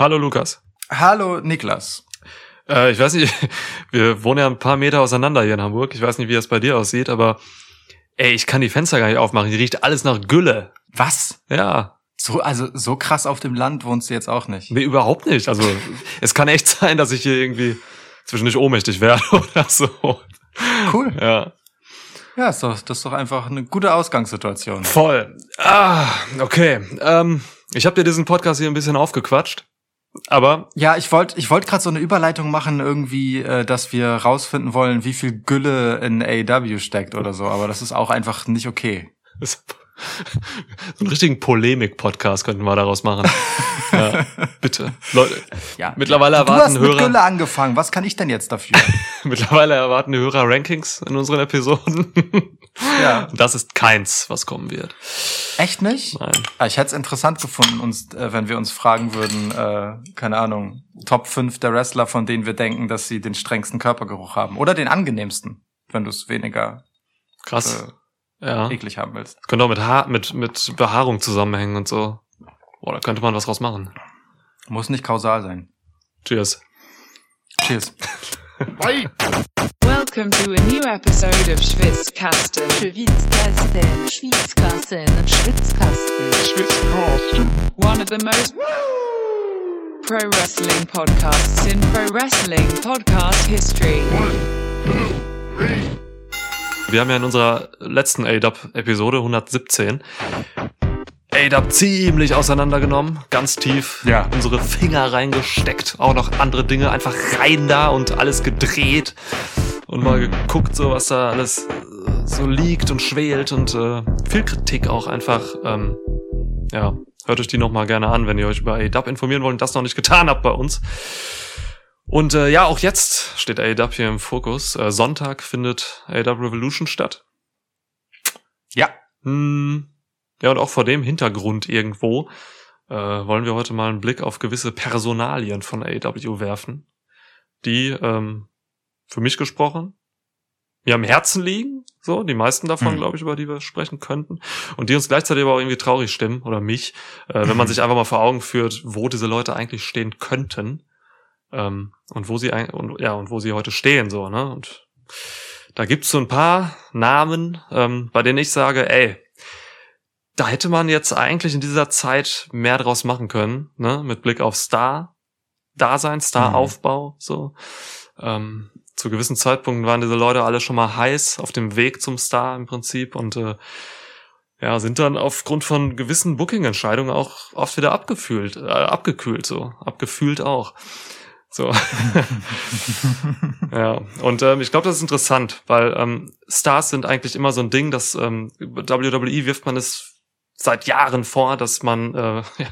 Hallo Lukas. Hallo Niklas. Äh, ich weiß nicht, wir wohnen ja ein paar Meter auseinander hier in Hamburg. Ich weiß nicht, wie das bei dir aussieht, aber ey, ich kann die Fenster gar nicht aufmachen. Die riecht alles nach Gülle. Was? Ja. So, also so krass auf dem Land wohnst du jetzt auch nicht. Nee, überhaupt nicht. Also es kann echt sein, dass ich hier irgendwie zwischendurch ohnmächtig werde oder so. Cool. Ja. Ja, ist doch, das ist doch einfach eine gute Ausgangssituation. Voll. Ah, okay. Ähm, ich habe dir diesen Podcast hier ein bisschen aufgequatscht. Aber Ja, ich wollte ich wollt gerade so eine Überleitung machen, irgendwie, äh, dass wir rausfinden wollen, wie viel Gülle in AW steckt oder so, aber das ist auch einfach nicht okay. So einen richtigen Polemik-Podcast könnten wir daraus machen. ja, bitte. Leute, Ja. mittlerweile Du hast erwarten mit Hörer, Gülle angefangen. Was kann ich denn jetzt dafür? mittlerweile erwarten die Hörer Rankings in unseren Episoden. ja. Das ist keins, was kommen wird. Echt nicht? Nein. Ah, Ich hätte es interessant gefunden, uns, äh, wenn wir uns fragen würden, äh, keine Ahnung, Top 5 der Wrestler, von denen wir denken, dass sie den strengsten Körpergeruch haben. Oder den angenehmsten, wenn du es weniger Krass. äh, ja. eklig haben willst. Könnte auch mit, Haar, mit, mit Behaarung zusammenhängen und so. Boah, da könnte man was draus machen. Muss nicht kausal sein. Cheers. Cheers. Welcome to a new episode of Schwitzkasten. Schwitzkasten, Schwitzkasten, Schwitzkasten. One of the most pro wrestling podcasts in pro wrestling podcast history. Wir haben ja in unserer letzten ADAP-Episode 117 ADAP ziemlich auseinandergenommen, ganz tief Ja. unsere Finger reingesteckt, auch noch andere Dinge einfach rein da und alles gedreht und mal geguckt, so was da alles äh, so liegt und schwelt und äh, viel Kritik auch einfach. Ähm, ja, hört euch die nochmal gerne an, wenn ihr euch über ADAP informieren wollt und das noch nicht getan habt bei uns. Und äh, ja, auch jetzt steht AEW hier im Fokus. Äh, Sonntag findet AEW Revolution statt. Ja. Hm, ja, und auch vor dem Hintergrund irgendwo äh, wollen wir heute mal einen Blick auf gewisse Personalien von AEW werfen, die ähm, für mich gesprochen mir am Herzen liegen, so die meisten davon, Mhm. glaube ich, über die wir sprechen könnten und die uns gleichzeitig aber auch irgendwie traurig stimmen oder mich, äh, wenn man sich einfach mal vor Augen führt, wo diese Leute eigentlich stehen könnten ähm, und wo sie ein, und ja und wo sie heute stehen so ne und da gibt's so ein paar Namen, ähm, bei denen ich sage, ey, da hätte man jetzt eigentlich in dieser Zeit mehr draus machen können, ne, mit Blick auf Star, Dasein, Star-Aufbau, so. Ähm, zu gewissen Zeitpunkten waren diese Leute alle schon mal heiß auf dem Weg zum Star im Prinzip und äh, ja, sind dann aufgrund von gewissen Booking-Entscheidungen auch oft wieder abgefühlt, äh, abgekühlt, so, abgefühlt auch. So. ja, und ähm, ich glaube, das ist interessant, weil ähm, Stars sind eigentlich immer so ein Ding, dass ähm, WWE wirft man es seit Jahren vor, dass man äh, ja,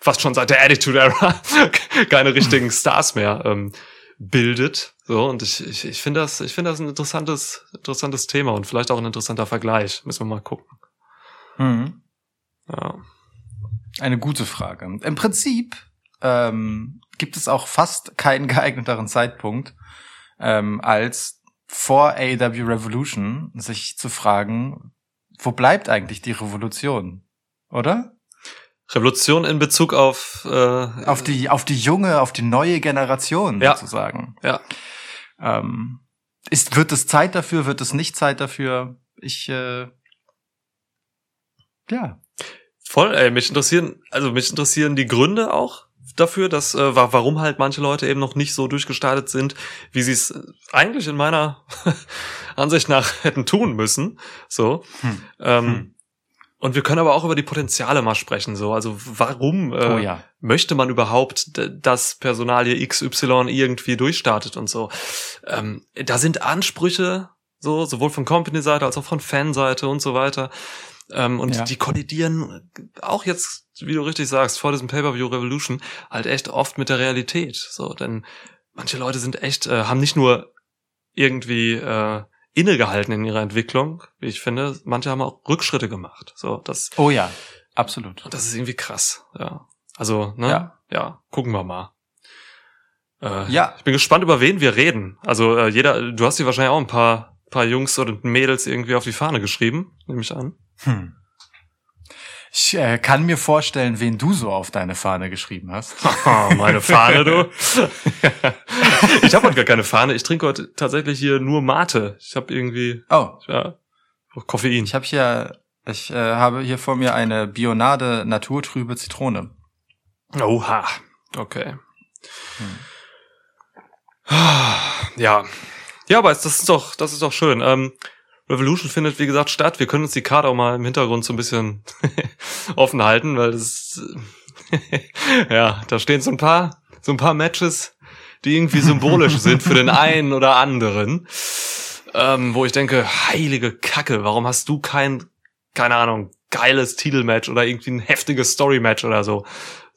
fast schon seit der Attitude Era keine richtigen Stars mehr ähm, bildet. So und ich, ich, ich finde das, ich finde das ein interessantes, interessantes Thema und vielleicht auch ein interessanter Vergleich. Müssen wir mal gucken. Mhm. Ja. Eine gute Frage. Im Prinzip ähm, gibt es auch fast keinen geeigneteren Zeitpunkt, ähm, als vor AEW Revolution sich zu fragen, wo bleibt eigentlich die Revolution? Oder? Revolution in Bezug auf äh, Auf die, auf die junge, auf die neue Generation Ja. sozusagen. ja Ähm, ist, wird es Zeit dafür? Wird es nicht Zeit dafür? Ich, äh, ja. Voll, ey, mich interessieren, also mich interessieren die Gründe auch dafür, dass äh, wa- warum halt manche Leute eben noch nicht so durchgestartet sind, wie sie es eigentlich in meiner Ansicht nach hätten tun müssen. So. Hm. Ähm, Hm. Und wir können aber auch über die Potenziale mal sprechen. So, also warum äh, Oh ja. möchte man überhaupt, dass Personalie XY irgendwie durchstartet und so? Ähm, da sind Ansprüche so sowohl von Company-Seite als auch von Fanseite und so weiter. Ähm, und Ja. die kollidieren auch jetzt, wie du richtig sagst, vor diesem Pay-per-View Revolution halt echt oft mit der Realität. So, denn manche Leute sind echt, äh, haben nicht nur irgendwie äh, innegehalten in ihrer Entwicklung, wie ich finde, manche haben auch Rückschritte gemacht. So, das, Oh ja. Absolut. das ist irgendwie krass. Ja, also ne, Ja. ja, gucken wir mal. Äh, Ja. Ich bin gespannt, über wen wir reden. Also äh, jeder, du hast dir wahrscheinlich auch ein paar, paar Jungs oder Mädels irgendwie auf die Fahne geschrieben, nehme ich an. Hm. Ich äh, kann mir vorstellen, wen du so auf deine Fahne geschrieben hast. Oh, meine Fahne, du. ich habe heute gar keine Fahne. Ich trinke heute tatsächlich hier nur Mate. Ich habe irgendwie, Oh, ja, Koffein. ich habe hier, ich äh, habe hier vor mir eine Bionade naturtrübe Zitrone. Oha. Okay. Hm. Ja. Ja, aber das ist doch, das ist doch schön. Ähm, Revolution findet, wie gesagt, statt. Wir können uns die Karte auch mal im Hintergrund so ein bisschen offen halten, weil das, ja, da stehen so ein paar, so ein paar Matches, die irgendwie symbolisch sind für den einen oder anderen. Ähm, wo ich denke, heilige Kacke, warum hast du kein, keine Ahnung, geiles Titelmatch oder irgendwie ein heftiges Story-Match oder so,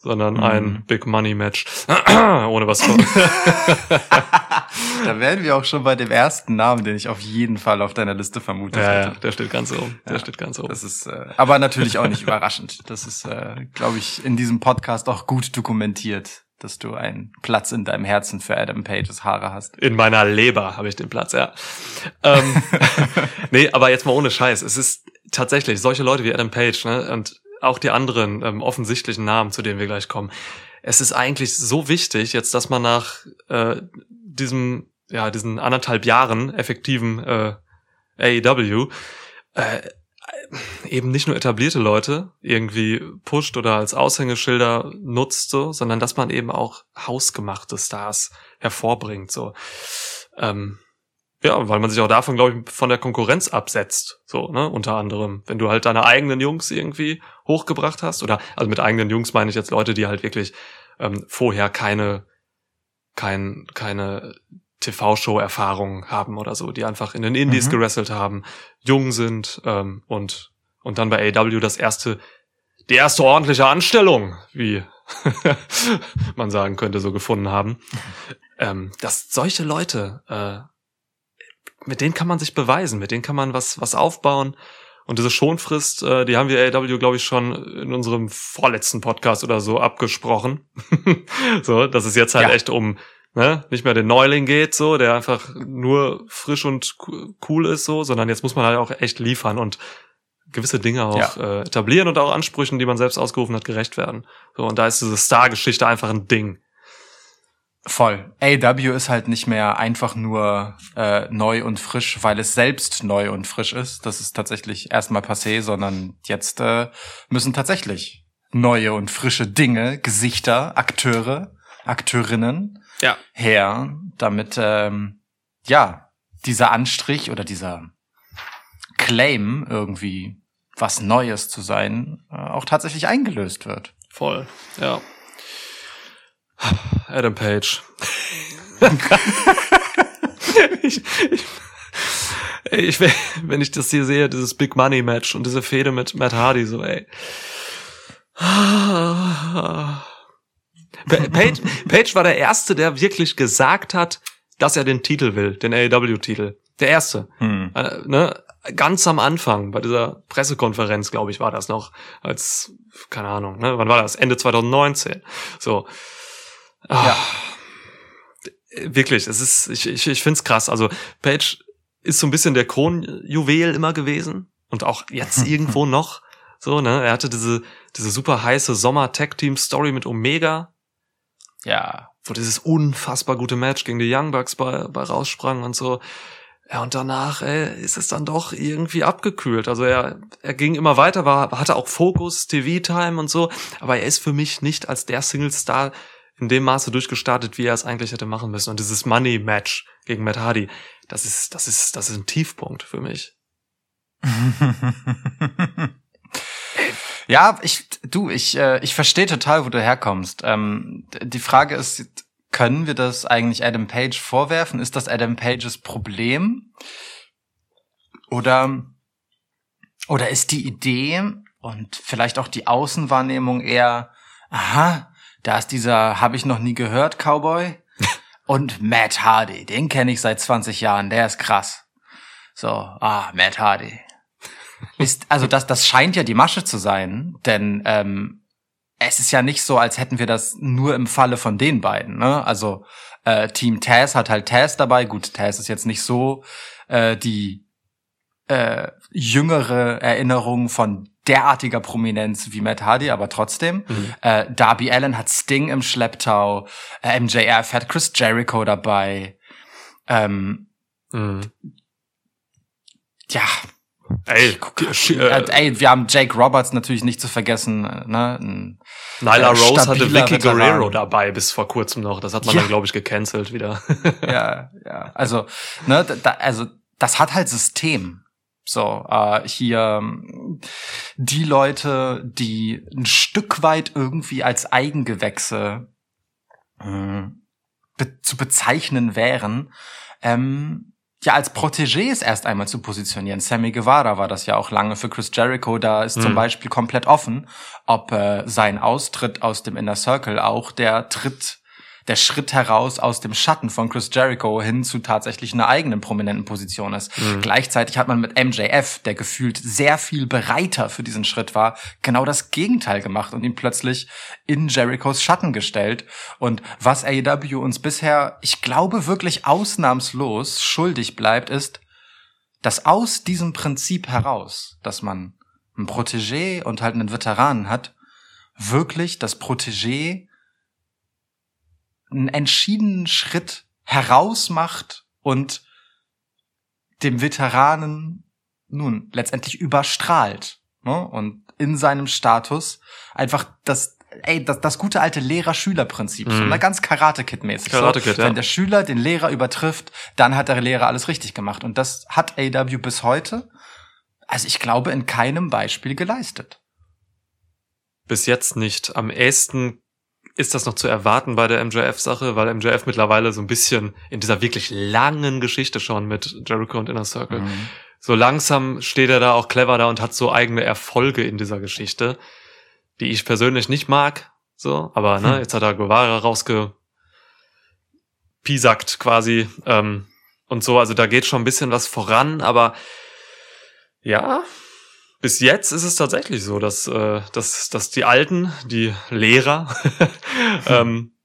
sondern ein Mhm. Big Money-Match. Ohne was zu. Da wären wir auch schon bei dem ersten Namen, den ich auf jeden Fall auf deiner Liste vermutet ja, ja, hätte. der steht ganz oben. Der Ja. steht ganz oben. Das ist äh, aber natürlich auch nicht überraschend. Das ist, äh, glaube ich, in diesem Podcast auch gut dokumentiert, dass du einen Platz in deinem Herzen für Adam Pages Haare hast. In meiner Leber habe ich den Platz, ja. Ähm, nee, aber jetzt mal ohne Scheiß. Es ist tatsächlich solche Leute wie Adam Page ne, und auch die anderen ähm, offensichtlichen Namen, zu denen wir gleich kommen. Es ist eigentlich so wichtig, jetzt, dass man nach äh, diesem, ja, diesen anderthalb Jahren effektiven äh, AEW äh, eben nicht nur etablierte Leute irgendwie pusht oder als Aushängeschilder nutzt, so, sondern dass man eben auch hausgemachte Stars hervorbringt, so. Ähm, ja, weil man sich auch davon, glaube ich, von der Konkurrenz absetzt, so, ne, unter anderem. Wenn du halt deine eigenen Jungs irgendwie hochgebracht hast, oder, also mit eigenen Jungs meine ich jetzt Leute, die halt wirklich ähm, vorher keine, kein, keine TV-Show-Erfahrung haben oder so, die einfach in den Indies Mhm. gewrestelt haben, jung sind ähm, und und dann bei AW das erste, die erste ordentliche Anstellung, wie man sagen könnte, so gefunden haben. Ähm, dass solche Leute, äh, mit denen kann man sich beweisen, mit denen kann man was was aufbauen. Und diese Schonfrist, äh, die haben wir AW, glaube ich, schon in unserem vorletzten Podcast oder so abgesprochen. so, dass es jetzt halt Ja. echt um ne, nicht mehr den Neuling geht, so, der einfach nur frisch und co- cool ist, so, sondern jetzt muss man halt auch echt liefern und gewisse Dinge auch äh, etablieren und auch Ansprüchen, die man selbst ausgerufen hat, gerecht werden. So, und da ist diese Star-Geschichte einfach ein Ding. Voll. AW ist halt nicht mehr einfach nur äh, neu und frisch, weil es selbst neu und frisch ist. Das ist tatsächlich erstmal passé, sondern jetzt äh, müssen tatsächlich neue und frische Dinge, Gesichter, Akteure, Akteurinnen Ja. her, damit ähm, ja dieser Anstrich oder dieser Claim irgendwie was Neues zu sein äh, auch tatsächlich eingelöst wird. Voll, ja. Adam Page. ich, ich, ich, wenn ich das hier sehe, dieses Big Money Match und diese Fehde mit Matt Hardy, so, ey. Pa- Page, Page war der Erste, der wirklich gesagt hat, dass er den Titel will, den AEW-Titel. Der Erste. Hm. Äh, ne, ganz am Anfang, bei dieser Pressekonferenz, glaube ich, war das noch, als, keine Ahnung, ne, wann war das? Ende 2019. So. Ah, Ja. Wirklich, es ist, ich, ich, ich finde es krass. Also, Page ist so ein bisschen der Kronjuwel immer gewesen und auch jetzt irgendwo noch. So, ne, er hatte diese, diese super heiße Sommer-Tag-Team-Story mit Omega, Ja. wo dieses unfassbar gute Match gegen die Young Bucks bei, bei raussprang und so. Ja, und danach ey, ist es dann doch irgendwie abgekühlt. Also er, er ging immer weiter, war, hatte auch Fokus, TV-Time und so, aber er ist für mich nicht als der Single-Star in dem Maße durchgestartet, wie er es eigentlich hätte machen müssen. Und dieses Money-Match gegen Matt Hardy, das ist, das ist, das ist ein Tiefpunkt für mich. ja, ich, du, ich, äh, ich verstehe total, wo du herkommst. Ähm, die Frage ist, können wir das eigentlich Adam Page vorwerfen? Ist das Adam Pages Problem? Oder, oder ist die Idee und vielleicht auch die Außenwahrnehmung eher, aha, da ist dieser, habe ich noch nie gehört, Cowboy. Und Matt Hardy, den kenne ich seit 20 Jahren, der ist krass. So, ah, Matt Hardy. Ist, also das, das scheint ja die Masche zu sein, denn ähm, es ist ja nicht so, als hätten wir das nur im Falle von den beiden. Ne? Also äh, Team Taz hat halt Taz dabei. Gut, Taz ist jetzt nicht so äh, die äh, jüngere Erinnerung von derartiger Prominenz wie Matt Hardy, aber trotzdem. Äh, Darby Allen hat Sting im Schlepptau, äh, MJF hat Chris Jericho dabei. Ähm, Mhm. ja, Ey, äh, äh, ey, wir haben Jake Roberts natürlich nicht zu vergessen, äh, ne? Ein, Nyla äh, Rose hatte Vicky Veteran. Guerrero dabei bis vor kurzem noch. Das hat man Ja. dann, glaube ich, gecancelt wieder. ja, ja. Also, ne, da, also das hat halt System. So, äh, hier ähm, die Leute, die ein Stück weit irgendwie als Eigengewächse äh, be zu bezeichnen wären, ähm, ja, als Protégés erst einmal zu positionieren. Sammy Guevara war das ja auch lange für Chris Jericho. Da ist zum Mhm. Beispiel komplett offen, ob äh, sein Austritt aus dem Inner Circle auch der Tritt, der Schritt heraus aus dem Schatten von Chris Jericho hin zu tatsächlich einer eigenen prominenten Position ist. Mhm. Gleichzeitig hat man mit MJF, der gefühlt sehr viel bereiter für diesen Schritt war, genau das Gegenteil gemacht und ihn plötzlich in Jerichos Schatten gestellt. Und was AEW uns bisher, ich glaube wirklich ausnahmslos schuldig bleibt, ist, dass aus diesem Prinzip heraus, dass man einen Protégé und halt einen Veteranen hat, wirklich das Protégé einen entschiedenen Schritt herausmacht und dem Veteranen nun letztendlich überstrahlt ne? und in seinem Status einfach das ey das, das gute alte Lehrer-Schüler-Prinzip so Mhm. na, ganz Karate Kid mäßig Karate so, Kid, ja. wenn der Schüler den Lehrer übertrifft dann hat der Lehrer alles richtig gemacht und das hat AW bis heute also ich glaube in keinem Beispiel geleistet bis jetzt nicht. Am ehesten ist das noch zu erwarten bei der MJF-Sache, weil MJF mittlerweile so ein bisschen in dieser wirklich langen Geschichte schon mit Jericho und Inner Circle. Mhm. So langsam steht er da auch clever da und hat so eigene Erfolge in dieser Geschichte, die ich persönlich nicht mag. So, aber ne, Hm. jetzt hat er Guevara rausgepisackt quasi ähm, und so. Also da geht schon ein bisschen was voran, aber ja, bis jetzt ist es tatsächlich so, dass, äh, dass, dass die Alten, die Lehrer, ähm,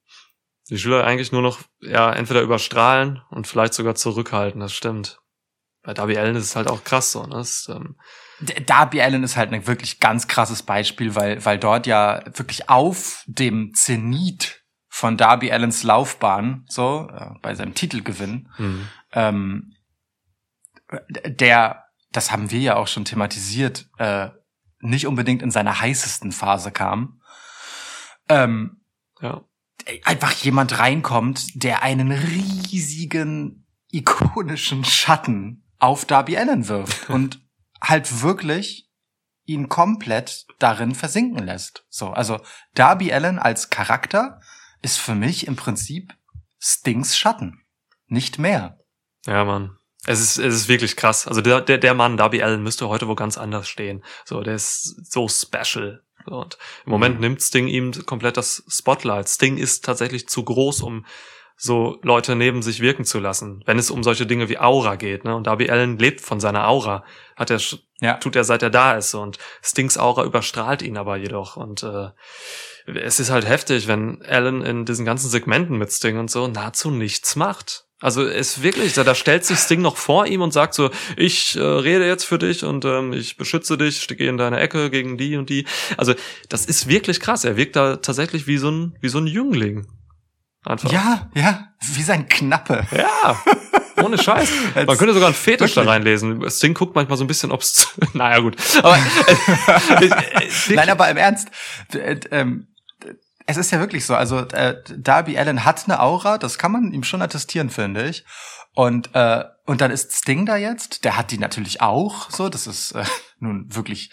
die Schüler eigentlich nur noch ja entweder überstrahlen und vielleicht sogar zurückhalten. Das stimmt. Bei Darby Allen ist es halt auch krass so. Ne? Das, ähm, Darby Allen ist halt ein wirklich ganz krasses Beispiel, weil, weil dort ja wirklich auf dem Zenit von Darby Allens Laufbahn, so, äh, bei seinem Titelgewinn, hm. ähm, der, das haben wir ja auch schon thematisiert, äh, nicht unbedingt in seiner heißesten Phase kam, ähm, ja. einfach jemand reinkommt, der einen riesigen, ikonischen Schatten auf Darby Allen wirft und halt wirklich ihn komplett darin versinken lässt. So, also Darby Allen als Charakter ist für mich im Prinzip Stings Schatten. Nicht mehr. Ja, Mann. Es ist, es ist wirklich krass. Also der, der, der Mann, Darby Allen, müsste heute wo ganz anders stehen. So, der ist so special. Und im Moment Mhm. nimmt Sting ihm komplett das Spotlight. Sting ist tatsächlich zu groß, um so Leute neben sich wirken zu lassen, wenn es um solche Dinge wie Aura geht. Ne? Und Darby Allen lebt von seiner Aura. Hat er, Ja. tut er seit er da ist. Und Stings Aura überstrahlt ihn aber jedoch. Und äh, es ist halt heftig, wenn Allen in diesen ganzen Segmenten mit Sting und so nahezu nichts macht. Also es ist wirklich, da, da stellt sich Sting noch vor ihm und sagt so, ich äh, rede jetzt für dich und ähm, ich beschütze dich, stecke in deine Ecke gegen die und die. Also das ist wirklich krass. Er wirkt da tatsächlich wie so ein, wie so ein Jüngling. Einfach. Ja, ja, wie sein Knappe. Ja. Ohne Scheiß. Man könnte sogar einen Fetisch da wirklich. reinlesen. Sting guckt manchmal so ein bisschen, ob's, naja gut. Aber, äh, äh, wirklich- Nein, aber im Ernst, äh, ähm, es ist ja wirklich so, also äh, Darby Allen hat eine Aura, das kann man ihm schon attestieren, finde ich. Und äh, und dann ist Sting da jetzt, der hat die natürlich auch, so, das ist äh, nun wirklich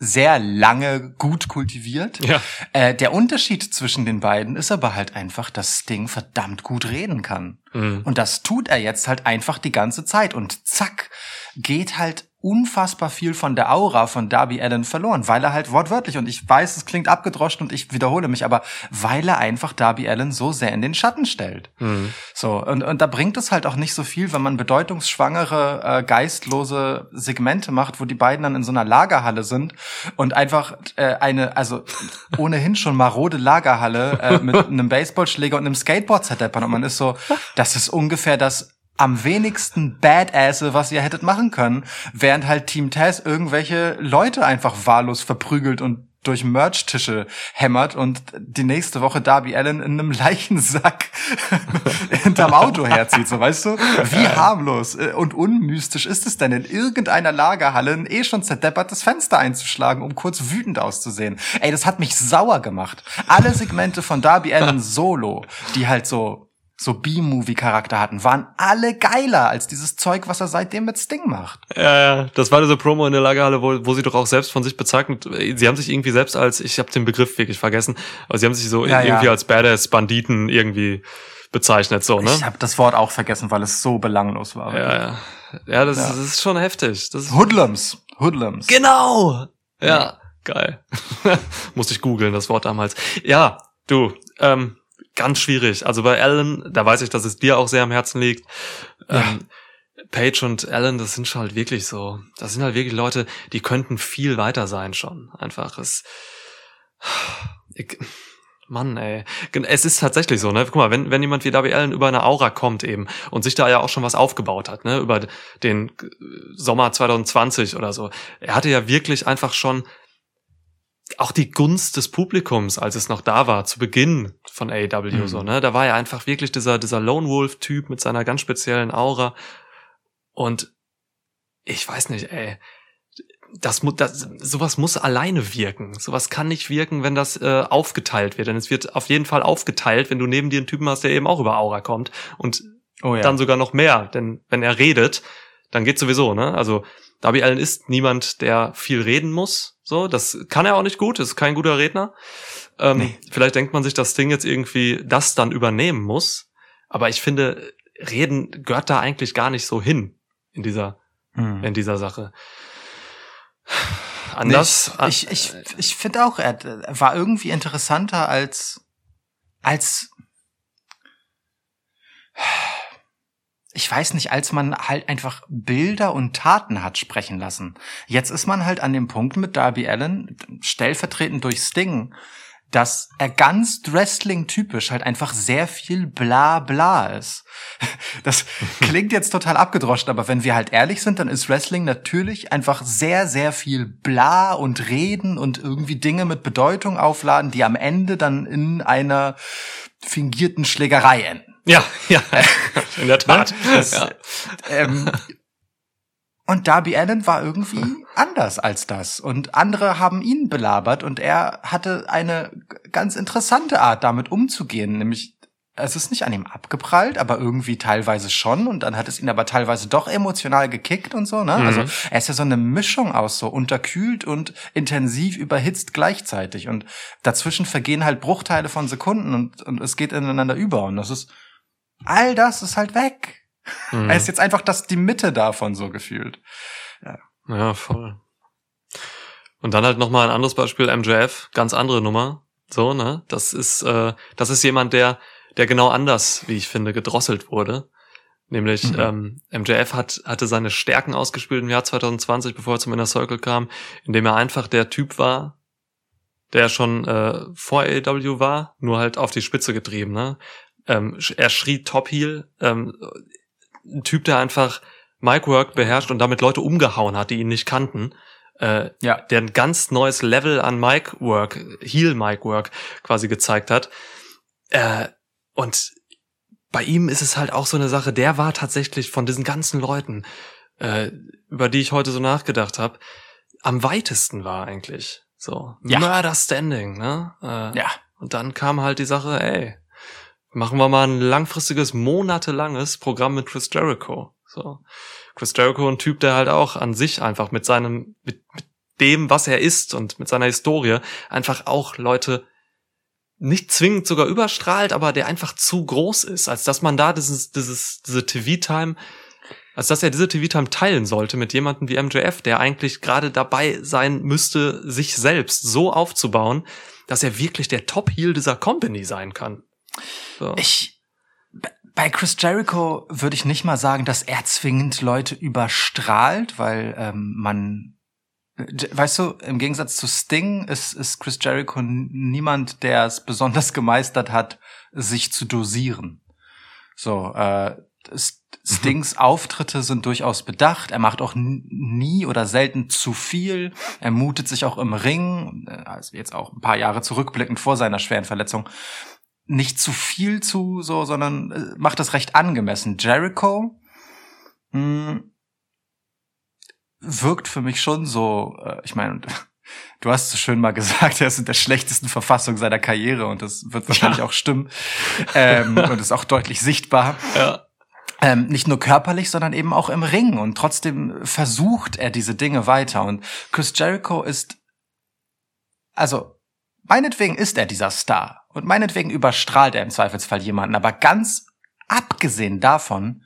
sehr lange gut kultiviert. ja. Äh, der Unterschied zwischen den beiden ist aber halt einfach, dass Sting verdammt gut reden kann. Mhm. Und das tut er jetzt halt einfach die ganze Zeit. Und zack, geht halt unfassbar viel von der Aura von Darby Allen verloren, weil er halt wortwörtlich, und ich weiß, es klingt abgedroschen und ich wiederhole mich, aber weil er einfach Darby Allen so sehr in den Schatten stellt. Mhm. So, und, und da bringt es halt auch nicht so viel, wenn man bedeutungsschwangere, äh, geistlose Segmente macht, wo die beiden dann in so einer Lagerhalle sind und einfach äh, eine, also ohnehin schon marode Lagerhalle äh, mit einem Baseballschläger und einem Skateboard-Setup und man ist so, das ist ungefähr das am wenigsten Badasse, was ihr hättet machen können, während halt Team Taz irgendwelche Leute einfach wahllos verprügelt und durch Merch-Tische hämmert und die nächste Woche Darby Allen in einem Leichensack hinterm Auto herzieht, so weißt du? Wie harmlos äh, und unmystisch ist es denn in irgendeiner Lagerhalle ein eh schon zerdeppertes Fenster einzuschlagen, um kurz wütend auszusehen? Ey, das hat mich sauer gemacht. Alle Segmente von Darby Allen solo, die halt so so B-Movie-Charakter hatten, waren alle geiler als dieses Zeug, was er seitdem mit Sting macht. Ja, ja, das war diese Promo in der Lagerhalle, wo, wo sie doch auch selbst von sich bezeichnet, sie haben sich irgendwie selbst als, ich habe den Begriff wirklich vergessen, aber sie haben sich so Ja, irgendwie ja. als Badass Banditen irgendwie bezeichnet, so, ne? Ich habe das Wort auch vergessen, weil es so belanglos war. Ja, ja. Ja, das, Ja. Ist, das ist schon heftig. Das ist, Hoodlums. Hoodlums. genau! Ja, geil. Musste ich googeln, das Wort damals. Ja, du, ähm, ganz schwierig. Also bei Alan, da weiß ich, dass es dir auch sehr am Herzen liegt. Ähm, Paige und Alan, das sind schon halt wirklich so, das sind halt wirklich Leute, die könnten viel weiter sein schon. Einfach, es, ich, Mann, ey. Es ist tatsächlich so, ne? Guck mal, wenn, wenn jemand wie Darby Allen über eine Aura kommt eben und sich da ja auch schon was aufgebaut hat, ne? Über den Sommer 2020 oder so. Er hatte ja wirklich einfach schon auch die Gunst des Publikums, als es noch da war, zu Beginn von AEW, Mhm. so, ne? Da war er einfach wirklich dieser, dieser Lone Wolf-Typ mit seiner ganz speziellen Aura. Und ich weiß nicht, ey. Das, das, sowas muss alleine wirken. Sowas kann nicht wirken, wenn das äh, aufgeteilt wird. Denn es wird auf jeden Fall aufgeteilt, wenn du neben dir einen Typen hast, der eben auch über Aura kommt. Und Oh ja. dann sogar noch mehr. Denn wenn er redet, dann geht's sowieso, ne? Also Darby Allen ist niemand, der viel reden muss. So, das kann er auch nicht gut, ist kein guter Redner. Ähm, Nee. Vielleicht denkt man sich, dass Sting jetzt irgendwie das dann übernehmen muss. Aber ich finde, Reden gehört da eigentlich gar nicht so hin in dieser, Hm. in dieser Sache. Anders. äh, Ich, ich, ich, ich finde auch, er er war irgendwie interessanter als, als, ich weiß nicht, als man halt einfach Bilder und Taten hat sprechen lassen. Jetzt ist man halt an dem Punkt mit Darby Allen, stellvertretend durch Sting, dass er ganz Wrestling-typisch halt einfach sehr viel bla bla ist. Das klingt jetzt total abgedroschen, aber wenn wir halt ehrlich sind, dann ist Wrestling natürlich einfach sehr, sehr viel bla und reden und irgendwie Dinge mit Bedeutung aufladen, die am Ende dann in einer fingierten Schlägerei enden. Ja, ja, in der Tat. Das, ja. ähm, und Darby Allen war irgendwie anders als das. Und andere haben ihn belabert und er hatte eine ganz interessante Art, damit umzugehen. Nämlich, es ist nicht an ihm abgeprallt, aber irgendwie teilweise schon. Und dann hat es ihn aber teilweise doch emotional gekickt und so. Ne? Mhm. Also er ist ja so eine Mischung aus so unterkühlt und intensiv überhitzt gleichzeitig. Und dazwischen vergehen halt Bruchteile von Sekunden und, und es geht ineinander über. Und das ist, all das ist halt weg. Mhm. Er ist jetzt einfach das die Mitte davon so gefühlt. Ja, voll. Und dann halt nochmal ein anderes Beispiel, MJF, ganz andere Nummer. So, ne? Das ist, äh, das ist jemand, der, der genau anders, wie ich finde, gedrosselt wurde. Nämlich, Mhm. ähm, MJF hat, hatte seine Stärken ausgespielt im Jahr 2020, bevor er zum Inner Circle kam, indem er einfach der Typ war, der schon äh, vor AEW war, nur halt auf die Spitze getrieben, ne? Ähm, er schrie Top Heel, ähm, ein Typ, der einfach Micwork beherrscht und damit Leute umgehauen hat, die ihn nicht kannten. Äh, Ja. der ein ganz neues Level an Micwork, Heel Micwork quasi gezeigt hat. Äh, und bei ihm ist es halt auch so eine Sache, der war tatsächlich von diesen ganzen Leuten, äh, über die ich heute so nachgedacht habe, am weitesten war eigentlich. So, Ja. Murder Standing, ne? Äh, Ja. und dann kam halt die Sache, ey, machen wir mal ein langfristiges, monatelanges Programm mit Chris Jericho. So. Chris Jericho, ein Typ, der halt auch an sich einfach mit seinem, mit, mit dem, was er ist und mit seiner Historie einfach auch Leute nicht zwingend sogar überstrahlt, aber der einfach zu groß ist, als dass man da dieses, dieses, diese TV-Time, als dass er diese TV-Time teilen sollte mit jemandem wie MJF, der eigentlich gerade dabei sein müsste, sich selbst so aufzubauen, dass er wirklich der Top-Heel dieser Company sein kann. So. Ich, bei Chris Jericho würde ich nicht mal sagen, dass er zwingend Leute überstrahlt, weil ähm, man, weißt du, im Gegensatz zu Sting ist, ist Chris Jericho niemand, der es besonders gemeistert hat, sich zu dosieren. So, äh, St- Stings Auftritte sind durchaus bedacht. Er macht auch nie oder selten zu viel. Er mutet sich auch im Ring, äh, also jetzt auch ein paar Jahre zurückblickend vor seiner schweren Verletzung, nicht zu viel zu, so, sondern äh, macht das recht angemessen. Jericho mh, wirkt für mich schon so, äh, ich meine, du hast so schön mal gesagt, er ist in der schlechtesten Verfassung seiner Karriere und das wird wahrscheinlich Ja. auch stimmen ähm, und ist auch deutlich sichtbar. Ja. Ähm, nicht nur körperlich, sondern eben auch im Ring. Und trotzdem versucht er diese Dinge weiter. Und Chris Jericho ist, also, meinetwegen ist er dieser Star. Und meinetwegen überstrahlt er im Zweifelsfall jemanden. Aber ganz abgesehen davon,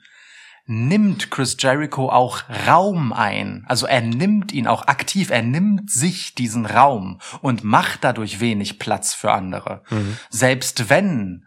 nimmt Chris Jericho auch Raum ein. Also er nimmt ihn auch aktiv, er nimmt sich diesen Raum und macht dadurch wenig Platz für andere. Mhm. Selbst wenn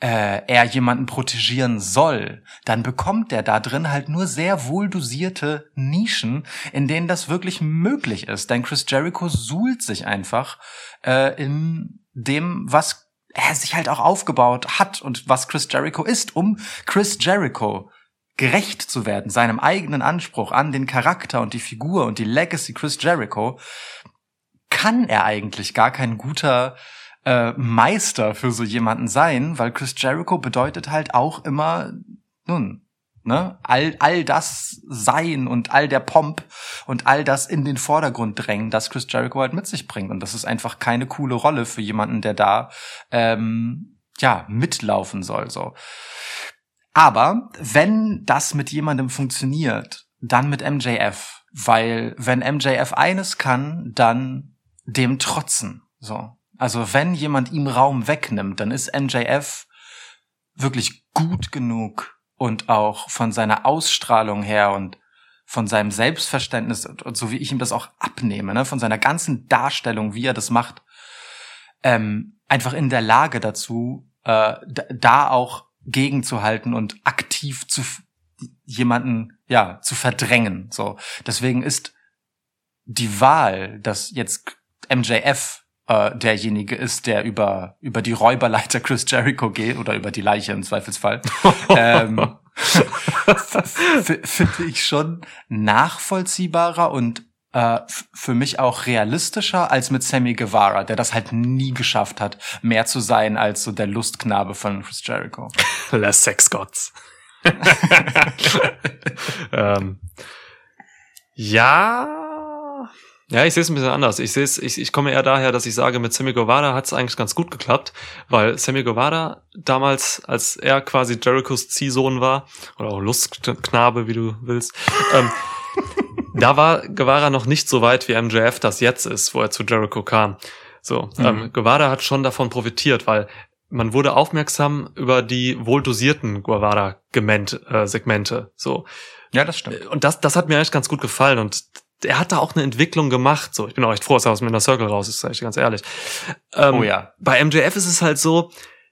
äh, er jemanden protegieren soll, dann bekommt er da drin halt nur sehr wohl dosierte Nischen, in denen das wirklich möglich ist. Denn Chris Jericho suhlt sich einfach äh, in dem, was er sich halt auch aufgebaut hat und was Chris Jericho ist, um Chris Jericho gerecht zu werden, seinem eigenen Anspruch an den Charakter und die Figur und die Legacy Chris Jericho, kann er eigentlich gar kein guter äh, Meister für so jemanden sein, weil Chris Jericho bedeutet halt auch immer, nun, ne, all, all das sein und all der Pomp und all das in den Vordergrund drängen, das Chris Jericho halt mit sich bringt. Und das ist einfach keine coole Rolle für jemanden, der da ähm, ja mitlaufen soll. So. Aber wenn das mit jemandem funktioniert, dann mit MJF. Weil wenn MJF eines kann, dann dem trotzen. So. Also wenn jemand ihm Raum wegnimmt, dann ist MJF wirklich gut genug und auch von seiner Ausstrahlung her und von seinem Selbstverständnis und, so wie ich ihm das auch abnehme, ne, von seiner ganzen Darstellung, wie er das macht, ähm, einfach in der Lage dazu, äh, da, auch gegenzuhalten und aktiv zu jemanden ja zu verdrängen. So deswegen ist die Wahl, dass jetzt MJF äh, derjenige ist, der über über die Räuberleiter Chris Jericho geht oder über die Leiche im Zweifelsfall, ähm, finde ich schon nachvollziehbarer und äh, für mich auch realistischer als mit Sammy Guevara, der das halt nie geschafft hat, mehr zu sein als so der Lustknabe von Chris Jericho. Les Sex Gods. ähm, ja. Ja, ich sehe es ein bisschen anders. Ich sehe es, ich, ich komme eher daher, dass ich sage, mit Sammy Guevara hat es eigentlich ganz gut geklappt, weil Sammy Guevara damals, als er quasi Jerichos Ziehsohn war, oder auch Lustknabe, wie du willst, ähm, da war Guevara noch nicht so weit, wie MJF das jetzt ist, wo er zu Jericho kam. So, Mhm. ähm, Guevara hat schon davon profitiert, weil man wurde aufmerksam über die wohl dosierten Guevara-Segmente. So. Ja, das stimmt. Und das, das hat mir eigentlich ganz gut gefallen. Und er hat da auch eine Entwicklung gemacht. So, ich bin auch echt froh, dass er aus dem Inner Circle raus ist, sag ich ganz ehrlich. Ähm, Oh ja. Bei MJF ist es halt so,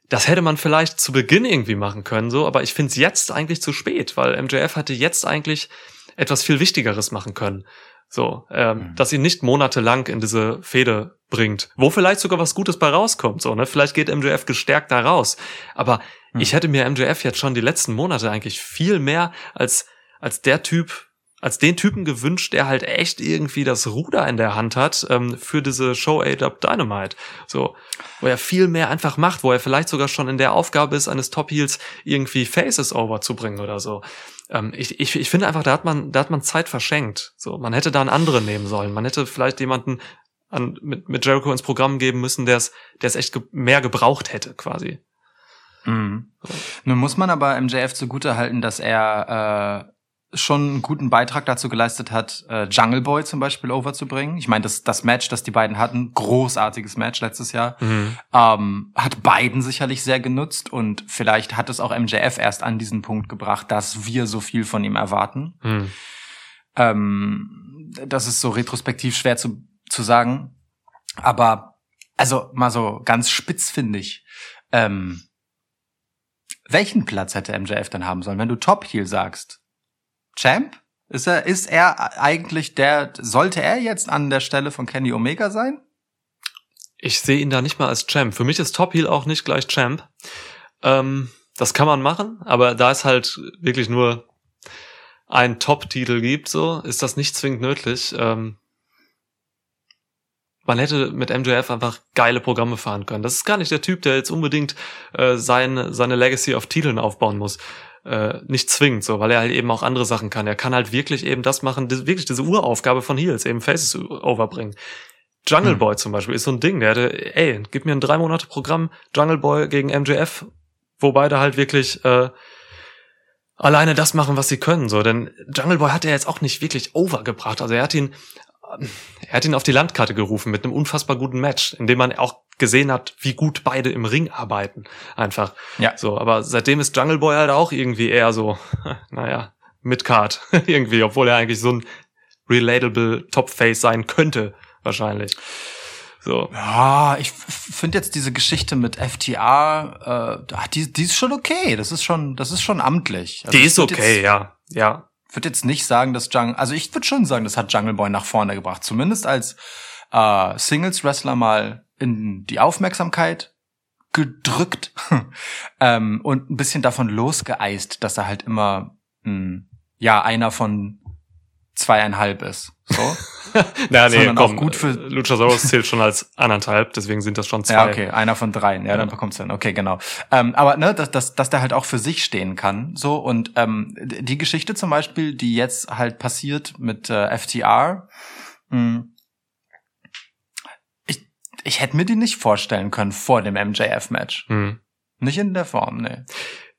das hätte man vielleicht zu Beginn irgendwie machen können, so, aber ich finde es jetzt eigentlich zu spät, weil MJF hatte jetzt eigentlich etwas viel Wichtigeres machen können. So, ähm, Mhm. dass ihn nicht monatelang in diese Fehde bringt, wo vielleicht sogar was Gutes bei rauskommt. So, ne? Vielleicht geht MJF gestärkt da raus. Aber Mhm. ich hätte mir MJF jetzt schon die letzten Monate eigentlich viel mehr als, als der Typ, als den Typen gewünscht, der halt echt irgendwie das Ruder in der Hand hat ähm, für diese Show A-Up Dynamite. So, wo er viel mehr einfach macht, wo er vielleicht sogar schon in der Aufgabe ist, eines Top Heels irgendwie Faces over zu bringen oder so. Ähm, ich, ich, ich finde einfach, da hat man, da hat man Zeit verschenkt. So, man hätte da einen anderen nehmen sollen. Man hätte vielleicht jemanden an, mit, mit Jericho ins Programm geben müssen, der es, der es echt ge mehr gebraucht hätte, quasi. Mhm. Nun muss man aber MJF zugute halten, dass er äh, schon einen guten Beitrag dazu geleistet hat, äh, Jungle Boy zum Beispiel overzubringen. Ich meine, das, das Match, das die beiden hatten, großartiges Match letztes Jahr, Mhm. ähm, hat beiden sicherlich sehr genutzt und vielleicht hat es auch MJF erst an diesen Punkt gebracht, dass wir so viel von ihm erwarten. Mhm. Ähm, das ist so retrospektiv schwer zu, zu sagen. Aber, also mal so ganz spitz finde ich. Ähm, welchen Platz hätte MJF dann haben sollen, wenn du Top Heel sagst? Champ? Ist er, ist er eigentlich der, sollte er jetzt an der Stelle von Kenny Omega sein? Ich sehe ihn da nicht mal als Champ. Für mich ist Top Heel auch nicht gleich Champ. Ähm, das kann man machen, aber da es halt wirklich nur einen Top-Titel gibt, so, ist das nicht zwingend nötig. Ähm, man hätte mit MJF einfach geile Programme fahren können. Das ist gar nicht der Typ, der jetzt unbedingt äh, sein, seine Legacy auf Titeln aufbauen muss. Äh, nicht zwingend so, weil er halt eben auch andere Sachen kann. Er kann halt wirklich eben das machen, das, wirklich diese Uraufgabe von Heels, eben Faces overbringen. Jungle Hm. Boy zum Beispiel ist so ein Ding, der hätte, ey, gib mir ein drei Monate Programm, Jungle Boy gegen MJF, wo beide halt wirklich äh, alleine das machen, was sie können. So, denn Jungle Boy hat er jetzt auch nicht wirklich overgebracht. Also er hat ihn, ähm, er hat ihn auf die Landkarte gerufen mit einem unfassbar guten Match, in dem man auch gesehen hat, wie gut beide im Ring arbeiten. Einfach. Ja. So, aber seitdem ist Jungle Boy halt auch irgendwie eher so, naja, mit Card irgendwie, obwohl er eigentlich so ein relatable Top-Face sein könnte, wahrscheinlich. So. Ja, ich finde jetzt diese Geschichte mit FTR, äh, ah, die, die ist schon okay. Das ist schon, das ist schon amtlich. Also Die ich ist okay, Jetzt, ja. Ja. würde jetzt nicht sagen, dass Jungle, also ich würde schon sagen, das hat Jungle Boy nach vorne gebracht. Zumindest als äh, Singles-Wrestler mal in die Aufmerksamkeit gedrückt ähm, und ein bisschen davon losgeeist, dass er halt immer mh, ja einer von zweieinhalb ist. So. Na, nee, Sondern auch komm, gut für- Luchasaurus zählt schon als anderthalb, deswegen sind das schon zwei. Ja, okay, einer von dreien. Ja, dann bekommt's dann. Okay, genau. Ähm, aber ne, dass, dass, dass der halt auch für sich stehen kann. So und ähm, die Geschichte zum Beispiel, die jetzt halt passiert mit äh, FTR, mh, ich, hätte mir die nicht vorstellen können vor dem MJF-Match. Hm. Nicht in der Form, ne.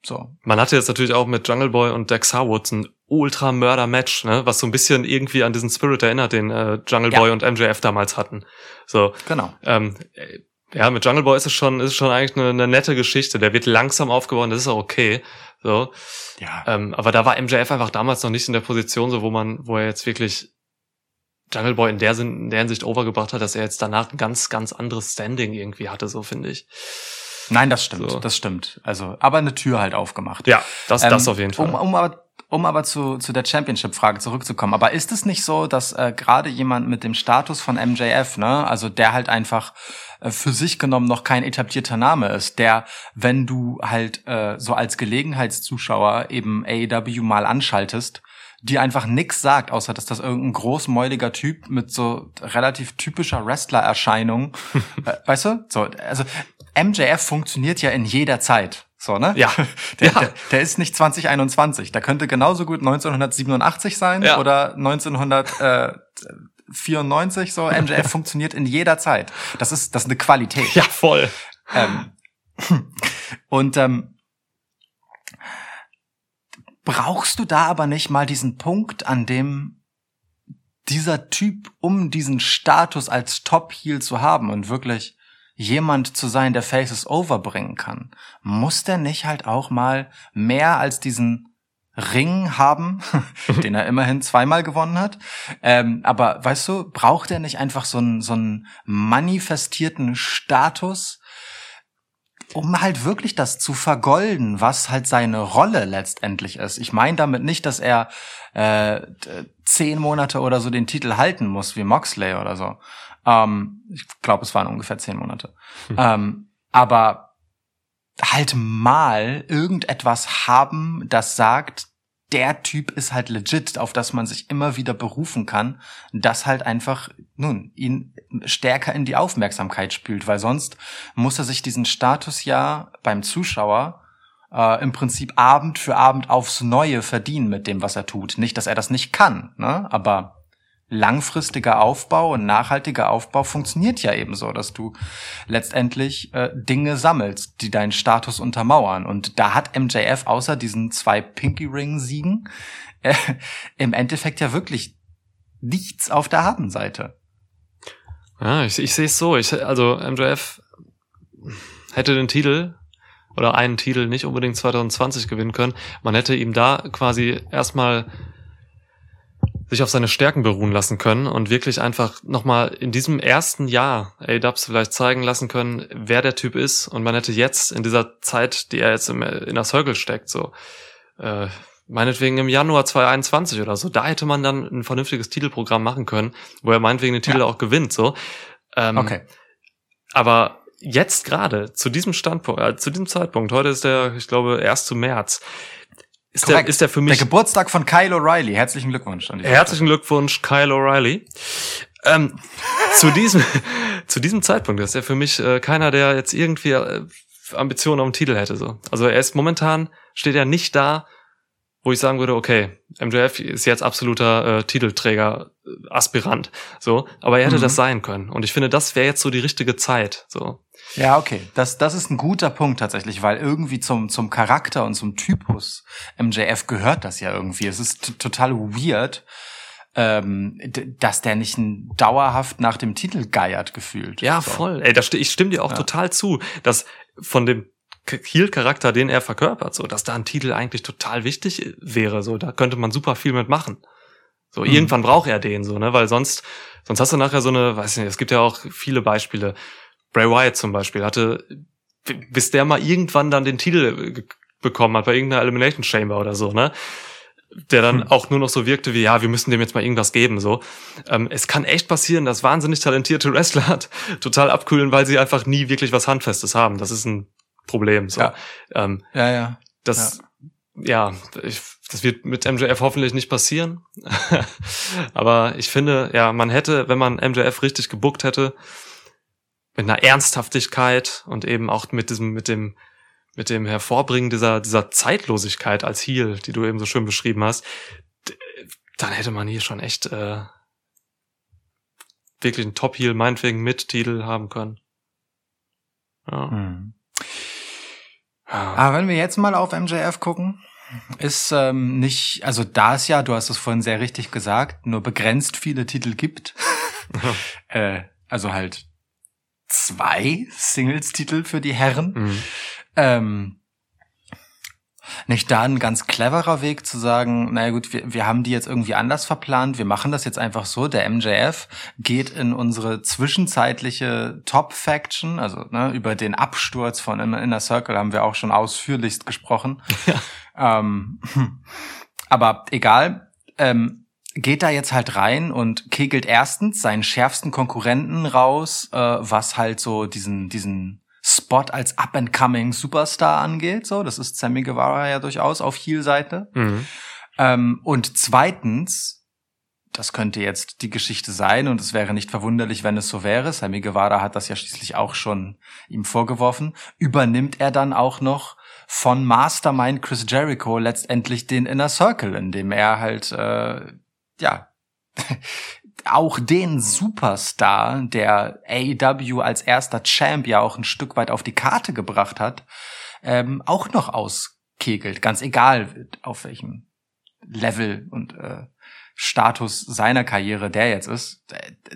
So. Man hatte jetzt natürlich auch mit Jungle Boy und Dex Harwood ein Ultra-Mörder-Match, ne, was so ein bisschen irgendwie an diesen Spirit erinnert, den äh, Jungle Ja. Boy und MJF damals hatten. So, Genau. ähm, äh, ja, mit Jungle Boy ist es schon, ist es schon eigentlich eine, eine nette Geschichte. Der wird langsam aufgebaut, das ist auch okay. So, Ja. ähm, aber da war MJF einfach damals noch nicht in der Position, so wo man, wo er jetzt wirklich Jungle Boy in der, Sinn, in der Hinsicht overgebracht hat, dass er jetzt danach ein ganz, ganz anderes Standing irgendwie hatte, so finde ich. Nein, das stimmt, So. das stimmt. Also, aber eine Tür halt aufgemacht. Ja, das, das Ähm, auf jeden Fall. Um, um aber, um aber zu, zu der Championship-Frage zurückzukommen. Aber ist es nicht so, dass äh, gerade jemand mit dem Status von MJF, ne, also der halt einfach äh, für sich genommen noch kein etablierter Name ist, der, wenn du halt äh, so als Gelegenheitszuschauer eben AEW mal anschaltest, die einfach nix sagt, außer dass das irgendein großmäuliger Typ mit so relativ typischer Wrestler-Erscheinung, äh, weißt du? So, also MJF funktioniert ja in jeder Zeit. So, ne? Ja. Der, Ja. der, der ist nicht 2021. Der könnte genauso gut 1987 sein Ja. oder 1994. So, MJF funktioniert in jeder Zeit. Das ist, das ist eine Qualität. ja, voll. Ähm, und ähm, brauchst du da aber nicht mal diesen Punkt, an dem dieser Typ, um diesen Status als Top-Heel zu haben und wirklich jemand zu sein, der Faces overbringen kann, muss der nicht halt auch mal mehr als diesen Ring haben, den er immerhin zweimal gewonnen hat. Ähm, aber weißt du, braucht er nicht einfach so einen, so einen manifestierten Status, um halt wirklich das zu vergolden, was halt seine Rolle letztendlich ist. Ich meine damit nicht, dass er äh, zehn Monate oder so den Titel halten muss, wie Moxley oder so. Ähm, ich glaube, es waren ungefähr zehn Monate. Ähm, aber halt mal irgendetwas haben, das sagt, der Typ ist halt legit, auf das man sich immer wieder berufen kann, das halt einfach, nun, ihn stärker in die Aufmerksamkeit spült, weil sonst muss er sich diesen Status ja beim Zuschauer äh, im Prinzip Abend für Abend aufs Neue verdienen mit dem, was er tut. Nicht, dass er das nicht kann, ne? aber langfristiger Aufbau und nachhaltiger Aufbau funktioniert ja eben so, dass du letztendlich äh, Dinge sammelst, die deinen Status untermauern. Und da hat MJF außer diesen zwei Pinky Ring Siegen äh, im Endeffekt ja wirklich nichts auf der Habenseite. Ja, ich, ich sehe es so. Ich, also MJF hätte den Titel oder einen Titel nicht unbedingt 2020 gewinnen können. Man hätte ihm da quasi erstmal sich auf seine Stärken beruhen lassen können und wirklich einfach nochmal in diesem ersten Jahr A-Dubs vielleicht zeigen lassen können, wer der Typ ist. Und man hätte jetzt in dieser Zeit, die er jetzt im Inner Circle steckt, so äh, meinetwegen im Januar 2021 oder so, da hätte man dann ein vernünftiges Titelprogramm machen können, wo er meinetwegen den Titel Ja. auch gewinnt, so. Ähm, Okay. Aber jetzt gerade, zu diesem Standpunkt, äh, zu diesem Zeitpunkt, heute ist der, ich glaube, 1. März, ist der, ist der für Der mich Geburtstag von Kyle O'Reilly. Herzlichen Glückwunsch an die Herzlichen Glückwunsch, Kyle O'Reilly. Ähm, zu diesem zu diesem Zeitpunkt ist er für mich äh, keiner, der jetzt irgendwie äh, Ambitionen auf den Titel hätte. So. Also er ist momentan steht er nicht da, wo ich sagen würde, okay, MJF ist jetzt absoluter äh, Titelträger, äh, Aspirant. So, aber er hätte Mhm. das sein können. Und ich finde, das wäre jetzt so die richtige Zeit. So, Ja, okay. Das, das ist ein guter Punkt tatsächlich, weil irgendwie zum, zum Charakter und zum Typus MJF gehört das ja irgendwie. Es ist total weird, ähm, dass der nicht dauerhaft nach dem Titel geiert gefühlt. Ja, So. voll. Ey, da sti ich stimme dir auch Ja. total zu, dass von dem Heel-Charakter, den er verkörpert, so, dass da ein Titel eigentlich total wichtig wäre, so, da könnte man super viel mit machen. So, Mhm. irgendwann braucht er den, so, ne, weil sonst, sonst hast du nachher so eine, weiß nicht, es gibt ja auch viele Beispiele. Bray Wyatt zum Beispiel hatte, bis der mal irgendwann dann den Titel ge- bekommen hat bei irgendeiner Elimination Chamber oder so, ne, der dann Hm. auch nur noch so wirkte wie, ja, wir müssen dem jetzt mal irgendwas geben, so. Ähm, es kann echt passieren, dass wahnsinnig talentierte Wrestler total abkühlen, weil sie einfach nie wirklich was Handfestes haben. Das ist ein Problem, so. Ja. Ähm, Ja, ja. das, ja, ich, das wird mit MJF hoffentlich nicht passieren. Aber ich finde, ja, man hätte, wenn man MJF richtig gebuckt hätte, mit einer Ernsthaftigkeit und eben auch mit diesem, mit dem, mit dem Hervorbringen dieser, dieser Zeitlosigkeit als Heel, die du eben so schön beschrieben hast, dann hätte man hier schon echt äh, wirklich einen Top-Heel, meinetwegen mit Titel haben können. Ja. Hm. Ja. Aber wenn wir jetzt mal auf MJF gucken, ist ähm, nicht, also da es ja, du hast es vorhin sehr richtig gesagt, nur begrenzt viele Titel gibt, äh, also halt zwei Singles-Titel für die Herren, Mhm. ähm, nicht da ein ganz cleverer Weg zu sagen, naja gut, wir, wir haben die jetzt irgendwie anders verplant, wir machen das jetzt einfach so, der MJF geht in unsere zwischenzeitliche Top-Faction, also ne, über den Absturz von Inner Circle haben wir auch schon ausführlichst gesprochen. Ähm, aber egal, ähm, geht da jetzt halt rein und kegelt erstens seinen schärfsten Konkurrenten raus, äh, was halt so diesen, diesen Spot als up-and-coming Superstar angeht. So, das ist Sammy Guevara ja durchaus auf Heel-Seite. Mhm. Ähm, und zweitens, das könnte jetzt die Geschichte sein und es wäre nicht verwunderlich, wenn es so wäre. Sammy Guevara hat das ja schließlich auch schon ihm vorgeworfen. Übernimmt er dann auch noch von Mastermind Chris Jericho letztendlich den Inner Circle, indem er halt äh, ja auch den Superstar, der AEW als erster Champ ja auch ein Stück weit auf die Karte gebracht hat, ähm, auch noch auskegelt. Ganz egal, auf welchem Level und äh, Status seiner Karriere der jetzt ist.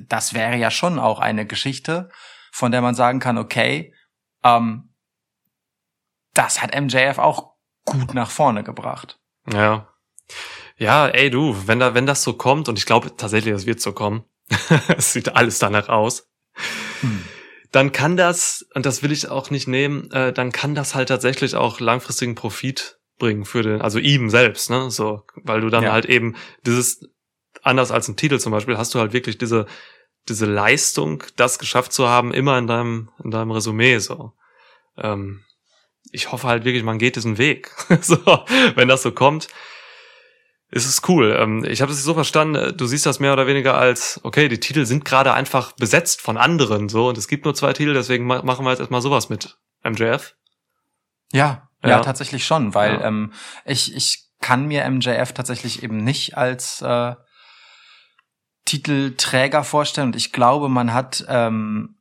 Das wäre ja schon auch eine Geschichte, von der man sagen kann, okay, ähm, das hat MJF auch gut nach vorne gebracht. Ja. Ja, ey du, wenn da, wenn das so kommt, und ich glaube tatsächlich, es wird so kommen, es sieht alles danach aus, Hm. dann kann das, und das will ich auch nicht nehmen, äh, dann kann das halt tatsächlich auch langfristigen Profit bringen für den, also ihm selbst, ne, so, weil du dann Ja. halt eben dieses, anders als ein Titel zum Beispiel, hast du halt wirklich diese, diese Leistung, das geschafft zu haben, immer in deinem, in deinem Resümee, so. Ähm, ich hoffe halt wirklich, man geht diesen Weg. so, wenn das so kommt, ist es cool. Ähm, ich habe es so verstanden, äh, du siehst das mehr oder weniger als, okay, die Titel sind gerade einfach besetzt von anderen, so, und es gibt nur zwei Titel, deswegen ma machen wir jetzt erstmal sowas mit MJF. Ja, ja, Ja. tatsächlich schon, weil Ja. ähm, ich, ich kann mir MJF tatsächlich eben nicht als äh, Titelträger vorstellen und ich glaube, man hat ähm,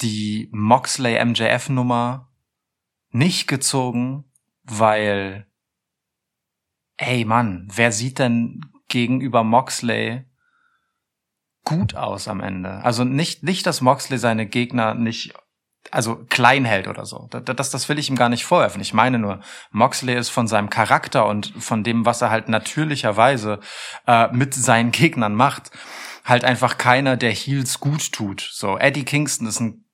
die Moxley MJF Nummer nicht gezogen, weil ey Mann, wer sieht denn gegenüber Moxley gut aus am Ende? Also nicht nicht, dass Moxley seine Gegner nicht also klein hält oder so. Das, das, das will ich ihm gar nicht vorwerfen. Ich meine nur, Moxley ist von seinem Charakter und von dem, was er halt natürlicherweise äh, mit seinen Gegnern macht, halt einfach keiner, der Heels gut tut. So, Eddie Kingston ist ein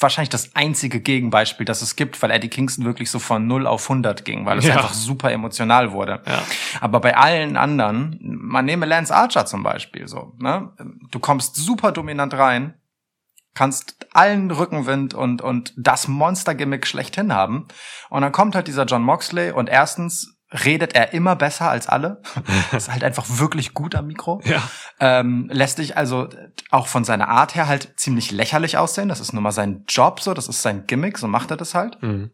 wahrscheinlich das einzige Gegenbeispiel, das es gibt, weil Eddie Kingston wirklich so von 0 auf 100 ging, weil es Ja. einfach super emotional wurde. Ja. Aber bei allen anderen, man nehme Lance Archer zum Beispiel so, ne? Du kommst super dominant rein, kannst allen Rückenwind und, und das Monster-Gimmick schlechthin haben. Und dann kommt halt dieser John Moxley und erstens redet er immer besser als alle. ist halt einfach wirklich gut am Mikro. Ja. Ähm, lässt sich also auch von seiner Art her halt ziemlich lächerlich aussehen. Das ist nun mal sein Job so, das ist sein Gimmick, so macht er das halt. Mhm.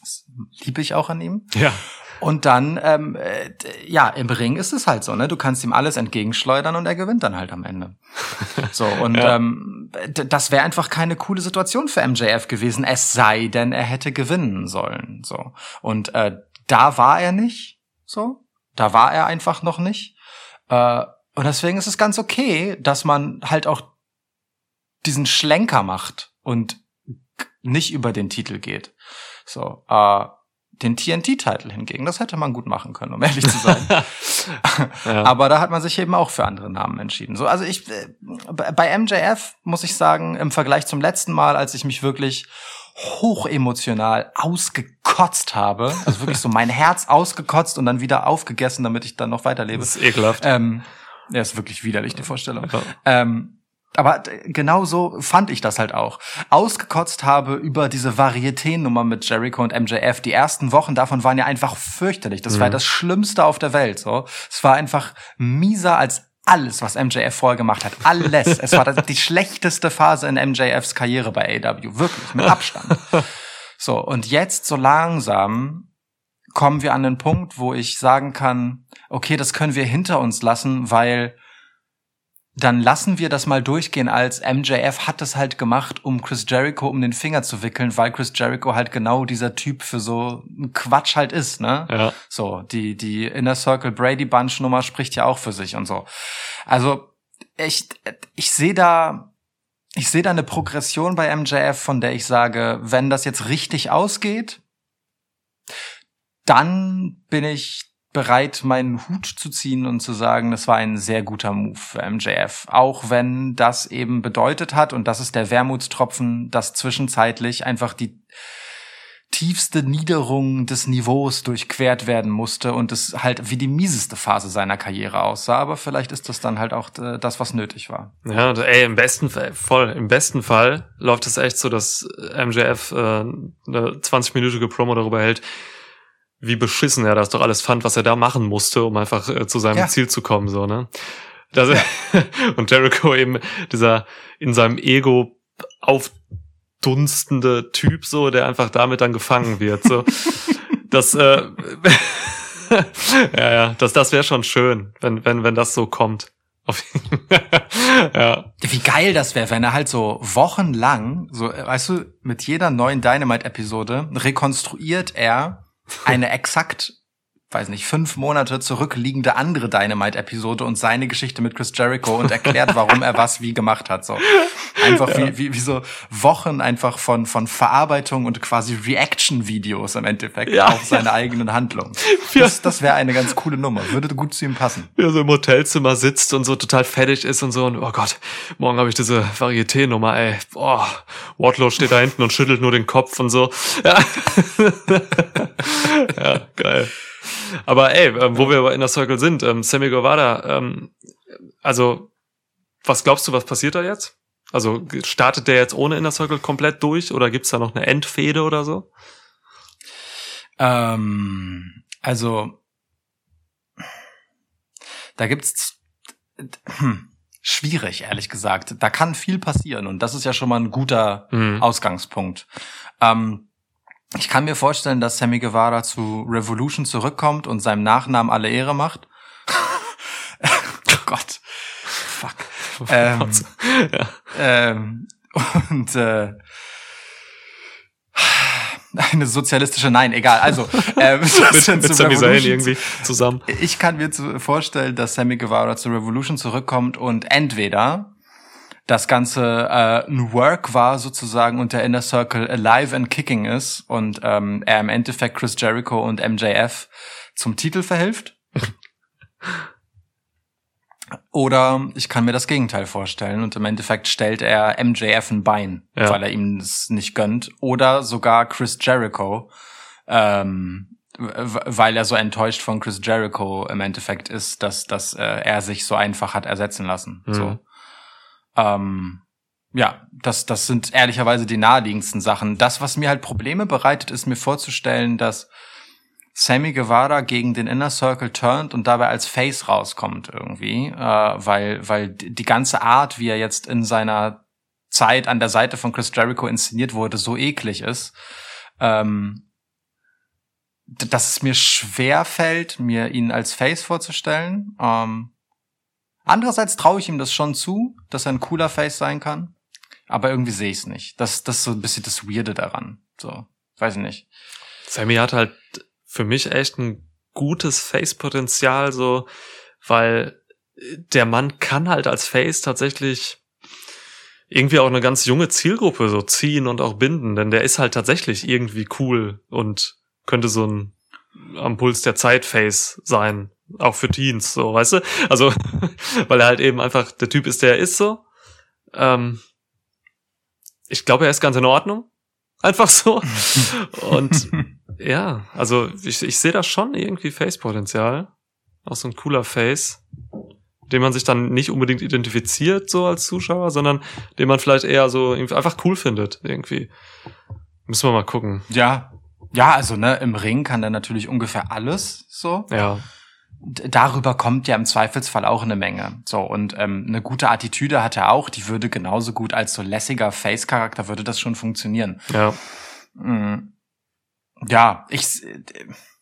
Das liebe ich auch an ihm. Ja. Und dann, ähm, äh, ja, im Ring ist es halt so, ne? Du kannst ihm alles entgegenschleudern und er gewinnt dann halt am Ende. So, und Ja. ähm, das wäre einfach keine coole Situation für MJF gewesen, es sei denn, er hätte gewinnen sollen. So. Und äh, da war er nicht so. Da war er einfach noch nicht. Äh, und deswegen ist es ganz okay, dass man halt auch diesen Schlenker macht und nicht über den Titel geht. So, äh, den TNT-Titel hingegen, das hätte man gut machen können, um ehrlich zu sein. ja. Aber da hat man sich eben auch für andere Namen entschieden. So, also ich äh, bei MJF muss ich sagen, im Vergleich zum letzten Mal, als ich mich wirklich hochemotional ausgekotzt habe, also wirklich so mein Herz ausgekotzt und dann wieder aufgegessen, damit ich dann noch weiterlebe. das ist ekelhaft. Ähm, ja, ist wirklich widerlich, die Vorstellung. Ja. Ähm, aber d- genau so fand ich das halt auch. Ausgekotzt habe über diese Varieté-Nummer mit Jericho und MJF. Die ersten Wochen davon waren ja einfach fürchterlich. Das war das Schlimmste auf der Welt. So, es war einfach mieser als alles, was MJF vorher gemacht hat. Alles. es war die schlechteste Phase in MJFs Karriere bei AW. Wirklich, mit Abstand. So, und jetzt so langsam kommen wir an den Punkt, wo ich sagen kann, okay, das können wir hinter uns lassen, weil dann lassen wir das mal durchgehen als MJF hat das halt gemacht, um Chris Jericho um den Finger zu wickeln, weil Chris Jericho halt genau dieser Typ für so einen Quatsch halt ist, ne? Ja. So, die, die Inner Circle Brady Bunch Nummer spricht ja auch für sich und so. Also, ich, ich sehe da, ich sehe da eine Progression bei MJF, von der ich sage, wenn das jetzt richtig ausgeht, dann bin ich bereit, meinen Hut zu ziehen und zu sagen, das war ein sehr guter Move für MJF. Auch wenn das eben bedeutet hat, und das ist der Wermutstropfen, dass zwischenzeitlich einfach die tiefste Niederung des Niveaus durchquert werden musste und es halt wie die mieseste Phase seiner Karriere aussah. Aber vielleicht ist das dann halt auch äh, das, was nötig war. Ja, und, ey, im besten Fall, voll, im besten Fall läuft es echt so, dass MJF äh, eine 20-minütige Promo darüber hält, wie beschissen er das doch alles fand, was er da machen musste, um einfach äh, zu seinem Ja. Ziel zu kommen, so, ne? Das, und Jericho eben dieser in seinem Ego aufdunstende Typ, so, der einfach damit dann gefangen wird, so. das, äh, ja, ja, das, das wäre schon schön, wenn, wenn, wenn das so kommt. Ja. Wie geil das wäre, wenn er halt so wochenlang, so, äh, weißt du, mit jeder neuen Dynamite-Episode rekonstruiert er eine exakt, weiß nicht, fünf Monate zurückliegende andere Dynamite-Episode und seine Geschichte mit Chris Jericho und erklärt, warum er was wie gemacht hat. So einfach wie, wie, wie so Wochen einfach von von Verarbeitung und quasi Reaction-Videos im Endeffekt Ja, auf seine eigenen Handlungen. Das, das wäre eine ganz coole Nummer, würde gut zu ihm passen. wie er so im Hotelzimmer sitzt und so total fertig ist und so und oh Gott, morgen habe ich diese Varieté-Nummer, ey. Boah, Wardlow steht da hinten und schüttelt nur den Kopf und so. Ja, ja geil. Aber ey, ähm, wo wir bei Inner Circle sind, ähm, Sammy Guevara, ähm, also was glaubst du, was passiert da jetzt? Also startet der jetzt ohne Inner Circle komplett durch oder gibt's da noch eine Endfehde oder so? Ähm, also da gibt's hm, schwierig, ehrlich gesagt. Da kann viel passieren und das ist ja schon mal ein guter Mhm. Ausgangspunkt. Ähm, ich kann mir vorstellen, dass Sammy Guevara zu Revolution zurückkommt und seinem Nachnamen alle Ehre macht. oh Gott. Fuck. Ähm, ja. ähm, und äh, eine sozialistische, nein, egal. Also ähm, mit, mit Sami Zayn irgendwie zusammen. ich kann mir vorstellen, dass Sammy Guevara zu Revolution zurückkommt und entweder das Ganze äh, ein Work war sozusagen und der Inner Circle alive and kicking ist und ähm, er im Endeffekt Chris Jericho und MJF zum Titel verhilft. Oder ich kann mir das Gegenteil vorstellen und im Endeffekt stellt er MJF ein Bein, Ja. weil er ihm das nicht gönnt. Oder sogar Chris Jericho, ähm, weil er so enttäuscht von Chris Jericho im Endeffekt ist, dass, dass äh, er sich so einfach hat ersetzen lassen. Mhm. So. Ähm, ja, das, das sind ehrlicherweise die naheliegendsten Sachen. Das, was mir halt Probleme bereitet, ist mir vorzustellen, dass Sammy Guevara gegen den Inner Circle turnt und dabei als Face rauskommt irgendwie, äh, weil, weil die ganze Art, wie er jetzt in seiner Zeit an der Seite von Chris Jericho inszeniert wurde, so eklig ist, ähm, dass es mir schwer fällt, mir ihn als Face vorzustellen. Ähm, andererseits traue ich ihm das schon zu, dass er ein cooler Face sein kann, aber irgendwie sehe ich es nicht. Das, das ist so ein bisschen das Weirde daran. So, weiß ich nicht. Sammy hat halt für mich echt ein gutes Face-Potenzial, so, weil der Mann kann halt als Face tatsächlich irgendwie auch eine ganz junge Zielgruppe so ziehen und auch binden, denn der ist halt tatsächlich irgendwie cool und könnte so ein am Puls der Zeit Face sein, auch für Teens, so, weißt du? Also, weil er halt eben einfach der Typ ist, der er ist so. Ähm, ich glaube, er ist ganz in Ordnung. Einfach so. und ja, also ich, ich sehe da schon irgendwie Face-Potenzial. Auch so ein cooler Face, den man sich dann nicht unbedingt identifiziert, so als Zuschauer, sondern den man vielleicht eher so einfach cool findet, irgendwie. Müssen wir mal gucken. Ja, ja, also ne, im Ring kann er natürlich ungefähr alles so. Ja. Darüber kommt ja im Zweifelsfall auch eine Menge. So, und ähm, eine gute Attitüde hat er auch, die würde genauso gut als so lässiger Face-Charakter würde das schon funktionieren. Ja. Mhm. Ja, ich äh,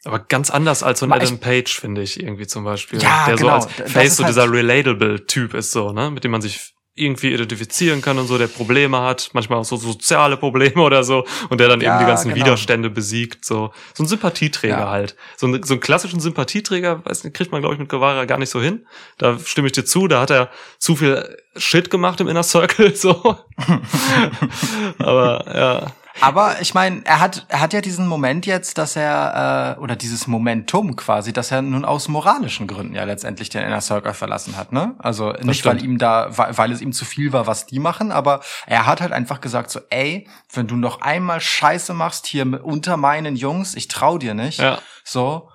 Aber ganz anders als so ein Aber ich- Adam Page, finde ich, irgendwie zum Beispiel. Ja, der genau. so als Face so halt- dieser relatable-Typ ist, so, ne? Mit dem man sich irgendwie identifizieren kann und so, der Probleme hat, manchmal auch so soziale Probleme oder so, und der dann Ja, eben die ganzen genau. Widerstände besiegt, so. So ein Sympathieträger Ja. halt. So, ein, so einen klassischen Sympathieträger, weiß nicht, kriegt man, glaube ich, mit Guevara gar nicht so hin. Da stimme ich dir zu, da hat er zu viel Shit gemacht im Inner Circle, so. Aber, ja. Aber ich meine, er hat, er hat ja diesen Moment jetzt, dass er, äh, oder dieses Momentum quasi, dass er nun aus moralischen Gründen ja letztendlich den Inner Circle verlassen hat, ne? Also nicht, weil stimmt. ihm da, weil, weil es ihm zu viel war, was die machen, aber er hat halt einfach gesagt so, ey, wenn du noch einmal Scheiße machst hier unter meinen Jungs, ich trau dir nicht. Ja. So,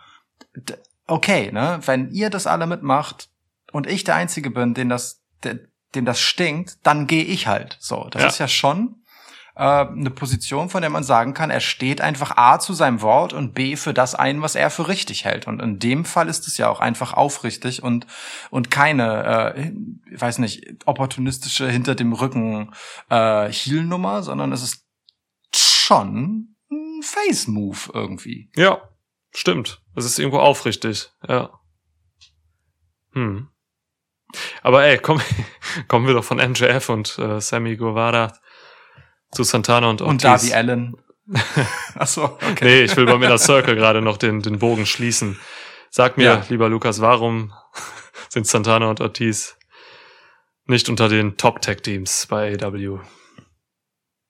okay, ne? Wenn ihr das alle mitmacht und ich der Einzige bin, den das, dem das stinkt, dann gehe ich halt. So, das Ja. ist ja schon äh, eine Position, von der man sagen kann, er steht einfach A zu seinem Wort und B für das ein, was er für richtig hält. Und in dem Fall ist es ja auch einfach aufrichtig und und keine, äh, ich weiß nicht, opportunistische hinter dem Rücken äh, Heel-Nummer, sondern es ist schon ein Face-Move irgendwie. Ja, stimmt. Das ist irgendwo aufrichtig, ja. Hm. Aber ey, komm, kommen wir doch von MJF und äh, Sammy Guevara zu Santana und Ortiz. Und Darby Allen. Ach so, okay. Nee, ich will beim Inner Circle gerade noch den, den Bogen schließen. Sag mir, Ja. lieber Lukas, warum sind Santana und Ortiz nicht unter den Top-Tech-Teams bei AEW?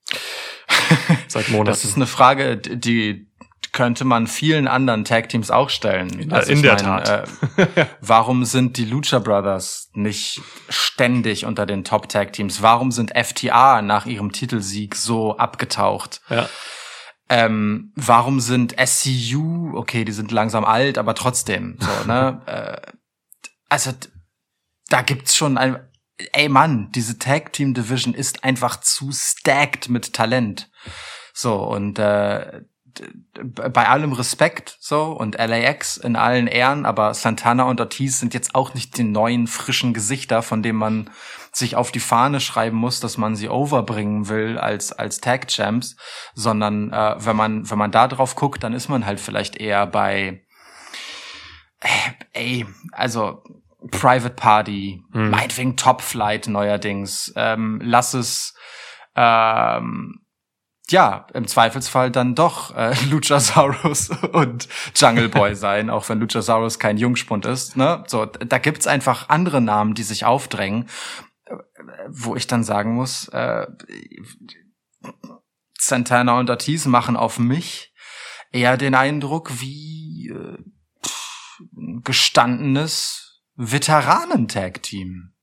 Seit Monaten. Das ist eine Frage, die könnte man vielen anderen Tag-Teams auch stellen. In ich der mein, Tat. Äh, warum sind die Lucha Brothers nicht ständig unter den Top-Tag-Teams? Warum sind FTA nach ihrem Titelsieg so abgetaucht? ja. Ähm, warum sind SCU, okay, die sind langsam alt, aber trotzdem, so, ne? äh, also, da gibt's schon ein, ey Mann, diese Tag Team Division ist einfach zu stacked mit Talent. So, und äh, bei allem Respekt, so, und LAX in allen Ehren, aber Santana und Ortiz sind jetzt auch nicht die neuen, frischen Gesichter, von denen man sich auf die Fahne schreiben muss, dass man sie overbringen will als als Tag Champs, sondern äh, wenn man wenn man da drauf guckt, dann ist man halt vielleicht eher bei äh, ey, also Private Party, Hm. meinetwegen Top Flight neuerdings, ähm, lass es ähm, ja, im Zweifelsfall dann doch äh, Luchasaurus und Jungle Boy sein, auch wenn Luchasaurus kein Jungspund ist. Ne? So, da gibt's einfach andere Namen, die sich aufdrängen, äh, wo ich dann sagen muss, äh, Santana und Ortiz machen auf mich eher den Eindruck wie äh, pff, gestandenes Veteranen-Tag-Team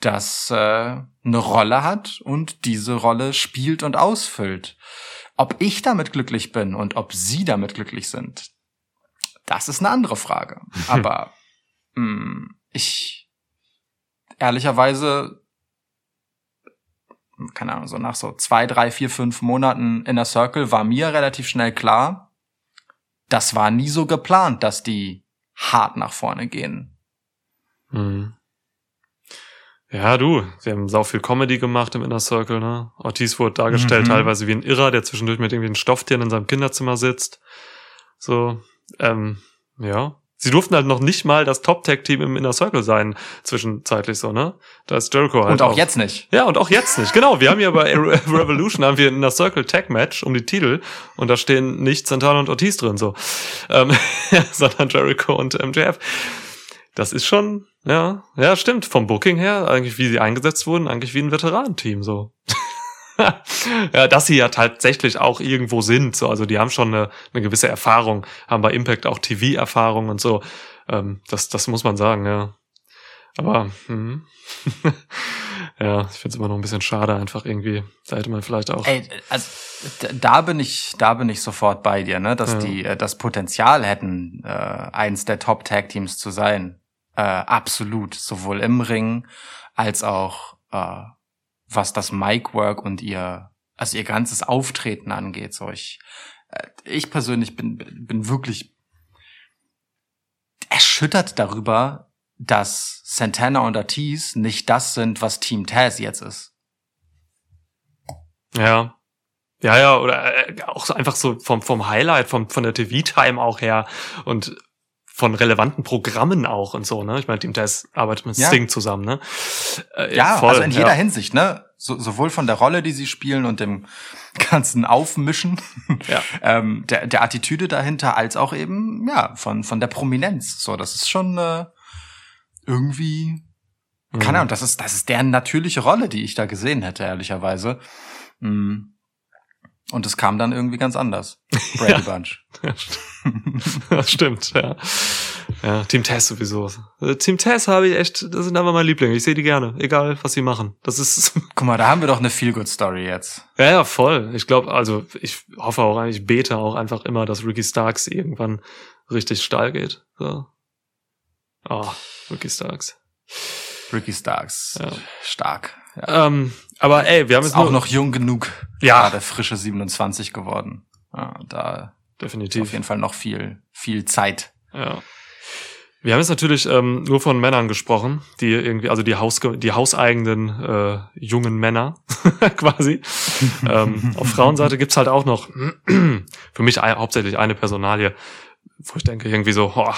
das äh, eine Rolle hat und diese Rolle spielt und ausfüllt. Ob ich damit glücklich bin und ob sie damit glücklich sind, das ist eine andere Frage. Aber mh, ich ehrlicherweise keine Ahnung, so nach so zwei, drei, vier, fünf Monaten Inner Circle war mir relativ schnell klar, das war nie so geplant, dass die hart nach vorne gehen. Mhm. Ja, du, sie haben sau viel Comedy gemacht im Inner Circle, ne? Ortiz wurde dargestellt Mhm. teilweise wie ein Irrer, der zwischendurch mit irgendwie einem Stofftieren in seinem Kinderzimmer sitzt. So, ähm, ja. Sie durften halt noch nicht mal das Top-Tag-Team im Inner Circle sein, zwischenzeitlich so, ne? Da ist Jericho halt Und auch jetzt nicht. Ja, und auch jetzt nicht. Genau, wir haben ja bei Re- Revolution haben wir ein Inner Circle Tag Match um die Titel und da stehen nicht Santana und Ortiz drin, so. Ähm, sondern Jericho und MJF. Das ist schon, ja, ja, stimmt. Vom Booking her, eigentlich wie sie eingesetzt wurden, eigentlich wie ein Veteranenteam, so. ja, dass sie ja tatsächlich auch irgendwo sind, so. Also die haben schon eine, eine gewisse Erfahrung, haben bei Impact auch TV-Erfahrung und so. Ähm, das, das muss man sagen, ja. Aber, hm. ja, ich finde es immer noch ein bisschen schade, einfach irgendwie. Da hätte man vielleicht auch. Ey, also da bin ich, da bin ich sofort bei dir, ne, dass Ja. die äh, das Potenzial hätten, äh, eins der Top Tag Teams zu sein. Äh, absolut, sowohl im Ring als auch äh, was das Mic Work und ihr, also ihr ganzes Auftreten angeht. So ich, äh, ich persönlich bin bin wirklich erschüttert darüber, dass Santana und Ortiz nicht das sind, was Team Taz jetzt ist. Ja. Ja, ja, oder äh, auch einfach so vom, vom Highlight, vom, von der TV-Time auch her und von relevanten Programmen auch und so, ne? Ich meine, Team Tess arbeitet mit Ja. Sting zusammen, ne? Äh, Ja, voll, also in jeder ja. Hinsicht, ne? So, sowohl von der Rolle, die sie spielen und dem ganzen Aufmischen, Ja. ähm, der, der Attitüde dahinter, als auch eben, ja, von, von der Prominenz. So, das ist schon äh, irgendwie, Mhm. keine Ahnung, das ist, das ist deren natürliche Rolle, die ich da gesehen hätte, ehrlicherweise. Mm. Und es kam dann irgendwie ganz anders. Brady Ja. Bunch. Ja, stimmt, ja. Ja, Team Tess sowieso. Äh, Team Tess habe ich echt, das sind einfach meine Lieblinge. Ich sehe die gerne, egal was sie machen. Das ist, Guck mal, da haben wir doch eine Feel-Good-Story jetzt. ja, ja, voll. Ich glaube, also ich hoffe auch eigentlich, bete auch einfach immer, dass Ricky Starks irgendwann richtig steil geht. So. Oh, Ricky Starks. Ricky Starks. Ja. Stark. Ja. Ähm, aber ey, wir haben Ist jetzt auch noch jung genug. Ja. Gerade frische 27 geworden. Ja, da ist auf definitiv. jeden Fall noch viel, viel Zeit. Ja. Wir haben jetzt natürlich ähm, nur von Männern gesprochen, die irgendwie, also die, Haus, die hauseigenen äh, jungen Männer quasi. ähm, auf Frauenseite gibt's halt auch noch für mich ein, hauptsächlich eine Personalie, wo ich denke irgendwie so, boah,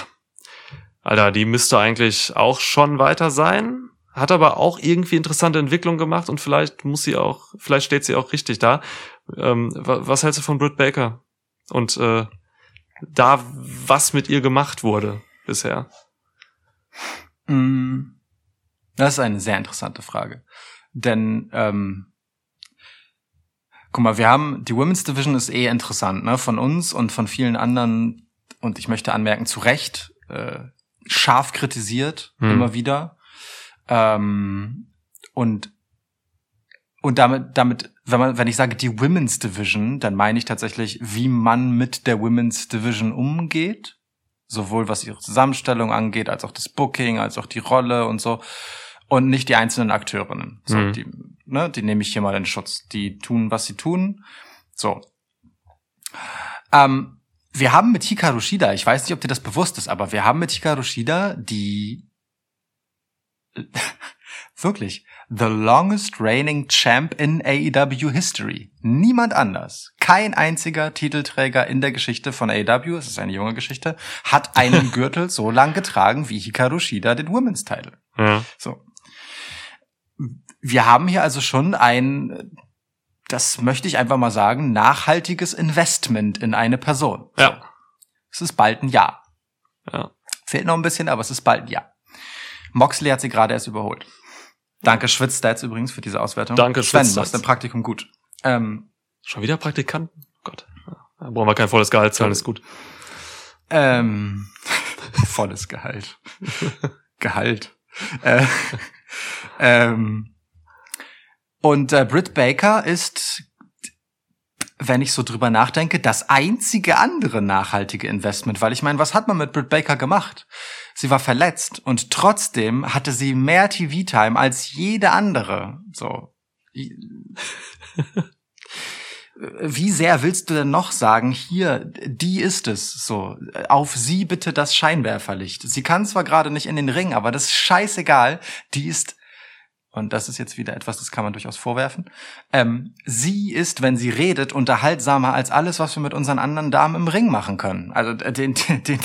Alter, die müsste eigentlich auch schon weiter sein, hat aber auch irgendwie interessante Entwicklung gemacht und vielleicht muss sie auch, vielleicht steht sie auch richtig da. Ähm, wa- was hältst du von Britt Baker? Und äh, da, was mit ihr gemacht wurde bisher. Mm, Das ist eine sehr interessante Frage. Denn, ähm, guck mal, wir haben, die Women's Division ist eh interessant, ne? Von uns und von vielen anderen, und ich möchte anmerken, zu Recht, äh, scharf kritisiert, Hm. immer wieder. Ähm, und, und damit, damit, wenn man, wenn ich sage die Women's Division, dann meine ich tatsächlich, wie man mit der Women's Division umgeht. Sowohl was ihre Zusammenstellung angeht, als auch das Booking, als auch die Rolle und so. Und nicht die einzelnen Akteurinnen. So, Mhm. die, ne, die nehme ich hier mal in Schutz. Die tun, was sie tun. So. Ähm, wir haben mit Hikaru Shida, ich weiß nicht, ob dir das bewusst ist, aber wir haben mit Hikaru Shida die wirklich the longest reigning champ in AEW history. Niemand anders. Kein einziger Titelträger in der Geschichte von AEW, es ist eine junge Geschichte, hat einen Gürtel so lang getragen wie Hikaru Shida den Women's Title. Ja. So. Wir haben hier also schon ein, das möchte ich einfach mal sagen, nachhaltiges Investment in eine Person. So. Ja. Es ist bald ein Jahr. Ja. Fehlt noch ein bisschen, aber es ist bald ein Jahr. Moxley hat sie gerade erst überholt. Danke Schwitzstats übrigens für diese Auswertung. Danke, Sven, du Schwitzstats. machst dein Praktikum gut. Ähm, Schon wieder Praktikanten? Gott. Da brauchen wir kein volles Gehalt zahlen, ist gut. ähm, volles Gehalt. Gehalt. Äh, ähm, und äh, Britt Baker ist, wenn ich so drüber nachdenke, das einzige andere nachhaltige Investment, weil ich meine, was hat man mit Britt Baker gemacht? Sie war verletzt und trotzdem hatte sie mehr TV-Time als jede andere. So wie sehr willst du denn noch sagen, hier, die ist es, so, auf sie bitte das Scheinwerferlicht. Sie kann zwar gerade nicht in den Ring, aber das ist scheißegal, die ist, und das ist jetzt wieder etwas, das kann man durchaus vorwerfen, ähm, sie ist, wenn sie redet, unterhaltsamer als alles, was wir mit unseren anderen Damen im Ring machen können. Also äh, den, den, den,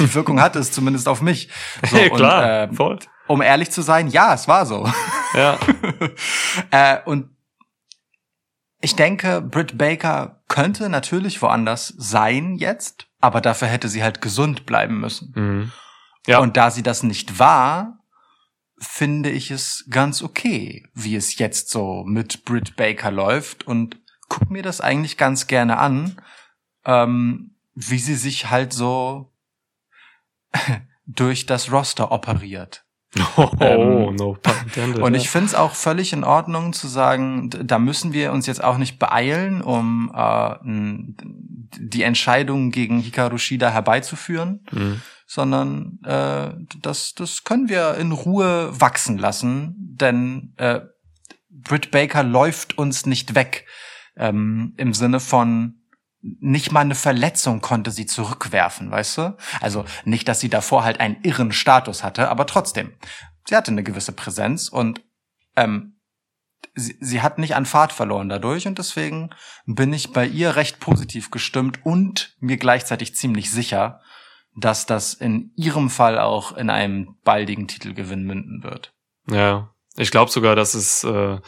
die Wirkung hat es zumindest auf mich. So, Ja, klar, und, ähm, voll. um ehrlich zu sein, ja, es war so. Ja. äh, und ich denke, Britt Baker könnte natürlich woanders sein jetzt, aber dafür hätte sie halt gesund bleiben müssen. Mhm. Ja. Und da sie das nicht war, finde ich es ganz okay, wie es jetzt so mit Britt Baker läuft und guck mir das eigentlich ganz gerne an, ähm, wie sie sich halt so durch das Roster operiert. Oh, Ähm, no intended. Und ich finde es auch völlig in Ordnung zu sagen, da müssen wir uns jetzt auch nicht beeilen, um äh, die Entscheidung gegen Hikaru Shida herbeizuführen, Mhm. Sondern äh, das, das können wir in Ruhe wachsen lassen, denn äh, Britt Baker läuft uns nicht weg ähm, im Sinne von nicht mal eine Verletzung konnte sie zurückwerfen, weißt du? Also nicht, dass sie davor halt einen irren Status hatte, aber trotzdem, sie hatte eine gewisse Präsenz und ähm, sie, sie hat nicht an Fahrt verloren dadurch und deswegen bin ich bei ihr recht positiv gestimmt und mir gleichzeitig ziemlich sicher, dass das in ihrem Fall auch in einem baldigen Titelgewinn münden wird. Ja, ich glaube sogar, dass es, äh,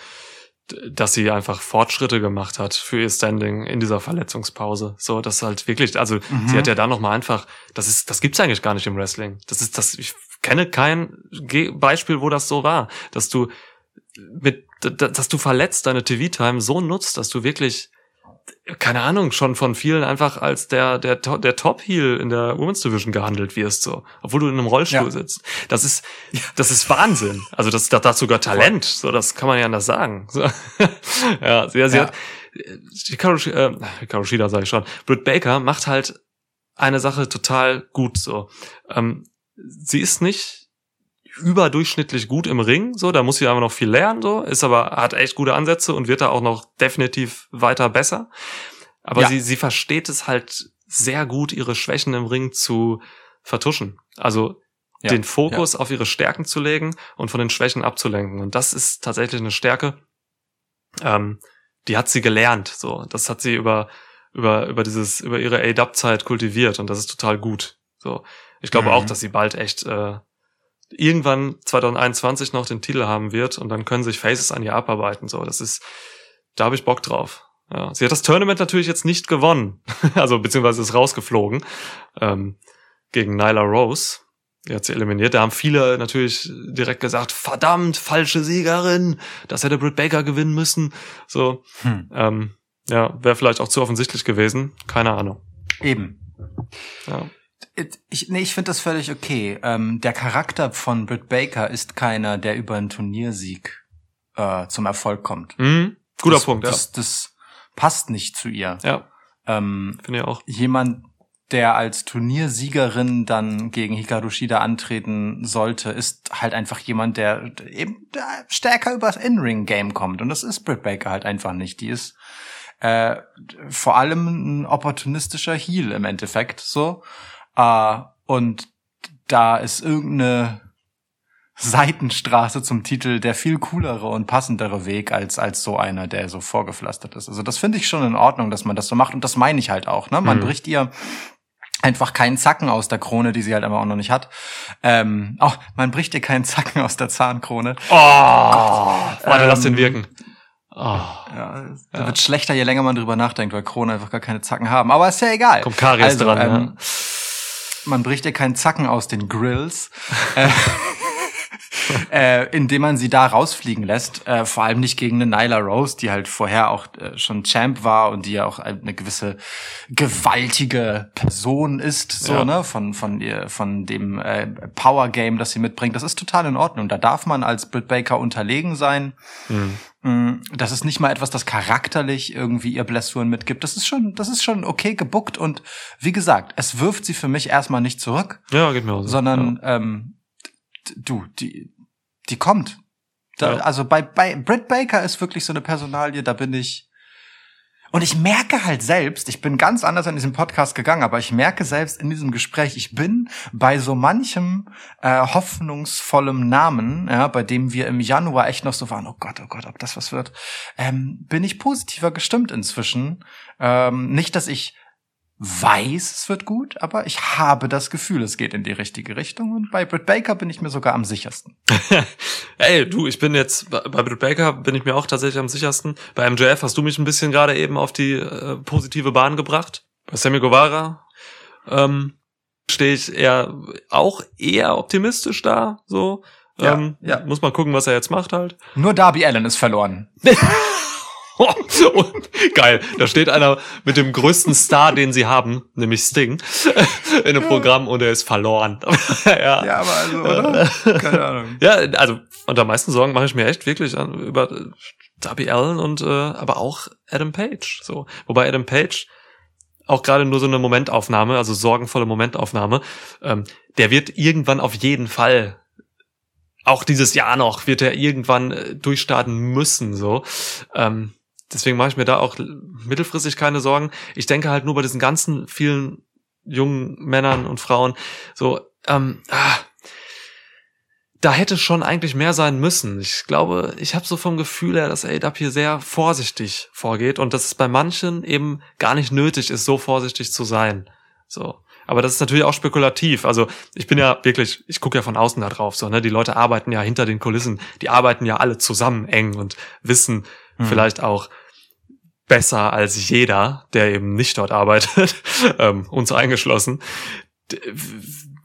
dass sie einfach Fortschritte gemacht hat für ihr Standing in dieser Verletzungspause. So, das halt wirklich, also Mhm. sie hat ja da noch mal einfach, das ist, das gibt's eigentlich gar nicht im Wrestling. Das ist, das, ich kenne kein Beispiel, wo das so war, dass du mit, dass du verletzt deine TV-Time so nutzt, dass du wirklich keine Ahnung, schon von vielen einfach als der, der, der Top-Heel in der Women's Division gehandelt wirst, so. Obwohl du in einem Rollstuhl Ja. sitzt. Das ist, das ist Wahnsinn. Also das, das hat sogar Talent. So, das kann man ja anders sagen. So. ja, sie, sie Ja. hat, Hikaru, äh, Hikaru Shida sage ich schon. Britt Baker macht halt eine Sache total gut, so. Ähm, sie ist nicht überdurchschnittlich gut im Ring, so, da muss sie aber noch viel lernen, so, ist aber, hat echt gute Ansätze und wird da auch noch definitiv weiter besser. Aber Ja. sie, sie versteht es halt sehr gut, ihre Schwächen im Ring zu vertuschen. Also Ja, den Fokus auf ihre Stärken zu legen und von den Schwächen abzulenken. Und das ist tatsächlich eine Stärke, ähm, die hat sie gelernt. So, das hat sie über über über dieses über ihre A-Dub-Zeit kultiviert und das ist total gut. So, ich glaube Mhm. auch, dass sie bald echt äh, irgendwann 2021 noch den Titel haben wird und dann können sich Faces an ihr abarbeiten. So, das ist, da habe ich Bock drauf. Ja, sie hat das Tournament natürlich jetzt nicht gewonnen, also beziehungsweise ist rausgeflogen ähm, gegen Nyla Rose. Die hat sie eliminiert. Da haben viele natürlich direkt gesagt, verdammt, falsche Siegerin, das hätte Britt Baker gewinnen müssen. So, Hm. ähm, ja, wäre vielleicht auch zu offensichtlich gewesen. Keine Ahnung. Eben. Ja. Ich, nee, ich finde das völlig okay. Ähm, der Charakter von Britt Baker ist keiner, der über einen Turniersieg äh, zum Erfolg kommt. Mhm. Guter das, Punkt, ja. das, das passt nicht zu ihr. Ja, Ähm, finde ich auch. jemand, der als Turniersiegerin dann gegen Hikaru Shida antreten sollte, ist halt einfach jemand, der eben stärker übers In-Ring-Game kommt. Und das ist Britt Baker halt einfach nicht. Die ist äh, vor allem ein opportunistischer Heel im Endeffekt so. Äh, und da ist irgendeine Seitenstraße zum Titel der viel coolere und passendere Weg als als so einer, der so vorgepflastert ist. Also das finde ich schon in Ordnung, dass man das so macht und das meine ich halt auch. Ne? Man Mhm. bricht ihr einfach keinen Zacken aus der Krone, die sie halt aber auch noch nicht hat. Ähm, auch man bricht ihr keinen Zacken aus der Zahnkrone. Oh, warte, lass den Ähm, wirken. Oh, Ja, Ja. wird schlechter, je länger man drüber nachdenkt, weil Kronen einfach gar keine Zacken haben. Aber ist ja egal. kommt Karies Also, dran. ähm, Man bricht ihr keinen Zacken aus den Grills. äh, äh, indem man sie da rausfliegen lässt. Äh, vor allem nicht gegen eine Nyla Rose, die halt vorher auch äh, schon Champ war und die ja auch eine gewisse gewaltige Person ist, so, Ja. ne, von, von ihr, von dem äh, Power Game, das sie mitbringt. Das ist total in Ordnung. Da darf man als Britt Baker unterlegen sein. Mhm. Mm, Das ist nicht mal etwas, das charakterlich irgendwie ihr Blessuren mitgibt. Das ist schon, das ist schon okay gebuckt und wie gesagt, es wirft sie für mich erstmal nicht zurück, ja, geht mir auch so. sondern ähm, d- du, die, die kommt. Da, Ja. Also bei, bei Britt Baker ist wirklich so eine Personalie, da bin ich. Und ich merke halt selbst, ich bin ganz anders an diesem Podcast gegangen, aber ich merke selbst in diesem Gespräch, ich bin bei so manchem äh, hoffnungsvollem Namen, ja, bei dem wir im Januar echt noch so waren, oh Gott, oh Gott, ob das was wird, ähm, bin ich positiver gestimmt inzwischen. Ähm, nicht, dass ich weiß, es wird gut, aber ich habe das Gefühl, es geht in die richtige Richtung. Und bei Britt Baker bin ich mir sogar am sichersten. Ey, du, ich bin jetzt, bei Britt Baker bin ich mir auch tatsächlich am sichersten. Bei MJF hast du mich ein bisschen gerade eben auf die äh, positive Bahn gebracht. Bei Sammy Guevara ähm, stehe ich eher auch eher optimistisch da. So Ja, ähm, ja. muss man gucken, was er jetzt macht halt. Nur Darby Allen ist verloren. Und, geil, da steht einer mit dem größten Star, den sie haben, nämlich Sting, in einem Programm und er ist verloren. ja. Ja, aber also, oder? Keine Ahnung. Ja, also unter meisten Sorgen mache ich mir echt wirklich an, über äh, Darby Allen und äh, aber auch Adam Page. So, wobei Adam Page auch gerade nur so eine Momentaufnahme, also sorgenvolle Momentaufnahme, ähm, der wird irgendwann auf jeden Fall auch dieses Jahr noch wird er irgendwann äh, durchstarten müssen. So, ähm, deswegen mache ich mir da auch mittelfristig keine Sorgen. Ich denke halt nur bei diesen ganzen vielen jungen Männern und Frauen so. Ähm, ah, da hätte schon eigentlich mehr sein müssen. Ich glaube, ich habe so vom Gefühl her, dass ADAP hier sehr vorsichtig vorgeht und dass es bei manchen eben gar nicht nötig ist, so vorsichtig zu sein. So. Aber das ist natürlich auch spekulativ. Also ich bin ja wirklich, ich gucke ja von außen da drauf. So, ne? Die Leute arbeiten ja hinter den Kulissen, die arbeiten ja alle zusammen eng und wissen Hm. vielleicht auch besser als jeder, der eben nicht dort arbeitet, ähm, uns eingeschlossen,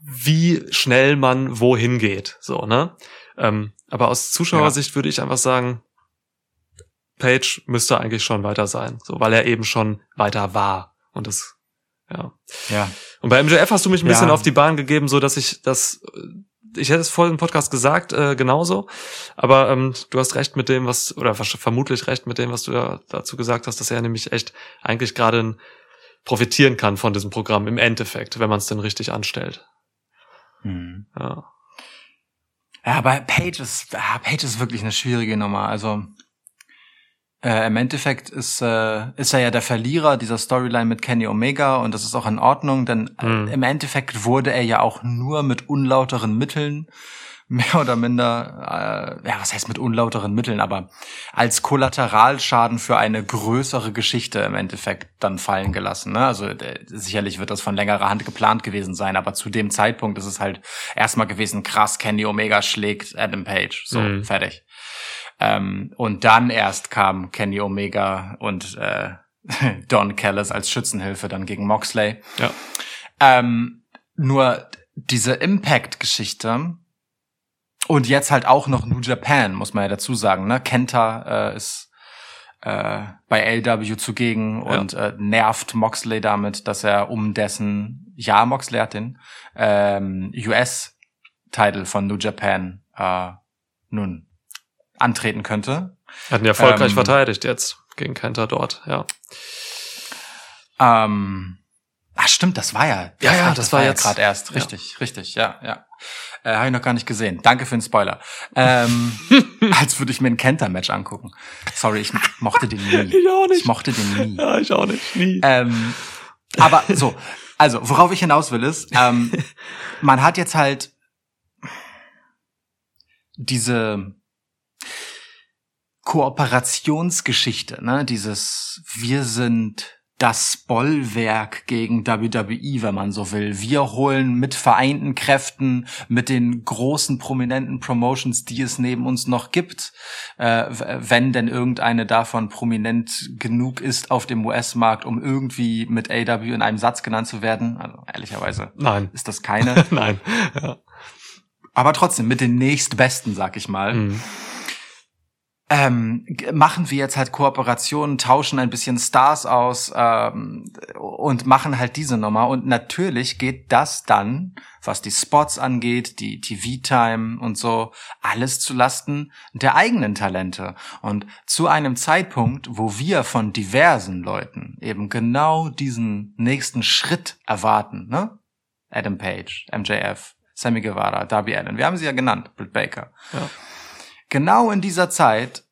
wie schnell man wohin geht. So, ne? Ähm, aber aus Zuschauersicht würde ich einfach sagen, Page müsste eigentlich schon weiter sein, so weil er eben schon weiter war. Und das, ja. Ja. Und bei MJF hast du mich ein bisschen Ja. auf die Bahn gegeben, so dass ich das, ich hätte es voll im Podcast gesagt, äh, genauso. Aber ähm, du hast recht mit dem, was, oder vermutlich recht mit dem, was du da, dazu gesagt hast, dass er nämlich echt eigentlich gerade profitieren kann von diesem Programm im Endeffekt, wenn man es denn richtig anstellt. Hm. Ja. Ja, aber Page ist, Page ist wirklich eine schwierige Nummer. Also äh, im Endeffekt ist, äh, ist er ja der Verlierer dieser Storyline mit Kenny Omega und das ist auch in Ordnung, denn äh, Mhm. im Endeffekt wurde er ja auch nur mit unlauteren Mitteln mehr oder minder, äh, ja, was heißt mit unlauteren Mitteln, aber als Kollateralschaden für eine größere Geschichte im Endeffekt dann fallen gelassen. Ne? Also äh, sicherlich wird das von längerer Hand geplant gewesen sein, aber zu dem Zeitpunkt ist es halt erstmal gewesen, krass, Kenny Omega schlägt Adam Page. So, Mhm. fertig. Ähm, und dann erst kam Kenny Omega und äh, Don Callis als Schützenhilfe dann gegen Moxley. Ja. Ähm, nur diese Impact-Geschichte und jetzt halt auch noch New Japan, muss man ja dazu sagen. Ne? Kenta äh, ist äh, bei LW zugegen Ja. und äh, nervt Moxley damit, dass er um dessen, ja, Moxley hat den ähm, US-Title von New Japan äh, nun antreten könnte. Hatten ja erfolgreich Ähm, verteidigt jetzt gegen Kenta dort, ja. Ähm, ach stimmt, das war ja. Ja, ja, das, das war war ja jetzt. gerade erst. Ja. Richtig, richtig, ja, ja. Äh, Habe ich noch gar nicht gesehen. Danke für den Spoiler. Ähm, als würde ich mir ein Kenter-Match angucken. Sorry, ich mochte den nie. Ich auch Ich mochte den nie. Ja, ich auch nicht. Nie. Ähm, aber so, also worauf ich hinaus will ist, ähm, man hat jetzt halt diese Kooperationsgeschichte, ne, dieses wir sind das Bollwerk gegen WWE, wenn man so will. Wir holen mit vereinten Kräften, mit den großen prominenten Promotions, die es neben uns noch gibt, äh, wenn denn irgendeine davon prominent genug ist auf dem US-Markt, um irgendwie mit AW in einem Satz genannt zu werden. Also ehrlicherweise Nein. ist das keine. Nein. Ja. Aber trotzdem mit den nächstbesten, sag ich mal. Mhm. Ähm, machen wir jetzt halt Kooperationen, tauschen ein bisschen Stars aus ähm, und machen halt diese Nummer. Und natürlich geht das dann, was die Spots angeht, die TV-Time und so, alles zu Lasten der eigenen Talente. Und zu einem Zeitpunkt, wo wir von diversen Leuten eben genau diesen nächsten Schritt erwarten, ne? Adam Page, MJF, Sammy Guevara, Darby Allen, wir haben sie ja genannt, Britt Baker Ja. Genau in dieser Zeit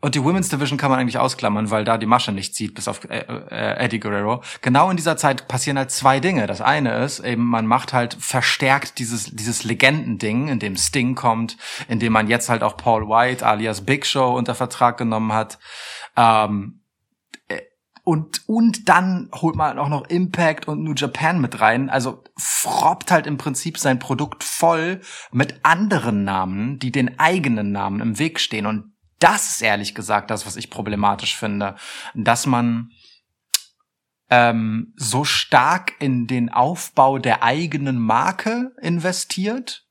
und die Women's Division kann man eigentlich ausklammern, weil da die Masche nicht zieht, bis auf äh, äh, Eddie Guerrero. Genau in dieser Zeit passieren halt zwei Dinge. Das eine ist eben, man macht halt verstärkt dieses dieses Legendending, in dem Sting kommt, in dem man jetzt halt auch Paul White alias Big Show unter Vertrag genommen hat. Ähm, äh, und, und dann holt man auch noch Impact und New Japan mit rein. Also froppt halt im Prinzip sein Produkt voll mit anderen Namen, die den eigenen Namen im Weg stehen. Und das ist ehrlich gesagt das, was ich problematisch finde, dass man ähm, so stark in den Aufbau der eigenen Marke investiert,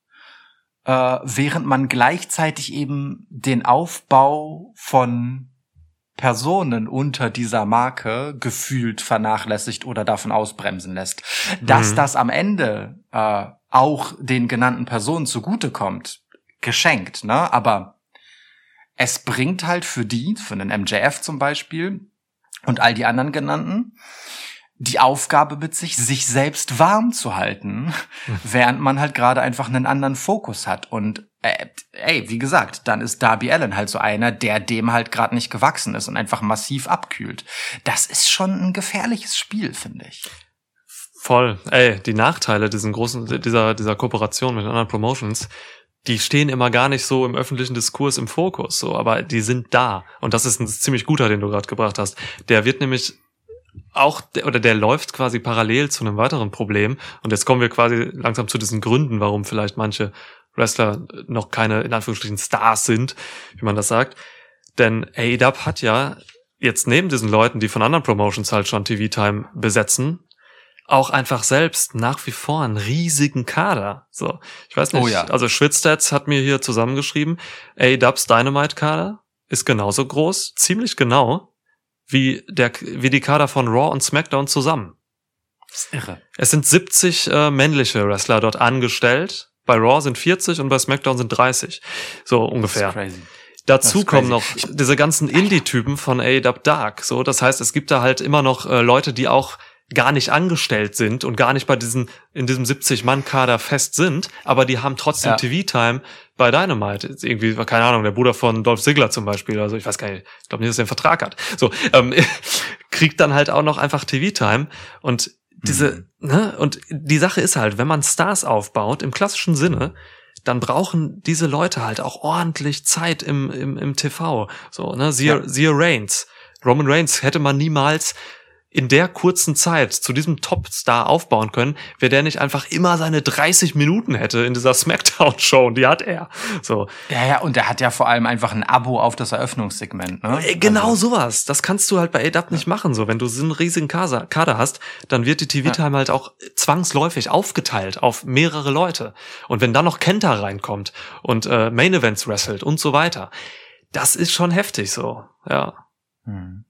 äh, während man gleichzeitig eben den Aufbau von Personen unter dieser Marke gefühlt vernachlässigt oder davon ausbremsen lässt. Dass Mhm. das am Ende äh, auch den genannten Personen zugutekommt, geschenkt, ne? Aber es bringt halt für die, für den MJF zum Beispiel und all die anderen genannten, die Aufgabe mit sich, sich selbst warm zu halten, während man halt gerade einfach einen anderen Fokus hat. Und äh, ey, wie gesagt, dann ist Darby Allen halt so einer, der dem halt gerade nicht gewachsen ist und einfach massiv abkühlt. Das ist schon ein gefährliches Spiel, finde ich. Voll. Ey, die Nachteile diesen großen, dieser, dieser Kooperation mit anderen Promotions, die stehen immer gar nicht so im öffentlichen Diskurs im Fokus, so, aber die sind da. Und das ist ein ziemlich guter, den du gerade gebracht hast. Der wird nämlich auch, der- oder der läuft quasi parallel zu einem weiteren Problem. Und jetzt kommen wir quasi langsam zu diesen Gründen, warum vielleicht manche Wrestler noch keine, in Anführungsstrichen, Stars sind, wie man das sagt. Denn AEW hat ja jetzt neben diesen Leuten, die von anderen Promotions halt schon TV-Time besetzen, auch einfach selbst nach wie vor einen riesigen Kader. So, ich weiß nicht. Oh ja. Also Schwitzstats hat mir hier zusammengeschrieben, AEWs Dynamite Kader ist genauso groß, ziemlich genau, wie der, wie die Kader von Raw und SmackDown zusammen. Das ist irre. Es sind 70 äh, männliche Wrestler dort angestellt. Bei Raw sind 40 und bei SmackDown sind 30. So ungefähr. Das ist crazy. Dazu kommen noch diese ganzen Indie-Typen von AEW Dark. So, das heißt, es gibt da halt immer noch äh, Leute, die auch gar nicht angestellt sind und gar nicht bei diesen in diesem 70-Mann-Kader fest sind, aber die haben trotzdem Ja. TV-Time bei Dynamite. Jetzt Irgendwie, keine Ahnung, der Bruder von Dolph Ziggler zum Beispiel, also ich weiß gar nicht, ich glaube nicht, dass er einen Vertrag hat. So, ähm, kriegt dann halt auch noch einfach TV-Time und diese, ne, und die Sache ist halt, wenn man Stars aufbaut, im klassischen Sinne, dann brauchen diese Leute halt auch ordentlich Zeit im, im, im TV. So, ne, siehe, Ja. siehe Reigns. Roman Reigns hätte man niemals in der kurzen Zeit zu diesem Top-Star aufbauen können, wäre der nicht einfach immer seine 30 Minuten hätte in dieser Smackdown-Show und die hat er. So, Ja, ja, und er hat ja vor allem einfach ein Abo auf das Eröffnungssegment, ne? Ey, Genau Also, sowas. Das kannst du halt bei ADAP nicht machen. So, wenn du so einen riesigen Kader, hast, dann wird die TV-Time halt auch zwangsläufig aufgeteilt auf mehrere Leute. Und wenn dann noch Kenta reinkommt und äh, Main Events wrestelt und so weiter, das ist schon heftig so. Ja. Hm.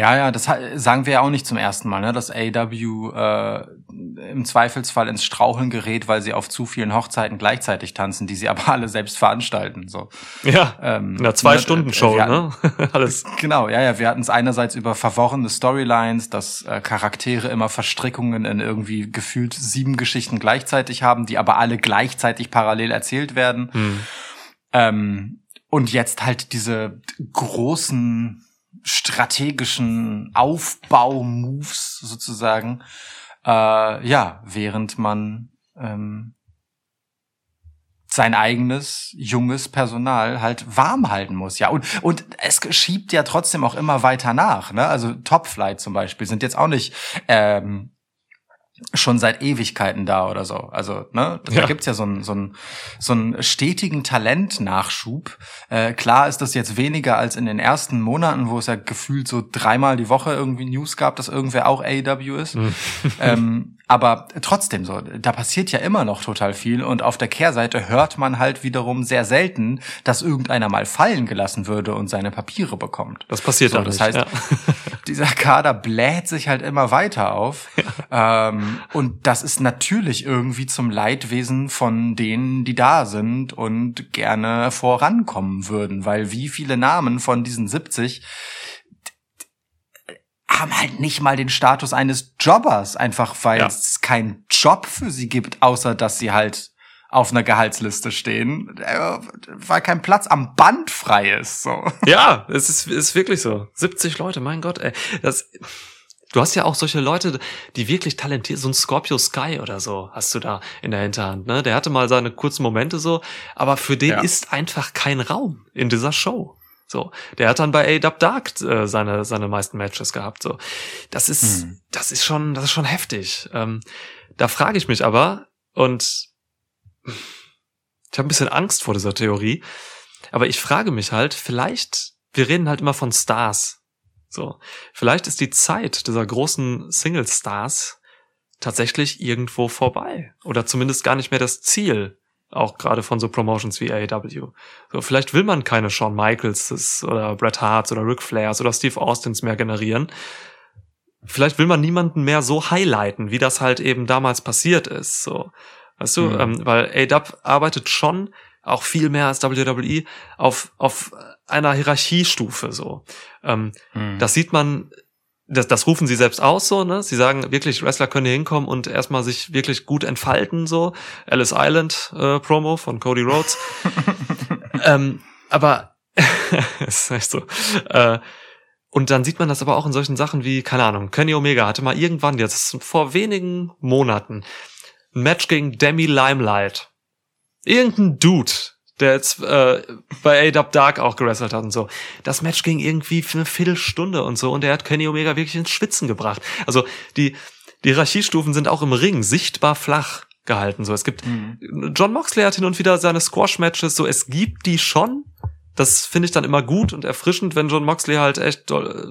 Ja, ja, das sagen wir ja auch nicht zum ersten Mal, ne? dass AW äh, im Zweifelsfall ins Straucheln gerät, weil sie auf zu vielen Hochzeiten gleichzeitig tanzen, die sie aber alle selbst veranstalten. So. Ja. Ähm, einer Zwei-Stunden-Show, wir ne? Alles. Genau, ja, ja. Wir hatten es einerseits über verworrene Storylines, dass äh, Charaktere immer Verstrickungen in irgendwie gefühlt sieben Geschichten gleichzeitig haben, die aber alle gleichzeitig parallel erzählt werden. Hm. Ähm, und jetzt halt diese großen strategischen Aufbau-Moves sozusagen. Äh, ja, während man ähm, sein eigenes junges Personal halt warm halten muss, ja. Und, und es schiebt ja trotzdem auch immer weiter nach, ne? Also Top Flight zum Beispiel sind jetzt auch nicht ähm, schon seit Ewigkeiten da oder so. Also, ne, da Ja. gibt's ja so einen so einen so einen stetigen Talentnachschub. Äh, klar ist das jetzt weniger als in den ersten Monaten, wo es ja gefühlt so dreimal die Woche irgendwie News gab, dass irgendwer auch AEW ist. Hm. ähm, aber trotzdem so, da passiert ja immer noch total viel und auf der Kehrseite hört man halt wiederum sehr selten, dass irgendeiner mal fallen gelassen würde und seine Papiere bekommt. Das passiert So, auch das nicht. heißt, ja. dieser Kader bläht sich halt immer weiter auf. Ähm, und das ist natürlich irgendwie zum Leidwesen von denen, die da sind und gerne vorankommen würden, weil wie viele Namen von diesen 70 haben halt nicht mal den Status eines Jobbers, einfach weil Ja. es keinen Job für sie gibt, außer dass sie halt auf einer Gehaltsliste stehen, äh, weil kein Platz am Band frei ist. So. Ja, es ist, ist wirklich so. 70 Leute, mein Gott, ey. Das, du hast ja auch solche Leute, die wirklich talentiert, so ein Scorpio Sky oder so hast du da in der Hinterhand, ne? Der hatte mal seine kurzen Momente so, aber für den Ja. ist einfach kein Raum in dieser Show. So, der hat dann bei A-Dub Dark äh, seine seine meisten Matches gehabt. So, das ist Hm. das ist schon das ist schon heftig. Ähm, da frage ich mich aber und ich habe ein bisschen Angst vor dieser Theorie, aber ich frage mich halt, vielleicht wir reden halt immer von Stars. So, vielleicht ist die Zeit dieser großen Single-Stars tatsächlich irgendwo vorbei oder zumindest gar nicht mehr das Ziel auch gerade von so Promotions wie AEW. So, vielleicht will man keine Shawn Michaels oder Bret Harts oder Ric Flairs oder Steve Austins mehr generieren. Vielleicht will man niemanden mehr so highlighten, wie das halt eben damals passiert ist. So, weißt du, Mhm. ähm, weil AEW arbeitet schon auch viel mehr als WWE auf auf einer Hierarchiestufe so. Ähm, Hm. das sieht man, das, das rufen sie selbst aus so, ne? Sie sagen wirklich, Wrestler können hier hinkommen und erstmal sich wirklich gut entfalten, so. Alice Island äh, Promo von Cody Rhodes. ähm, aber ist echt so. Äh, und dann sieht man das aber auch in solchen Sachen wie, keine Ahnung, Kenny Omega hatte mal irgendwann, jetzt vor wenigen Monaten, ein Match gegen Demi Limelight. Irgendein Dude, der jetzt äh, bei A-Dub Dark auch gewrestelt hat und so. Das Match ging irgendwie für eine Viertelstunde und so und der hat Kenny Omega wirklich ins Schwitzen gebracht. Also die, die Hierarchiestufen sind auch im Ring sichtbar flach gehalten. So, es gibt Hm. John Moxley hat hin und wieder seine Squash-Matches, so es gibt die schon. Das finde ich dann immer gut und erfrischend, wenn John Moxley halt echt äh,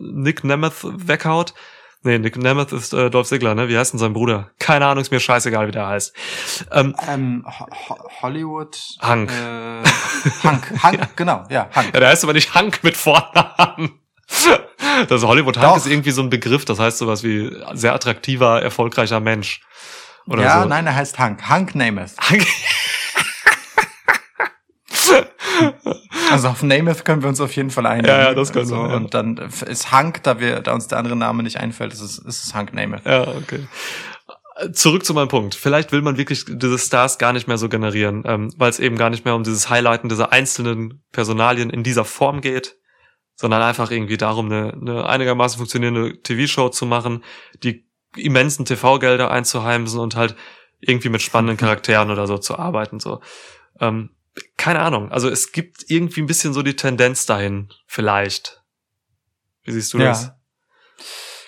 Nick Nemeth weghaut. Nee, Nick Nemeth ist äh, Dolph Ziggler, ne? Wie heißt denn sein Bruder? Keine Ahnung, ist mir scheißegal, wie der heißt. Ähm, Ähm, Ho Ho Hollywood. Hank. Äh, Hank, Hank, genau, ja, Hank. ja, der heißt aber nicht Hank mit Vornamen. Das Hollywood Hank Doch. ist irgendwie so ein Begriff, das heißt sowas wie sehr attraktiver, erfolgreicher Mensch. Oder ja, so. nein, er heißt Hank. Hank Namath. Hank, Also auf Namath können wir uns auf jeden Fall einigen. Ja, ja, das können wir, also, ja. Und dann ist Hank, da wir, da uns der andere Name nicht einfällt, ist es, ist es Hank Namath. Ja, okay. Zurück zu meinem Punkt. Vielleicht will man wirklich diese Stars gar nicht mehr so generieren, ähm, weil es eben gar nicht mehr um dieses Highlighten dieser einzelnen Personalien in dieser Form geht, sondern einfach irgendwie darum, eine, eine einigermaßen funktionierende TV-Show zu machen, die immensen TV-Gelder einzuheimsen und halt irgendwie mit spannenden Charakteren oder so zu arbeiten. So, ähm, keine Ahnung. Also es gibt irgendwie ein bisschen so die Tendenz dahin, vielleicht. Wie siehst du das?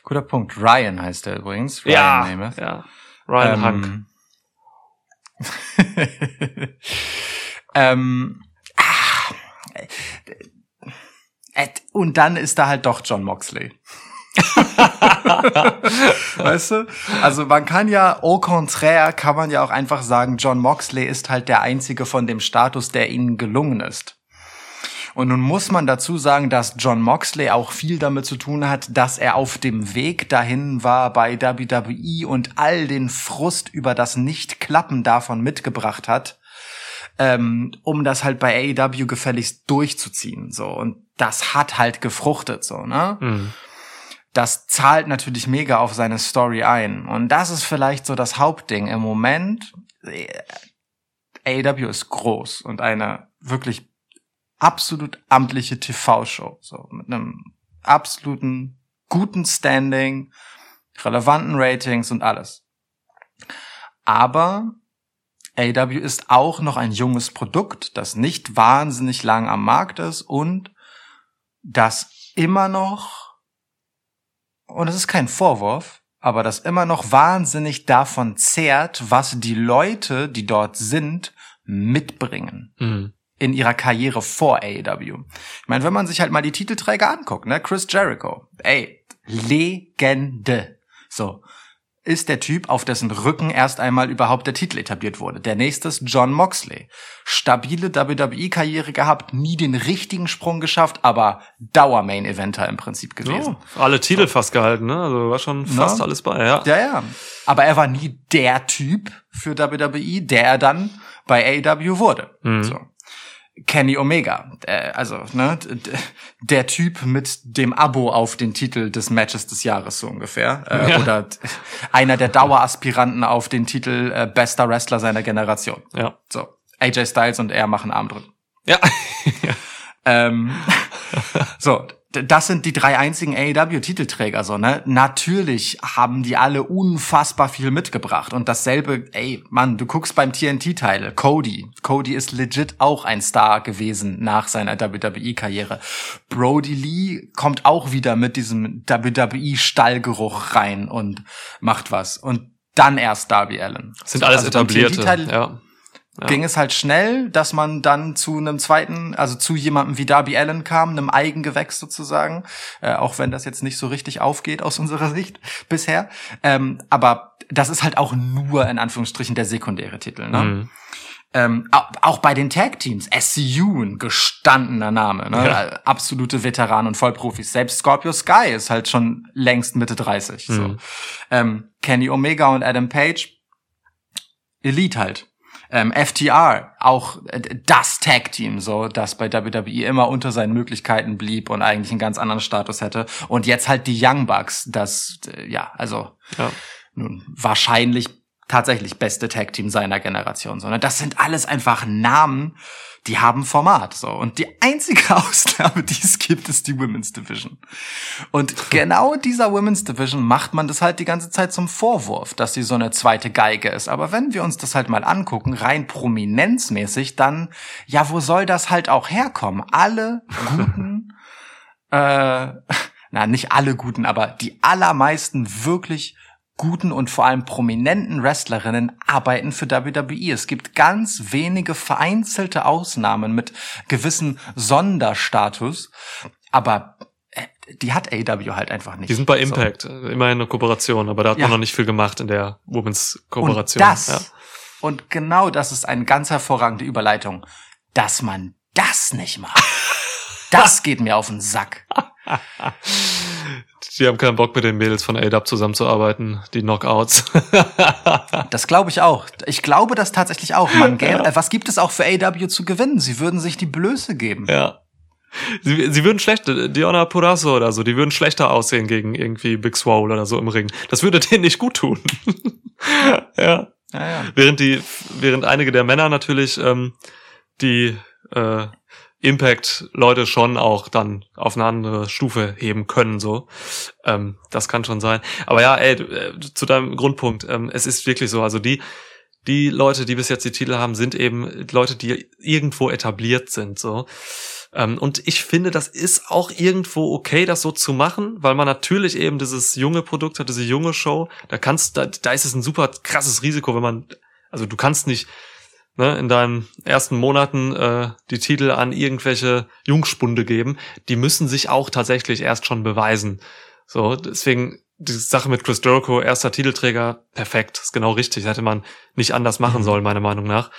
Guter Punkt. Ryan heißt er übrigens. Ryan Ja, Namath. ja. Ryan. Ähm, ähm, ah, äh, und dann ist da halt doch John Moxley. weißt du? Also man kann ja, au contraire, kann man ja auch einfach sagen, John Moxley ist halt der einzige von dem Status, der ihnen gelungen ist. Und nun muss man dazu sagen, dass John Moxley auch viel damit zu tun hat, dass er auf dem Weg dahin war bei WWE und all den Frust über das Nicht-Klappen davon mitgebracht hat, ähm, um das halt bei AEW gefälligst durchzuziehen. So und das hat halt gefruchtet, so ne? Mhm. Das zahlt natürlich mega auf seine Story ein. Und das ist vielleicht so das Hauptding. Im Moment, äh, AEW ist groß und eine wirklich absolut amtliche TV-Show. So, mit einem absoluten guten Standing, relevanten Ratings und alles. Aber AEW ist auch noch ein junges Produkt, das nicht wahnsinnig lang am Markt ist und das immer noch und es ist kein Vorwurf, aber das immer noch wahnsinnig davon zehrt, was die Leute, die dort sind, mitbringen Mhm. in ihrer Karriere vor AEW. Ich meine, wenn man sich halt mal die Titelträger anguckt, ne, Chris Jericho, ey, Legende. So ist der Typ, auf dessen Rücken erst einmal überhaupt der Titel etabliert wurde. Der nächste ist John Moxley. Stabile WWE-Karriere gehabt, nie den richtigen Sprung geschafft, aber Dauer-Main-Eventer im Prinzip gewesen. Oh, alle Titel fast gehalten, ne? Also war schon fast Na? alles bei, ja. Ja, ja. Aber er war nie der Typ für WWE, der er dann bei AEW wurde. Mhm. So. Kenny Omega, äh, also ne, der Typ mit dem Abo auf den Titel des Matches des Jahres so ungefähr, äh, Ja. oder einer der Daueraspiranten auf den Titel äh, bester Wrestler seiner Generation. Ja. So, AJ Styles und er machen Armdrücken. Ja. Ähm, so, das sind die drei einzigen AEW-Titelträger, so, ne? Natürlich haben die alle unfassbar viel mitgebracht. Und dasselbe, ey, Mann, du guckst beim TNT-Teil, Cody. Cody ist legit auch ein Star gewesen nach seiner WWE-Karriere. Brody Lee kommt auch wieder mit diesem WWE-Stallgeruch rein und macht was. Und dann erst Darby Allen. Sind alles Also etablierte. Ja. Ja. ging es halt schnell, dass man dann zu einem zweiten, also zu jemandem wie Darby Allen kam, einem Eigengewächs sozusagen, äh, auch wenn das jetzt nicht so richtig aufgeht aus unserer Sicht bisher. Ähm, aber das ist halt auch nur in Anführungsstrichen der sekundäre Titel. Ne? Mhm. Ähm, au- auch bei den Tag-Teams, SCU, ein gestandener Name, ne? Ja. Äh, absolute Veteranen und Vollprofis. Selbst Scorpio Sky ist halt schon längst Mitte 30. So. Mhm. Ähm, Kenny Omega und Adam Page, Elite halt. Ähm, FTR, auch äh, das Tag-Team, so, das bei WWE immer unter seinen Möglichkeiten blieb und eigentlich einen ganz anderen Status hätte. Und jetzt halt die Young Bucks, das, äh, ja, also Ja. nun wahrscheinlich tatsächlich beste Tag Team seiner Generation, sondern das sind alles einfach Namen, die haben Format, so. Und die einzige Ausnahme, die es gibt, ist die Women's Division. Und genau dieser Women's Division macht man das halt die ganze Zeit zum Vorwurf, dass sie so eine zweite Geige ist. Aber wenn wir uns das halt mal angucken, rein prominenzmäßig, dann, ja, wo soll das halt auch herkommen? Alle guten, äh, na, nicht alle guten, aber die allermeisten wirklich guten und vor allem prominenten Wrestlerinnen arbeiten für WWE. Es gibt ganz wenige vereinzelte Ausnahmen mit gewissen Sonderstatus, aber äh, die hat AW halt einfach nicht. Die sind bei So. Impact. Immerhin eine Kooperation, aber da hat Ja. man noch nicht viel gemacht in der Women's Kooperation. Und das, Ja. und genau das ist eine ganz hervorragende Überleitung, dass man das nicht macht. Das geht mir auf den Sack. Die haben keinen Bock mit den Mädels von ADAP zusammenzuarbeiten, die Knockouts. Das glaube ich auch. Ich glaube das tatsächlich auch. Man gäbe, äh, was gibt es auch für AW zu gewinnen? Sie würden sich die Blöße geben. ja. Sie, sie würden schlecht, Diona Purazo oder so, die würden schlechter aussehen gegen irgendwie Big Swole oder so im Ring. Das würde denen nicht gut tun. ja. Ja, ja. Während die, während einige der Männer natürlich ähm, die äh, Impact-Leute schon auch dann auf eine andere Stufe heben können, so. Ähm, das kann schon sein. Aber ja, ey, äh, zu deinem Grundpunkt, ähm, es ist wirklich so, also die, die Leute, die bis jetzt die Titel haben, sind eben Leute, die irgendwo etabliert sind, so. Ähm, und ich finde, das ist auch irgendwo okay, das so zu machen, weil man natürlich eben dieses junge Produkt hat, diese junge Show. Da kannst, da, da ist es ein super krasses Risiko, wenn man, also du kannst nicht ne, in deinen ersten Monaten äh, die Titel an irgendwelche Jungspunde geben. Die müssen sich auch tatsächlich erst schon beweisen. So, deswegen die Sache mit Chris Jericho, erster Titelträger, perfekt, ist genau richtig. Hätte man nicht anders machen sollen, meiner Meinung nach.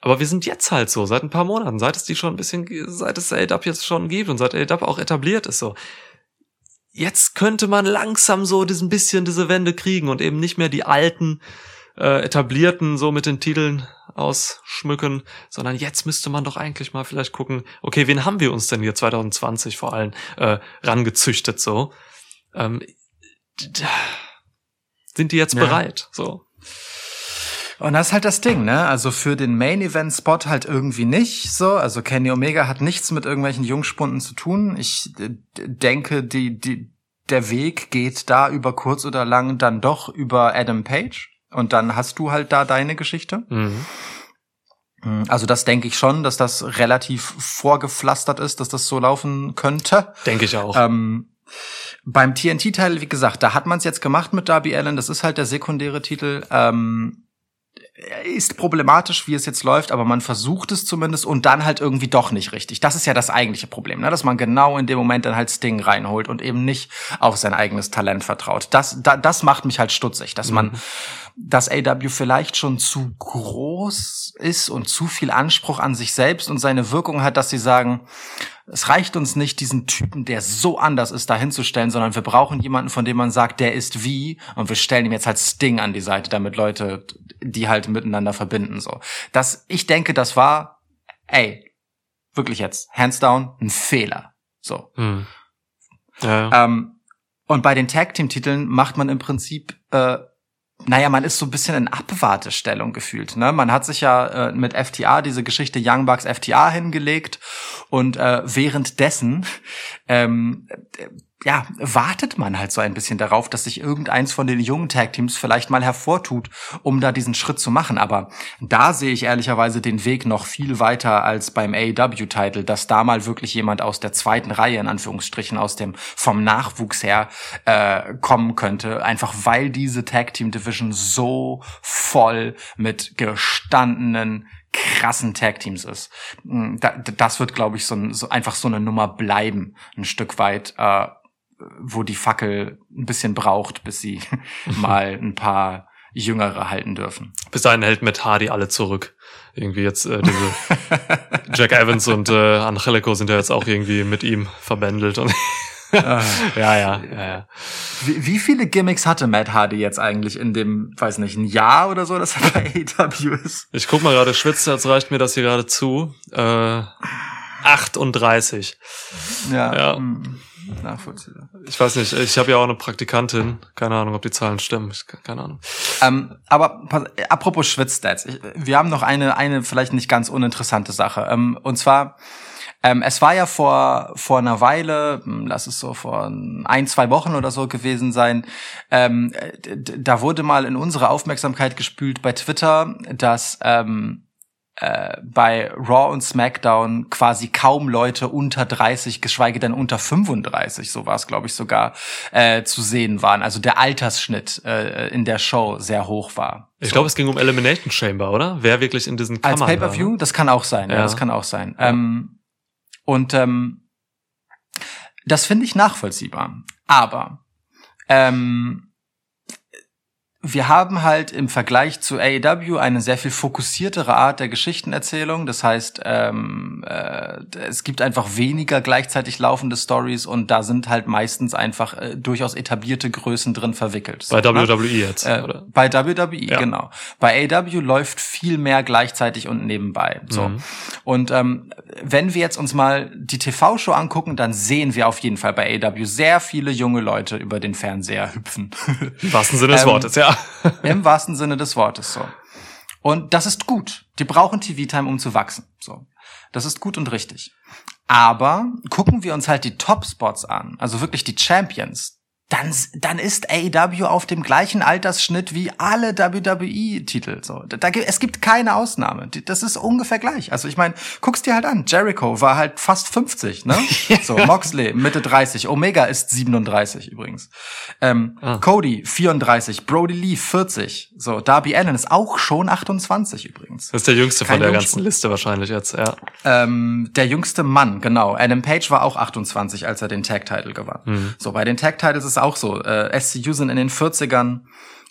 Aber wir sind jetzt halt so, seit ein paar Monaten, seit es die schon ein bisschen, seit es AEW jetzt schon gibt und seit AEW auch etabliert ist so. Jetzt könnte man langsam so diesen bisschen diese Wende kriegen und eben nicht mehr die alten, äh, etablierten so mit den Titeln ausschmücken, sondern jetzt müsste man doch eigentlich mal vielleicht gucken, okay, wen haben wir uns denn hier 2020 vor allem äh, rangezüchtet so? Ähm, sind die jetzt Ja. bereit? So. Und das ist halt das Ding, ne? Also für den Main Event Spot halt irgendwie nicht so. Also Kenny Omega hat nichts mit irgendwelchen Jungspunden zu tun. Ich denke, die, die, der Weg geht da über kurz oder lang dann doch über Adam Page. Und dann hast du halt da deine Geschichte. Mhm. Also das denke ich schon, dass das relativ vorgepflastert ist, dass das so laufen könnte. Denke ich auch. Ähm, beim TNT-Teil, wie gesagt, da hat man es jetzt gemacht mit Darby Allen. Das ist halt der sekundäre Titel. Ähm, ist problematisch, wie es jetzt läuft, aber man versucht es zumindest und dann halt irgendwie doch nicht richtig. Das ist ja das eigentliche Problem, ne? dass man genau in dem Moment dann halt Sting reinholt und eben nicht auf sein eigenes Talent vertraut. Das, da, das macht mich halt stutzig, dass man dass AW vielleicht schon zu groß ist und zu viel Anspruch an sich selbst und seine Wirkung hat, dass sie sagen, es reicht uns nicht, diesen Typen, der so anders ist, dahinzustellen, sondern wir brauchen jemanden, von dem man sagt, der ist wie, und wir stellen ihm jetzt halt Sting an die Seite, damit Leute die halt miteinander verbinden, so. Das, ich denke, das war, ey, Wirklich jetzt. Hands down, ein Fehler. So. Hm. Ja. Ähm, und bei den Tag Team Titeln macht man im Prinzip, äh, naja, man ist so ein bisschen in Abwartestellung gefühlt. Ne? Man hat sich ja äh, mit FTA diese Geschichte Young Bucks FTA hingelegt und äh, währenddessen ähm, äh, ja, wartet man halt so ein bisschen darauf, dass sich irgendeins von den jungen Tag-Teams vielleicht mal hervortut, um da diesen Schritt zu machen. Aber da sehe ich ehrlicherweise den Weg noch viel weiter als beim AEW-Title, dass da mal wirklich jemand aus der zweiten Reihe, in Anführungsstrichen, aus dem, vom Nachwuchs her, äh, kommen könnte. Einfach weil diese Tag-Team-Division so voll mit gestandenen, krassen Tag-Teams ist. Da, das wird, glaube ich, so, so einfach so eine Nummer bleiben, ein Stück weit, äh, wo die Fackel ein bisschen braucht, bis sie mal ein paar Jüngere halten dürfen. Bis dahin hält Matt Hardy alle zurück. Irgendwie jetzt äh, diese Jack Evans und äh, Angelico sind ja jetzt auch irgendwie mit ihm verbändelt und ja, ja, ja, ja. Wie, wie viele Gimmicks hatte Matt Hardy jetzt eigentlich in dem, weiß nicht, ein Jahr oder so, dass er bei AEW ist? Ich guck mal gerade, schwitzt, jetzt reicht mir das hier gerade zu. Äh, 38. Ja, Ja. Nachvollziehbar. Ich weiß nicht, ich habe ja auch eine Praktikantin. Keine Ahnung, ob die Zahlen stimmen. Ich, keine Ahnung. Ähm, aber pass, apropos Schwitzstats, wir haben noch eine, eine vielleicht nicht ganz uninteressante Sache. Ähm, und zwar, ähm, es war ja vor, vor einer Weile, hm, lass es so vor ein, zwei Wochen oder so gewesen sein, ähm, da wurde mal in unsere Aufmerksamkeit gespült bei Twitter, dass ähm, äh, bei Raw und SmackDown quasi kaum Leute unter 30, geschweige denn unter 35, so war es, glaube ich, sogar, äh, zu sehen waren. Also der Altersschnitt äh, in der Show sehr hoch war. Ich glaube, es ging um Elimination Chamber, oder? Wer wirklich in diesen Als Kammern Pay-per-View, war, ne? das kann auch sein, ja, Ja. das kann auch sein. Ähm, und ähm, das finde ich nachvollziehbar. Aber ähm, wir haben halt im Vergleich zu AEW eine sehr viel fokussiertere Art der Geschichtenerzählung. Das heißt, ähm, äh, es gibt einfach weniger gleichzeitig laufende Stories und da sind halt meistens einfach äh, durchaus etablierte Größen drin verwickelt. Bei So, ne? WWE jetzt, Äh, oder? bei WWE, Ja. genau. Bei AW läuft viel mehr gleichzeitig und nebenbei. So. Mhm. Und ähm, wenn wir jetzt uns mal die TV-Show angucken, dann sehen wir auf jeden Fall bei AW sehr viele junge Leute über den Fernseher hüpfen. Im wahrsten Sinne des Ähm, Wortes, ja. Im wahrsten Sinne des Wortes so. Und das ist gut. Die brauchen TV-Time, um zu wachsen. So. Das ist gut und richtig. Aber gucken wir uns halt die Top-Spots an, also wirklich die Champions, dann, dann ist AEW auf dem gleichen Altersschnitt wie alle WWE-Titel. So, da, es gibt keine Ausnahme. Das ist ungefähr gleich. Also ich meine, guck's dir halt an. Jericho war halt fast 50, ne? So, Moxley Mitte 30, Omega ist 37 übrigens. Ähm, Ah. Cody 34, Brody Lee 40. So, Darby Allen ist auch schon 28 übrigens. Das ist der jüngste von Kein der Jungspund. ganzen Liste wahrscheinlich jetzt, ja. Ähm, der jüngste Mann, genau. Adam Page war auch 28, als er den Tag-Title gewann. Mhm. So, bei den Tag-Titles ist es auch so. Äh, SCU sind in den 40ern,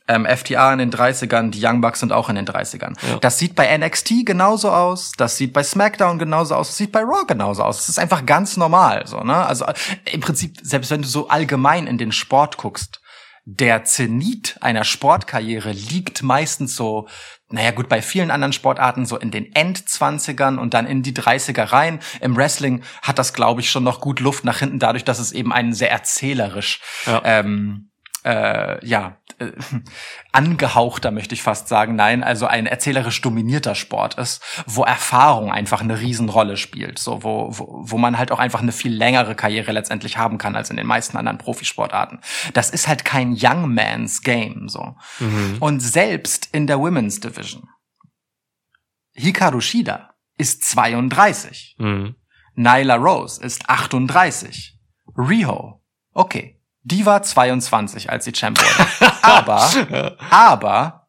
ähm, FTA in den 30ern, die Young Bucks sind auch in den 30ern. Ja. Das sieht bei NXT genauso aus, das sieht bei SmackDown genauso aus, das sieht bei Raw genauso aus. Das ist einfach ganz normal, so, ne? Also, äh, im Prinzip, selbst wenn du so allgemein in den Sport guckst, der Zenit einer Sportkarriere liegt meistens so, naja gut, bei vielen anderen Sportarten so in den Endzwanzigern und dann in die 30er rein. Im Wrestling hat das, glaube ich, schon noch gut Luft nach hinten, dadurch, dass es eben einen sehr erzählerisch, Ja. ähm, äh, ja, äh, angehauchter, möchte ich fast sagen. Nein, also ein erzählerisch dominierter Sport ist, wo Erfahrung einfach eine Riesenrolle spielt. So, wo, wo, wo man halt auch einfach eine viel längere Karriere letztendlich haben kann als in den meisten anderen Profisportarten. Das ist halt kein Young Man's Game, so. Mhm. Und selbst in der Women's Division. Hikaru Shida ist 32. Mhm. Nyla Rose ist 38. Riho, okay, die war 22, als sie Champ wurde. aber, aber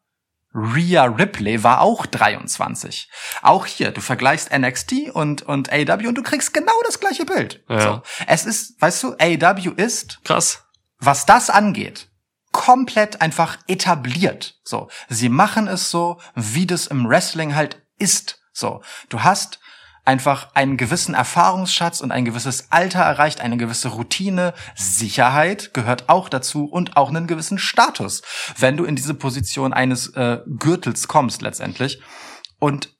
Rhea Ripley war auch 23. Auch hier, du vergleichst NXT und, und AW und du kriegst genau das gleiche Bild. Ja. So. Es ist, weißt du, AW ist Krass. was das angeht, komplett einfach etabliert. So, sie machen es so, wie das im Wrestling halt ist. So, du hast einfach einen gewissen Erfahrungsschatz und ein gewisses Alter erreicht, eine gewisse Routine, Sicherheit gehört auch dazu und auch einen gewissen Status, wenn du in diese Position eines äh, Gürtels kommst letztendlich. Und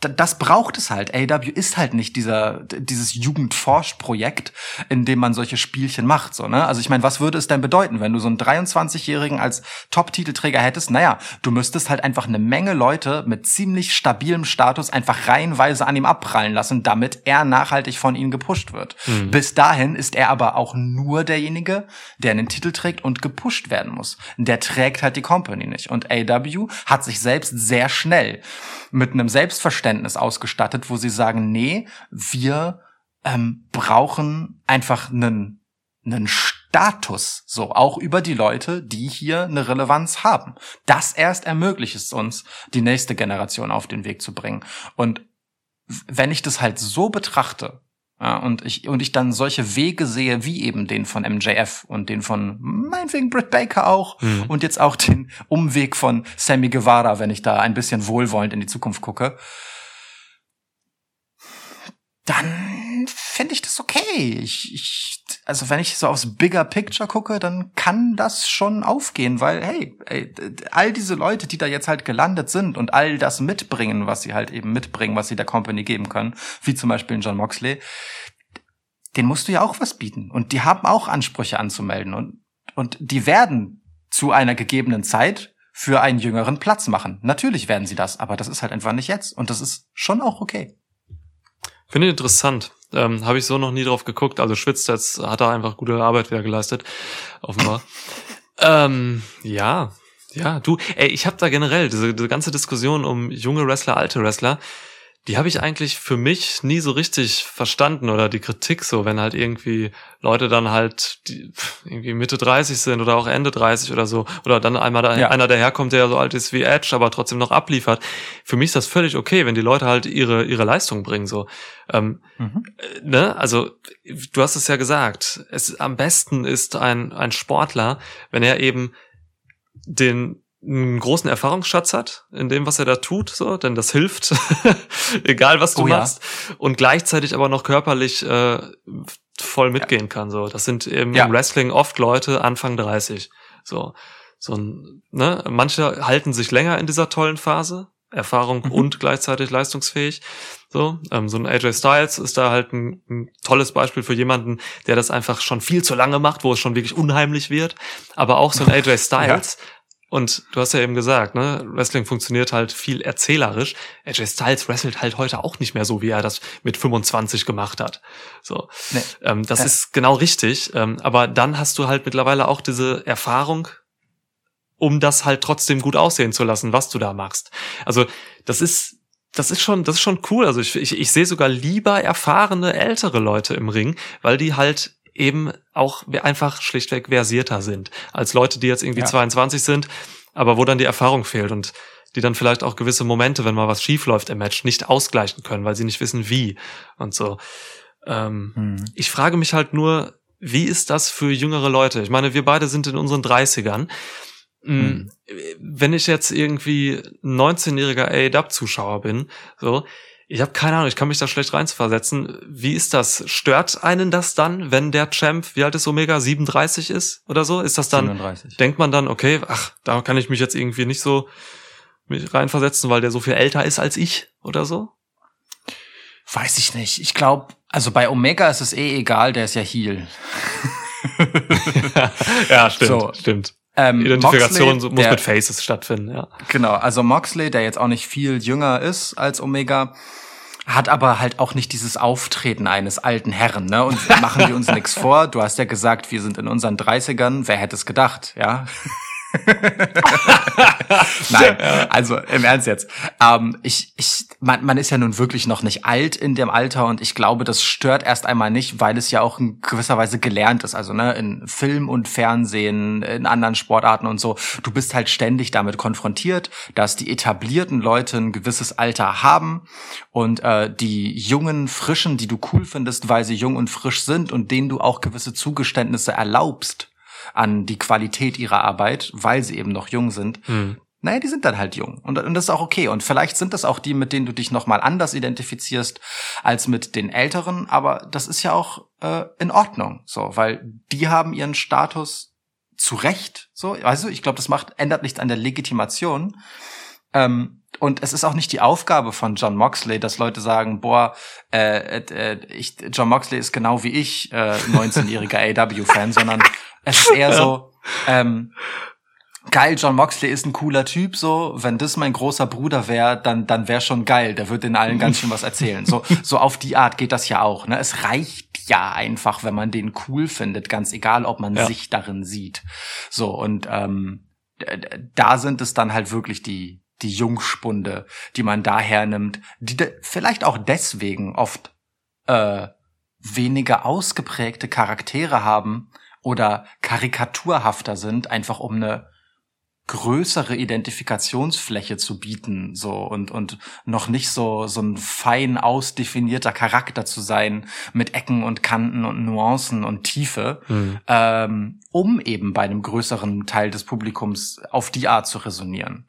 das braucht es halt. AW ist halt nicht dieser dieses Jugendforschprojekt, in dem man solche Spielchen macht, so, ne? Also ich meine, was würde es denn bedeuten, wenn du so einen 23-jährigen als Top-Titelträger hättest? Naja, du müsstest halt einfach eine Menge Leute mit ziemlich stabilem Status einfach reihenweise an ihm abprallen lassen, damit er nachhaltig von ihnen gepusht wird. Bis dahin ist er aber auch nur derjenige, der einen Titel trägt und gepusht werden muss. Der trägt halt die Company nicht. Und AW hat sich selbst sehr schnell mit einem Selbstverständnis ausgestattet, wo sie sagen, nee, wir ähm, brauchen einfach einen, einen Status, so auch über die Leute, die hier eine Relevanz haben. Das erst ermöglicht es uns, die nächste Generation auf den Weg zu bringen. Und wenn ich das halt so betrachte, ja, und ich, und ich dann solche Wege sehe, wie eben den von MJF und den von meinetwegen Britt Baker auch Mhm. und jetzt auch den Umweg von Sammy Guevara, wenn ich da ein bisschen wohlwollend in die Zukunft gucke, dann finde ich das okay. Ich, ich, also wenn ich so aufs Bigger Picture gucke, dann kann das schon aufgehen, weil hey, ey, all diese Leute, die da jetzt halt gelandet sind und all das mitbringen, was sie halt eben mitbringen, was sie der Company geben können, wie zum Beispiel in John Moxley, den musst du ja auch was bieten. Und die haben auch Ansprüche anzumelden und, und die werden zu einer gegebenen Zeit für einen jüngeren Platz machen. Natürlich werden sie das, aber das ist halt einfach nicht jetzt. Und das ist schon auch okay. Finde ich interessant. Ähm, Habe ich so noch nie drauf geguckt. Also Schwitz jetzt hat da einfach gute Arbeit wieder geleistet, offenbar. ähm, ja, ja, du, ey, ich habe da generell diese, diese ganze Diskussion um junge Wrestler, alte Wrestler, die habe ich eigentlich für mich nie so richtig verstanden oder die Kritik so, wenn halt irgendwie Leute dann halt die, irgendwie Mitte 30 sind oder auch Ende 30 oder so oder dann einmal da, Ja. einer daherkommt, der so alt ist wie Edge, aber trotzdem noch abliefert. Für mich ist das völlig okay, wenn die Leute halt ihre ihre Leistung bringen so. Ähm, Mhm. ne, also du hast es ja gesagt, es am besten ist ein ein Sportler, wenn er eben den einen großen Erfahrungsschatz hat in dem, was er da tut, so, denn das hilft, egal was du Oh ja. machst, und gleichzeitig aber noch körperlich äh, voll mitgehen kann. So, das sind eben Ja. im Wrestling oft Leute Anfang 30. So, so ein, ne, manche halten sich länger in dieser tollen Phase, Erfahrung Mhm. und gleichzeitig leistungsfähig. So, ähm, so ein AJ Styles ist da halt ein, ein tolles Beispiel für jemanden, der das einfach schon viel zu lange macht, wo es schon wirklich unheimlich wird. Aber auch so ein AJ Styles. Und du hast ja eben gesagt, ne, Wrestling funktioniert halt viel erzählerisch. AJ Styles wrestelt halt heute auch nicht mehr so, wie er das mit 25 gemacht hat. So, Nee. ähm, das Ja. ist genau richtig. Ähm, aber dann hast du halt mittlerweile auch diese Erfahrung, um das halt trotzdem gut aussehen zu lassen, was du da machst. Also das ist das ist schon, das ist schon cool. Also ich, ich, ich sehe sogar lieber erfahrene ältere Leute im Ring, weil die halt eben auch einfach schlichtweg versierter sind als Leute, die jetzt irgendwie Ja. 22 sind, aber wo dann die Erfahrung fehlt und die dann vielleicht auch gewisse Momente, wenn mal was schief läuft im Match, nicht ausgleichen können, weil sie nicht wissen wie und so. Ähm, Mhm. ich frage mich halt nur, wie ist das für jüngere Leute? Ich meine, wir beide sind in unseren 30ern. Mm, Wenn ich jetzt irgendwie ein 19-jähriger AEW-Zuschauer bin, so, ich habe keine Ahnung, ich kann mich da schlecht reinversetzen. Wie ist das? Stört einen das dann, wenn der Champ, wie alt ist Omega, 37 ist oder so? Ist das dann, 37. denkt man dann, okay, ach, da kann ich mich jetzt irgendwie nicht so reinversetzen, weil der so viel älter ist als ich oder so? Weiß ich nicht. Ich glaube, also bei Omega ist es eh egal, der ist ja Heel. ja, stimmt, So. stimmt. Ähm, Identifikation Moxley, muss der, mit Faces stattfinden, ja. Genau, also Moxley, der jetzt auch nicht viel jünger ist als Omega, hat aber halt auch nicht dieses Auftreten eines alten Herren, ne? Und machen wir uns nichts vor. Du hast ja gesagt, wir sind in unseren 30ern. Wer hätte es gedacht, ja? Nein, also im Ernst jetzt. Ähm, ich, ich, man, man ist ja nun wirklich noch nicht alt in dem Alter und ich glaube, das stört erst einmal nicht, weil es ja auch in gewisser Weise gelernt ist. Also ne, in Film und Fernsehen, in anderen Sportarten und so. Du bist halt ständig damit konfrontiert, dass die etablierten Leute ein gewisses Alter haben und äh, die jungen, frischen, die du cool findest, weil sie jung und frisch sind und denen du auch gewisse Zugeständnisse erlaubst an die Qualität ihrer Arbeit, weil sie eben noch jung sind. Hm. Naja, die sind dann halt jung. Und, und das ist auch okay. Und vielleicht sind das auch die, mit denen du dich nochmal anders identifizierst als mit den Älteren. Aber das ist ja auch äh, in Ordnung. So, weil die haben ihren Status zu Recht. So, also ich glaube, das macht, ändert nichts an der Legitimation. Ähm, und es ist auch nicht die Aufgabe von John Moxley, dass Leute sagen, boah, äh, äh, ich, John Moxley ist genau wie ich, äh, 19-jähriger AW-Fan, sondern es ist eher so, ähm, geil, John Moxley ist ein cooler Typ, so, wenn das mein großer Bruder wäre, dann, dann wäre schon geil, der wird den allen ganz schön was erzählen. So, so auf die Art geht das ja auch, ne? Es reicht ja einfach, wenn man den cool findet, ganz egal, ob man Ja. sich darin sieht. So, und ähm, da sind es dann halt wirklich die, die Jungspunde, die man da hernimmt, die de vielleicht auch deswegen oft äh, weniger ausgeprägte Charaktere haben oder karikaturhafter sind, einfach um eine größere Identifikationsfläche zu bieten, so und und noch nicht so so ein fein ausdefinierter Charakter zu sein mit Ecken und Kanten und Nuancen und Tiefe, Hm. ähm, um eben bei einem größeren Teil des Publikums auf die Art zu resonieren.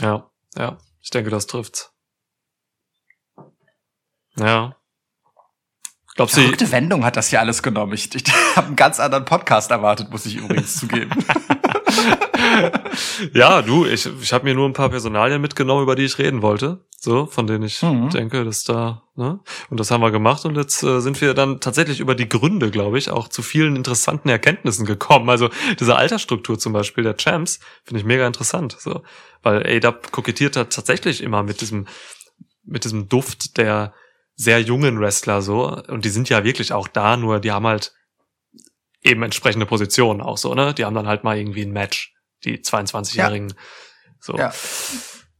Ja, ja. Ich denke, das trifft's. Ja. Glaubst du, Verrückte Wendung hat das hier alles genommen. Ich, ich habe einen ganz anderen Podcast erwartet, muss ich übrigens zugeben. ja, du, ich, ich habe mir nur ein paar Personalien mitgenommen, über die ich reden wollte. So, von denen ich Mhm. denke, dass da, ne? Und das haben wir gemacht und jetzt äh, sind wir dann tatsächlich über die Gründe, glaube ich, auch zu vielen interessanten Erkenntnissen gekommen. Also diese Altersstruktur zum Beispiel der Champs finde ich mega interessant. So, weil ADAP kokettiert da tatsächlich immer mit diesem, mit diesem Duft der sehr jungen Wrestler so. Und die sind ja wirklich auch da, nur die haben halt eben entsprechende Positionen auch so, ne? Die haben dann halt mal irgendwie ein Match, die 22-Jährigen. So. Ja.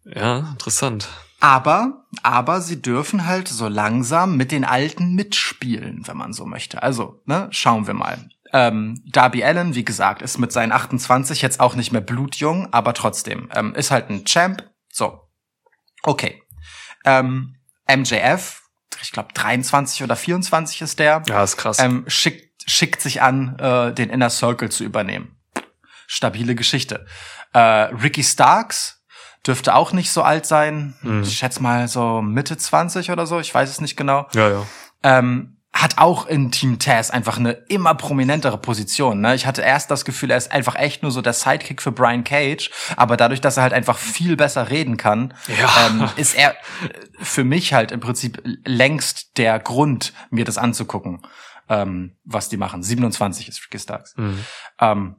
ja, interessant. Aber, aber sie dürfen halt so langsam mit den Alten mitspielen, wenn man so möchte. Also, ne, schauen wir mal. Ähm, Darby Allen, wie gesagt, ist mit seinen 28 jetzt auch nicht mehr blutjung, aber trotzdem, ähm, ist halt ein Champ. So. Okay. Ähm, MJF, ich glaube 23 oder 24 ist der, Ja, ist krass. ähm, schickt, schickt sich an, äh, den Inner Circle zu übernehmen. Stabile Geschichte. Äh, Ricky Starks dürfte auch nicht so alt sein. Mhm. Ich schätze mal so Mitte 20 oder so, ich weiß es nicht genau. ja, ja. Ähm, hat auch in Team Taz einfach eine immer prominentere Position. Ne? Ich hatte erst das Gefühl, er ist einfach echt nur so der Sidekick für Brian Cage, aber dadurch, dass er halt einfach viel besser reden kann, Ja. ähm, ist er für mich halt im Prinzip längst der Grund, mir das anzugucken, ähm, was die machen. 27 ist Ricky Starks. Mhm. Ähm,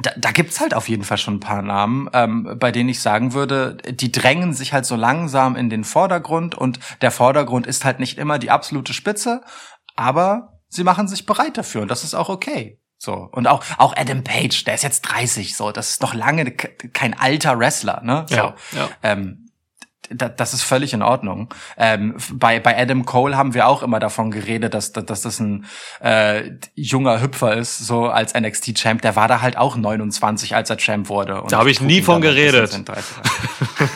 da, da gibt's halt auf jeden Fall schon ein paar Namen, ähm, bei denen ich sagen würde, die drängen sich halt so langsam in den Vordergrund und der Vordergrund ist halt nicht immer die absolute Spitze, aber sie machen sich bereit dafür und das ist auch okay. So und auch auch Adam Page, der ist jetzt 30, so das ist noch lange ke- kein alter Wrestler, ne? So. Ja, ja. Ähm, das ist völlig in Ordnung. Ähm, bei, bei Adam Cole haben wir auch immer davon geredet, dass, dass, das ein äh, junger Hüpfer ist, so als NXT-Champ. Der war da halt auch 29, als er Champ wurde. Da hab ich nie von geredet. ins 30.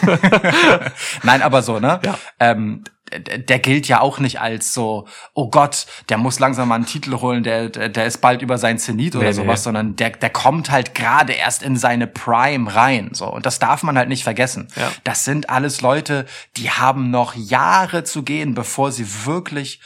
Nein, aber so, ne? Ja. Ähm, der gilt ja auch nicht als so, oh Gott, der muss langsam mal einen Titel holen, der, der, der ist bald über sein Zenit oder Nee, sowas, nee. sondern der, der kommt halt gerade erst in seine Prime rein. So. Und das darf man halt nicht vergessen. Ja. Das sind alles Leute, die haben noch Jahre zu gehen, bevor sie wirklich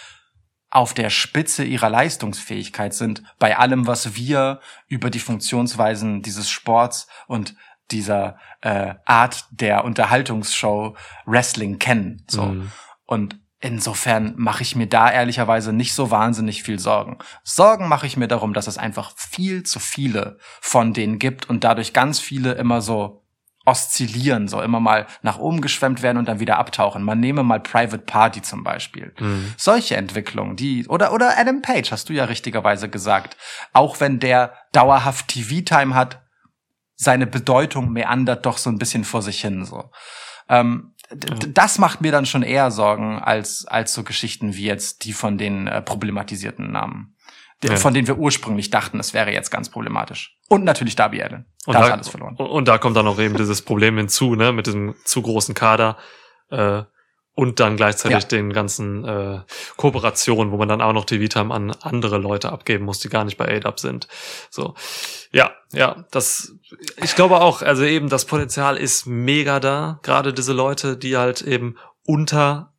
auf der Spitze ihrer Leistungsfähigkeit sind, bei allem, was wir über die Funktionsweisen dieses Sports und dieser äh, Art der Unterhaltungsshow Wrestling kennen. So. Mhm. Und insofern mache ich mir da ehrlicherweise nicht so wahnsinnig viel Sorgen. Sorgen mache ich mir darum, dass es einfach viel zu viele von denen gibt und dadurch ganz viele immer so oszillieren, so immer mal nach oben geschwemmt werden und dann wieder abtauchen. Man nehme mal Private Party zum Beispiel. Mhm. Solche Entwicklungen, die, oder, oder Adam Page, hast du ja richtigerweise gesagt. Auch wenn der dauerhaft TV-Time hat, seine Bedeutung meandert doch so ein bisschen vor sich hin, so. Ähm, das macht mir dann schon eher Sorgen als, als so Geschichten wie jetzt die von den äh, problematisierten Namen. Ja. Von denen wir ursprünglich dachten, es wäre jetzt ganz problematisch. Und natürlich Darby Allen. Und da ist da, alles verloren. und- und da kommt dann auch eben dieses Problem hinzu, ne, mit diesem zu großen Kader äh, und dann gleichzeitig Ja. den ganzen äh, Kooperationen, wo man dann auch noch TV-Time an andere Leute abgeben muss, die gar nicht bei ADAP sind. So, ja, ja, das, ich glaube auch, also eben das Potenzial ist mega da, gerade diese Leute, die halt eben unter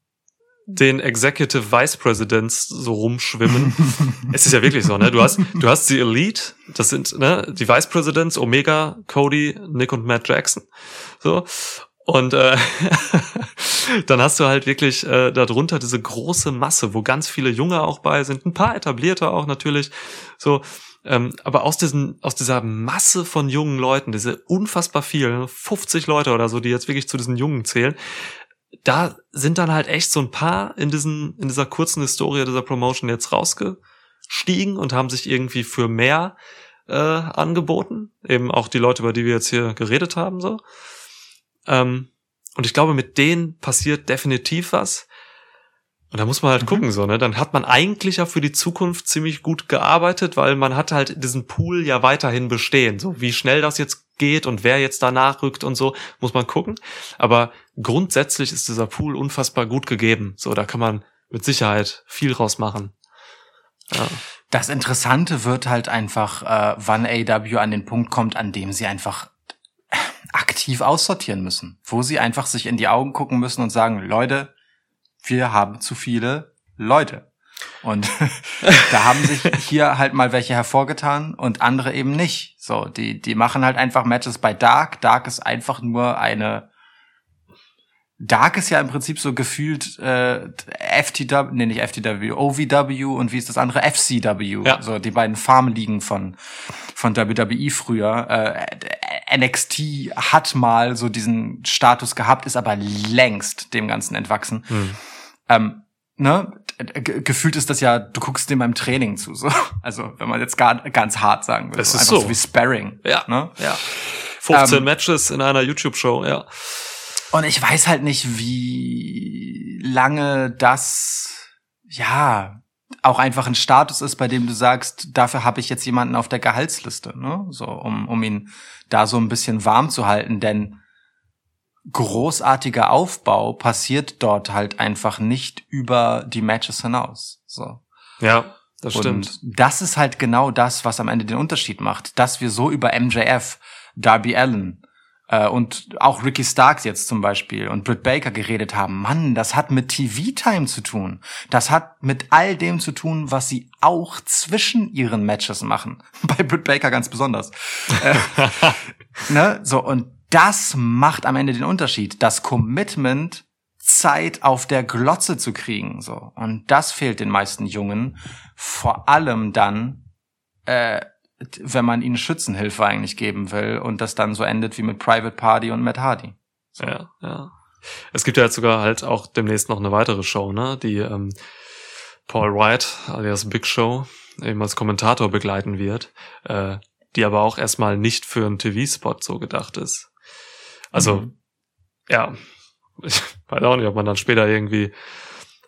den Executive Vice Presidents so rumschwimmen. es ist ja wirklich so, ne? Du hast, du hast die Elite, das sind ne, die Vice Presidents, Omega, Cody, Nick und Matt Jackson. So. Und äh, dann hast du halt wirklich äh, darunter diese große Masse, wo ganz viele Junge auch bei sind, ein paar etablierte auch natürlich. So, ähm, aber aus diesen, aus dieser Masse von jungen Leuten, diese unfassbar viel, 50 Leute oder so, die jetzt wirklich zu diesen Jungen zählen, da sind dann halt echt so ein paar in diesen, in dieser kurzen Historie dieser Promotion jetzt rausgestiegen und haben sich irgendwie für mehr äh, angeboten. Eben auch die Leute, über die wir jetzt hier geredet haben, so. Ähm, und ich glaube, mit denen passiert definitiv was. Und da muss man halt mhm. gucken, so, ne? Dann hat man eigentlich ja für die Zukunft ziemlich gut gearbeitet, weil man hat halt diesen Pool ja weiterhin bestehen. So, wie schnell das jetzt geht und wer jetzt danach rückt und so, muss man gucken. Aber grundsätzlich ist dieser Pool unfassbar gut gegeben. So, da kann man mit Sicherheit viel rausmachen. Ja. Das Interessante wird halt einfach, äh, wann AW an den Punkt kommt, an dem sie einfach aktiv aussortieren müssen. Wo sie einfach sich in die Augen gucken müssen und sagen, Leute, wir haben zu viele Leute. Und da haben sich hier halt mal welche hervorgetan und andere eben nicht. So, die, die machen halt einfach Matches bei Dark. Dark ist einfach nur eine. Dark ist ja im Prinzip so gefühlt äh, FTW, nee, nicht FTW, OVW und wie ist das andere? FCW. Ja. So die beiden Farmligen von von WWE früher. Äh, NXT hat mal so diesen Status gehabt, ist aber längst dem Ganzen entwachsen. Hm. Ähm, ne, gefühlt ist das ja, du guckst dem beim Training zu, so. Also, wenn man jetzt gar, ganz hart sagen will. Das so. ist Einfach so. so wie Sparring. Ja. Ne? Ja. 15 Ähm, Matches in einer YouTube-Show, ja. Und ich weiß halt nicht, wie lange das, ja, auch einfach ein Status ist, bei dem du sagst, dafür habe ich jetzt jemanden auf der Gehaltsliste, ne? So, um, um ihn da so ein bisschen warm zu halten, denn großartiger Aufbau passiert dort halt einfach nicht über die Matches hinaus. So. Ja, das stimmt. Und das ist halt genau das, was am Ende den Unterschied macht, dass wir so über MJF, Darby Allen äh, und auch Ricky Starks jetzt zum Beispiel und Britt Baker geredet haben. Mann, das hat mit TV-Time zu tun. Das hat mit all dem zu tun, was sie auch zwischen ihren Matches machen. Bei Britt Baker ganz besonders. äh, ne? So, und das macht am Ende den Unterschied. Das Commitment, Zeit auf der Glotze zu kriegen. So. Und das fehlt den meisten Jungen. Vor allem dann, äh, wenn man ihnen Schützenhilfe eigentlich geben will und das dann so endet wie mit Private Party und Matt Hardy. So. Ja, ja. Es gibt ja jetzt sogar halt auch demnächst noch eine weitere Show, ne, die ähm, Paul White, alias Big Show, eben als Kommentator begleiten wird, äh, die aber auch erstmal nicht für einen TV-Spot so gedacht ist. Also, Mhm. ja, ich weiß auch nicht, ob man dann später irgendwie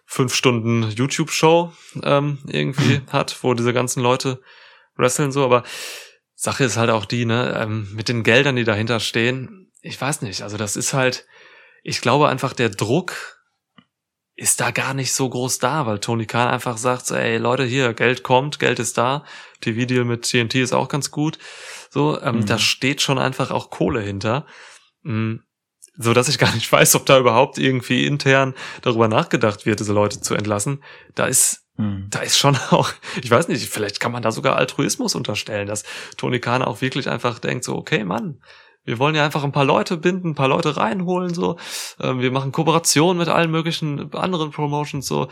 fünf Stunden YouTube-Show ähm, irgendwie hat, wo diese ganzen Leute wresteln so, aber Sache ist halt auch die, ne, ähm, mit den Geldern, die dahinter stehen, ich weiß nicht, also das ist halt, ich glaube einfach, der Druck ist da gar nicht so groß da, weil Tony Khan einfach sagt, so, ey Leute, hier, Geld kommt, Geld ist da, TV-Deal mit TNT ist auch ganz gut, so, ähm, Mhm. da steht schon einfach auch Kohle hinter, mm, so dass ich gar nicht weiß, ob da überhaupt irgendwie intern darüber nachgedacht wird, diese Leute zu entlassen. Da ist Mhm. da ist schon auch, ich weiß nicht, vielleicht kann man da sogar Altruismus unterstellen, dass Tony Khan auch wirklich einfach denkt, so, okay, Mann, wir wollen ja einfach ein paar Leute binden, ein paar Leute reinholen, so, ähm, wir machen Kooperationen mit allen möglichen anderen Promotions, so,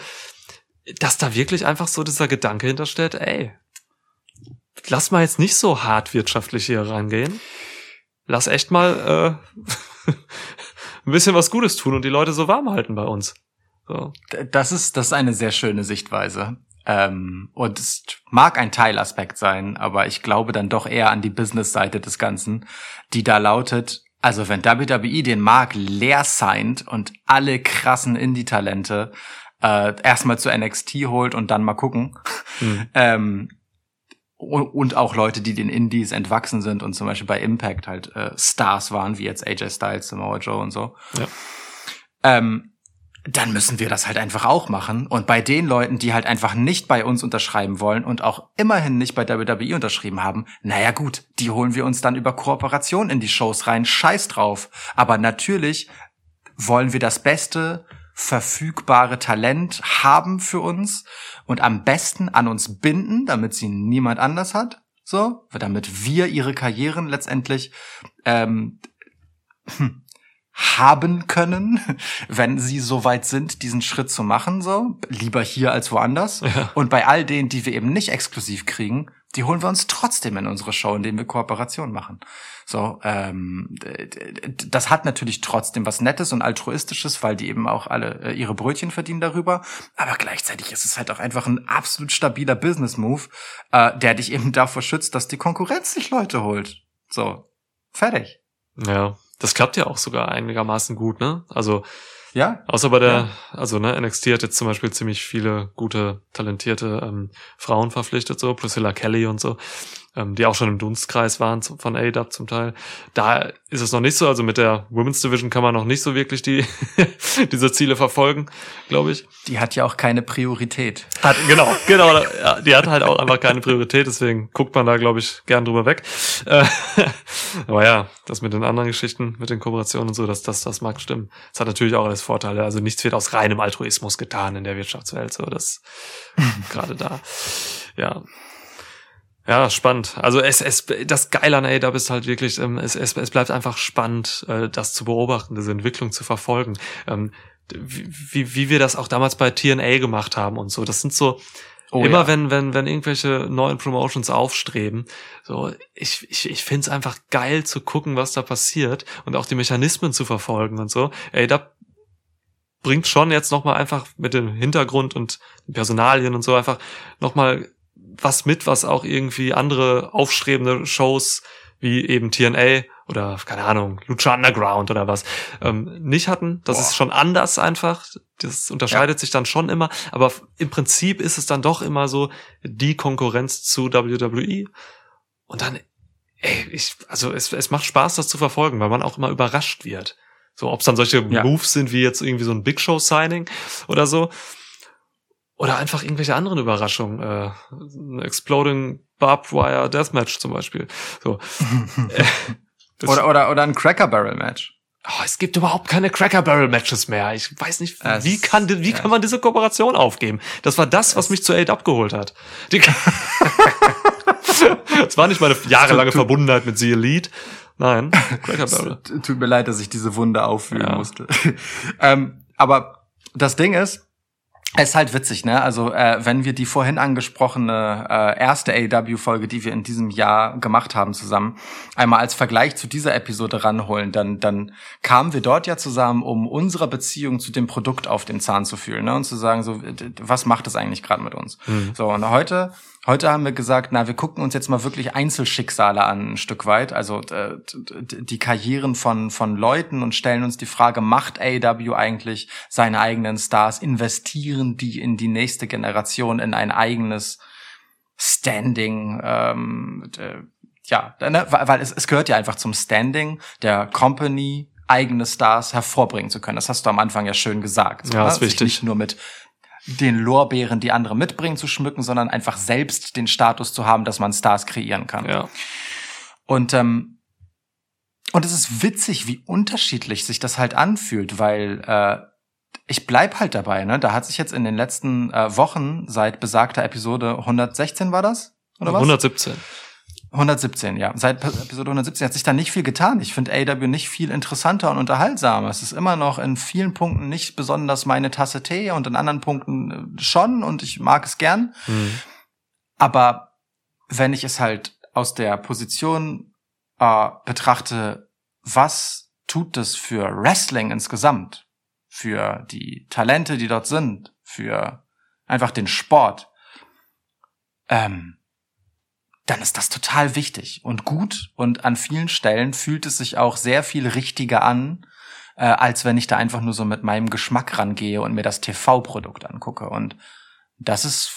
dass da wirklich einfach so dieser Gedanke hintersteht, ey, lass mal jetzt nicht so hart wirtschaftlich hier rangehen, lass echt mal äh, ein bisschen was Gutes tun und die Leute so warm halten bei uns. So. Das ist, das ist eine sehr schöne Sichtweise. Ähm, und es mag ein Teilaspekt sein, aber ich glaube dann doch eher an die Business-Seite des Ganzen, die da lautet, also wenn WWE den Markt leer signed und alle krassen Indie-Talente äh, erstmal zu NXT holt und dann mal gucken, Hm. ähm, und, und auch Leute, die den Indies entwachsen sind und zum Beispiel bei Impact halt äh, Stars waren, wie jetzt AJ Styles, Samoa Joe und so. Ja. Ähm, dann müssen wir das halt einfach auch machen. Und bei den Leuten, die halt einfach nicht bei uns unterschreiben wollen und auch immerhin nicht bei WWE unterschrieben haben, naja gut, die holen wir uns dann über Kooperation in die Shows rein. Scheiß drauf. Aber natürlich wollen wir das beste verfügbare Talent haben für uns und am besten an uns binden, damit sie niemand anders hat. So, damit wir ihre Karrieren letztendlich ähm, haben können, wenn sie so weit sind, diesen Schritt zu machen, so lieber hier als woanders. Ja. Und bei all denen, die wir eben nicht exklusiv kriegen, die holen wir uns trotzdem in unsere Show, indem wir Kooperation machen. So, ähm, das hat natürlich trotzdem was Nettes und altruistisches, weil die eben auch alle äh, ihre Brötchen verdienen darüber. Aber gleichzeitig ist es halt auch einfach ein absolut stabiler Business-Move, äh, der dich eben davor schützt, dass die Konkurrenz sich Leute holt. So, fertig. Ja, das klappt ja auch sogar einigermaßen gut, ne? Also Ja, Außer bei der, Ja. also ne, NXT hat jetzt zum Beispiel ziemlich viele gute, talentierte ähm, Frauen verpflichtet, so Priscilla Kelly und so, ähm, die auch schon im Dunstkreis waren zum- von AEW zum Teil. Da ist es noch nicht so, also mit der Women's Division kann man noch nicht so wirklich die diese Ziele verfolgen, glaube ich. die hat ja auch keine Priorität. Hat, genau, genau. Die hat halt auch einfach keine Priorität, deswegen guckt man da, glaube ich, gern drüber weg. Äh, aber ja, das mit den anderen Geschichten, mit den Kooperationen und so, das, das, das mag stimmen. Es hat natürlich auch alles Vorteile. Also nichts wird aus reinem Altruismus getan in der Wirtschaftswelt, so das gerade da. Ja. Ja, spannend. Also es, es, das Geile an AEW ist halt wirklich, ähm, es, es, es bleibt einfach spannend, äh, das zu beobachten, diese Entwicklung zu verfolgen. Ähm, wie, wie, wir das auch damals bei TNA gemacht haben und so. Das sind so, Oh immer ja. wenn, wenn, wenn irgendwelche neuen Promotions aufstreben, so, ich, ich, ich find's einfach geil zu gucken, was da passiert und auch die Mechanismen zu verfolgen und so. Ey, da bringt schon jetzt nochmal einfach mit dem Hintergrund und den Personalien und so einfach nochmal was mit, was auch irgendwie andere aufstrebende Shows wie eben TNA oder, keine Ahnung, Lucha Underground oder was, ähm, nicht hatten. Das Boah. ist schon anders einfach. Das unterscheidet sich dann schon immer. Aber im Prinzip ist es dann doch immer so die Konkurrenz zu WWE. Und dann, ey, ich, also es, es macht Spaß, das zu verfolgen, weil man auch immer überrascht wird. So, ob es dann solche Ja. Moves sind wie jetzt irgendwie so ein Big Show Signing oder so. Oder einfach irgendwelche anderen Überraschungen. Äh, ein Exploding Barbed Wire Deathmatch zum Beispiel. So. Äh, Oder, oder, oder ein Cracker Barrel Match. Oh, es gibt überhaupt keine Cracker Barrel Matches mehr. Ich weiß nicht, Es- wie kann wie ja. kann man diese Kooperation aufgeben? Das war das, was mich zu Aid abgeholt hat. Es war nicht meine jahrelange Verbundenheit mit The Elite. Nein, Cracker Barrel. Es Tut mir leid, dass ich diese Wunde auffühlen Ja. musste. ähm, aber das Ding ist, es ist halt witzig, ne? Also äh, wenn wir die vorhin angesprochene äh, erste AEW-Folge, die wir in diesem Jahr gemacht haben zusammen, einmal als Vergleich zu dieser Episode ranholen, dann dann kamen wir dort ja zusammen, um unserer Beziehung zu dem Produkt auf den Zahn zu fühlen, ne? Und zu sagen, so was macht das eigentlich gerade mit uns? Mhm. So und heute Heute haben wir gesagt, na, wir gucken uns jetzt mal wirklich Einzelschicksale an, ein Stück weit, also äh, die Karrieren von von Leuten und stellen uns die Frage: Macht AEW eigentlich seine eigenen Stars? Investieren die in die nächste Generation in ein eigenes Standing? Ähm, d- ja, ne, weil es, es gehört ja einfach zum Standing der Company eigene Stars hervorbringen zu können. Das hast du am Anfang ja schön gesagt. so, Ja, ne? ist Sich wichtig. Nicht nur mit den Lorbeeren, die andere mitbringen, zu schmücken, sondern einfach selbst den Status zu haben, dass man Stars kreieren kann. Ja. Und ähm, und es ist witzig, wie unterschiedlich sich das halt anfühlt, weil äh, ich bleib halt dabei. Ne, da hat sich jetzt in den letzten äh, Wochen seit besagter Episode 116 war das oder was? 117. 117, ja. Seit Episode 117 hat sich da nicht viel getan. Ich finde AW nicht viel interessanter und unterhaltsamer. Es ist immer noch in vielen Punkten nicht besonders meine Tasse Tee und in anderen Punkten äh, schon und ich mag es gern. Mhm. Aber wenn ich es halt aus der Position äh, betrachte, was tut das für Wrestling insgesamt? Für die Talente, die dort sind? Für einfach den Sport? Ähm, dann ist das total wichtig und gut und an vielen Stellen fühlt es sich auch sehr viel richtiger an, äh, als wenn ich da einfach nur so mit meinem Geschmack rangehe und mir das TV-Produkt angucke. Und das ist,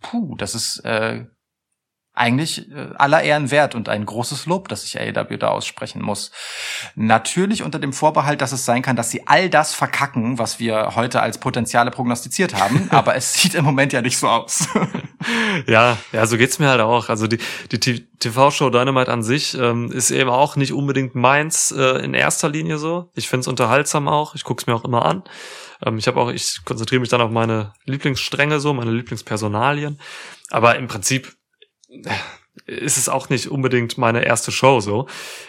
puh, das ist äh, eigentlich äh, aller Ehren wert und ein großes Lob, das ich AEW da aussprechen muss. Natürlich unter dem Vorbehalt, dass es sein kann, dass sie all das verkacken, was wir heute als Potenziale prognostiziert haben, aber es sieht im Moment ja nicht so aus. Ja, ja, so geht's mir halt auch. Also die, die TV-Show Dynamite an sich ähm, ist eben auch nicht unbedingt meins äh, in erster Linie so. Ich find's unterhaltsam auch. Ich guck's mir auch immer an. Ähm, ich habe auch, ich konzentriere mich dann auf meine Lieblingsstränge so, meine Lieblingspersonalien. Aber im Prinzip, äh, ist es auch nicht unbedingt meine erste Show so.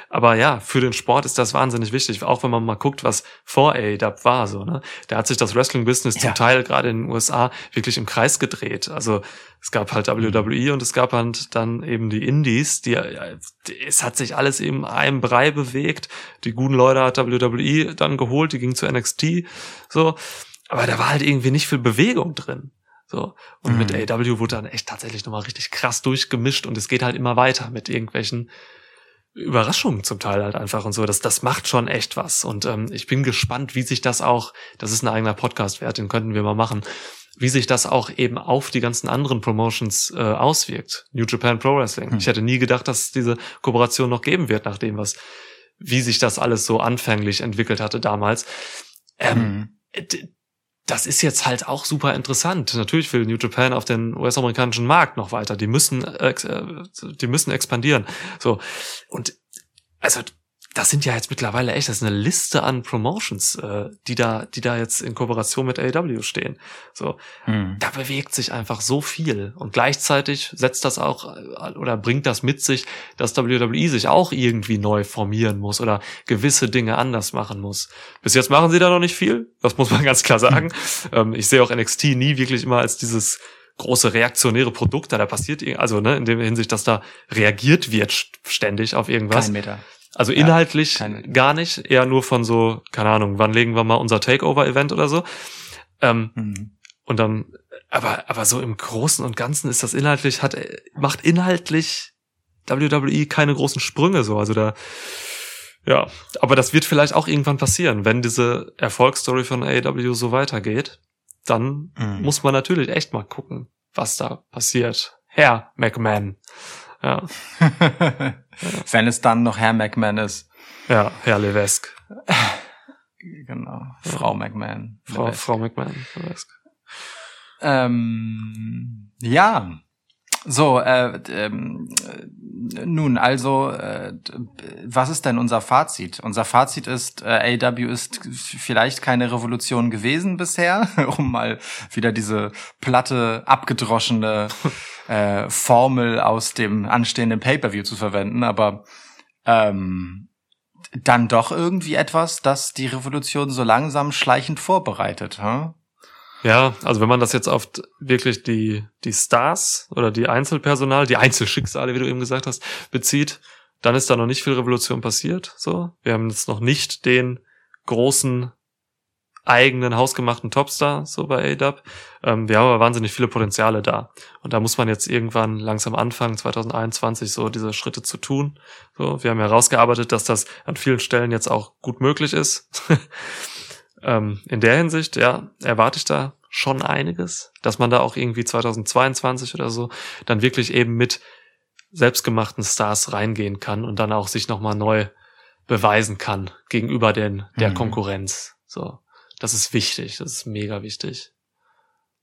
Aber ja, für den Sport ist das wahnsinnig wichtig. Auch wenn man mal guckt, was vor AEW war, so, ne? Da hat sich das Wrestling-Business Ja. zum Teil gerade in den USA wirklich im Kreis gedreht. Also es gab halt WWE und es gab halt dann eben die Indies, die, äh, es hat sich alles eben einem Brei bewegt. Die guten Leute hat WWE dann geholt, die ging zu NXT, so. Aber da war halt irgendwie nicht viel Bewegung drin. So. Und Mhm. mit AEW wurde dann echt tatsächlich nochmal richtig krass durchgemischt und es geht halt immer weiter mit irgendwelchen Überraschungen zum Teil halt einfach und so. Das, das macht schon echt was. Und ähm, ich bin gespannt, wie sich das auch, das ist ein eigener Podcast wert, den könnten wir mal machen, wie sich das auch eben auf die ganzen anderen Promotions äh, auswirkt. New Japan Pro Wrestling. Hm. Ich hätte nie gedacht, dass es diese Kooperation noch geben wird, nach dem, was, wie sich das alles so anfänglich entwickelt hatte damals. Ähm, Mhm. Das ist jetzt halt auch super interessant. Natürlich will New Japan auf den US-amerikanischen Markt noch weiter. Die müssen, ex- äh, die müssen expandieren. So. Und, also, das sind ja jetzt mittlerweile echt, das ist eine Liste an Promotions, äh, die da, die da jetzt in Kooperation mit AEW stehen. So. Mhm. Da bewegt sich einfach so viel. Und gleichzeitig setzt das auch äh, oder bringt das mit sich, dass WWE sich auch irgendwie neu formieren muss oder gewisse Dinge anders machen muss. Bis jetzt machen sie da noch nicht viel. Das muss man ganz klar sagen. Ähm, ich sehe auch NXT nie wirklich immer als dieses große reaktionäre Produkt, da da passiert, also ne, in der Hinsicht, dass da reagiert wird st- ständig auf irgendwas. Kein Meter. Also inhaltlich gar nicht, eher nur von so, keine Ahnung, wann legen wir mal unser Takeover-Event oder so. Ähm, Mhm. und dann, aber, aber so im Großen und Ganzen ist das inhaltlich, hat, macht inhaltlich WWE keine großen Sprünge so. Also da, ja, aber das wird vielleicht auch irgendwann passieren, wenn diese Erfolgsstory von AEW so weitergeht. Dann Mhm. muss man natürlich echt mal gucken, was da passiert. Herr McMahon. Ja, Wenn es dann noch Herr McMahon ist. ja, Herr Levesque. Genau. Frau McMahon. Frau, Frau McMahon. Levesque. Ähm, ja. So, äh, ähm, äh, nun, also, äh, was ist denn unser Fazit? Unser Fazit ist, äh, AW ist vielleicht keine Revolution gewesen bisher, um mal wieder diese platte, abgedroschene äh, Formel aus dem anstehenden Pay-per-View zu verwenden, aber ähm, dann doch irgendwie etwas, das die Revolution so langsam schleichend vorbereitet. Hm? Ja, also wenn man das jetzt auf wirklich die, die Stars oder die Einzelpersonal, die Einzelschicksale, wie du eben gesagt hast, bezieht, dann ist da noch nicht viel Revolution passiert. So, wir haben jetzt noch nicht den großen eigenen hausgemachten Topstar so bei ADAP. Ähm, wir haben aber wahnsinnig viele Potenziale da. Und da muss man jetzt irgendwann langsam anfangen, 2021 so diese Schritte zu tun. So, wir haben herausgearbeitet, dass das an vielen Stellen jetzt auch gut möglich ist. ähm, in der Hinsicht, ja, erwarte ich da schon einiges, dass man da auch irgendwie 2022 oder so dann wirklich eben mit selbstgemachten Stars reingehen kann und dann auch sich nochmal neu beweisen kann gegenüber den, der Mhm. Konkurrenz. So. Das ist wichtig, das ist mega wichtig.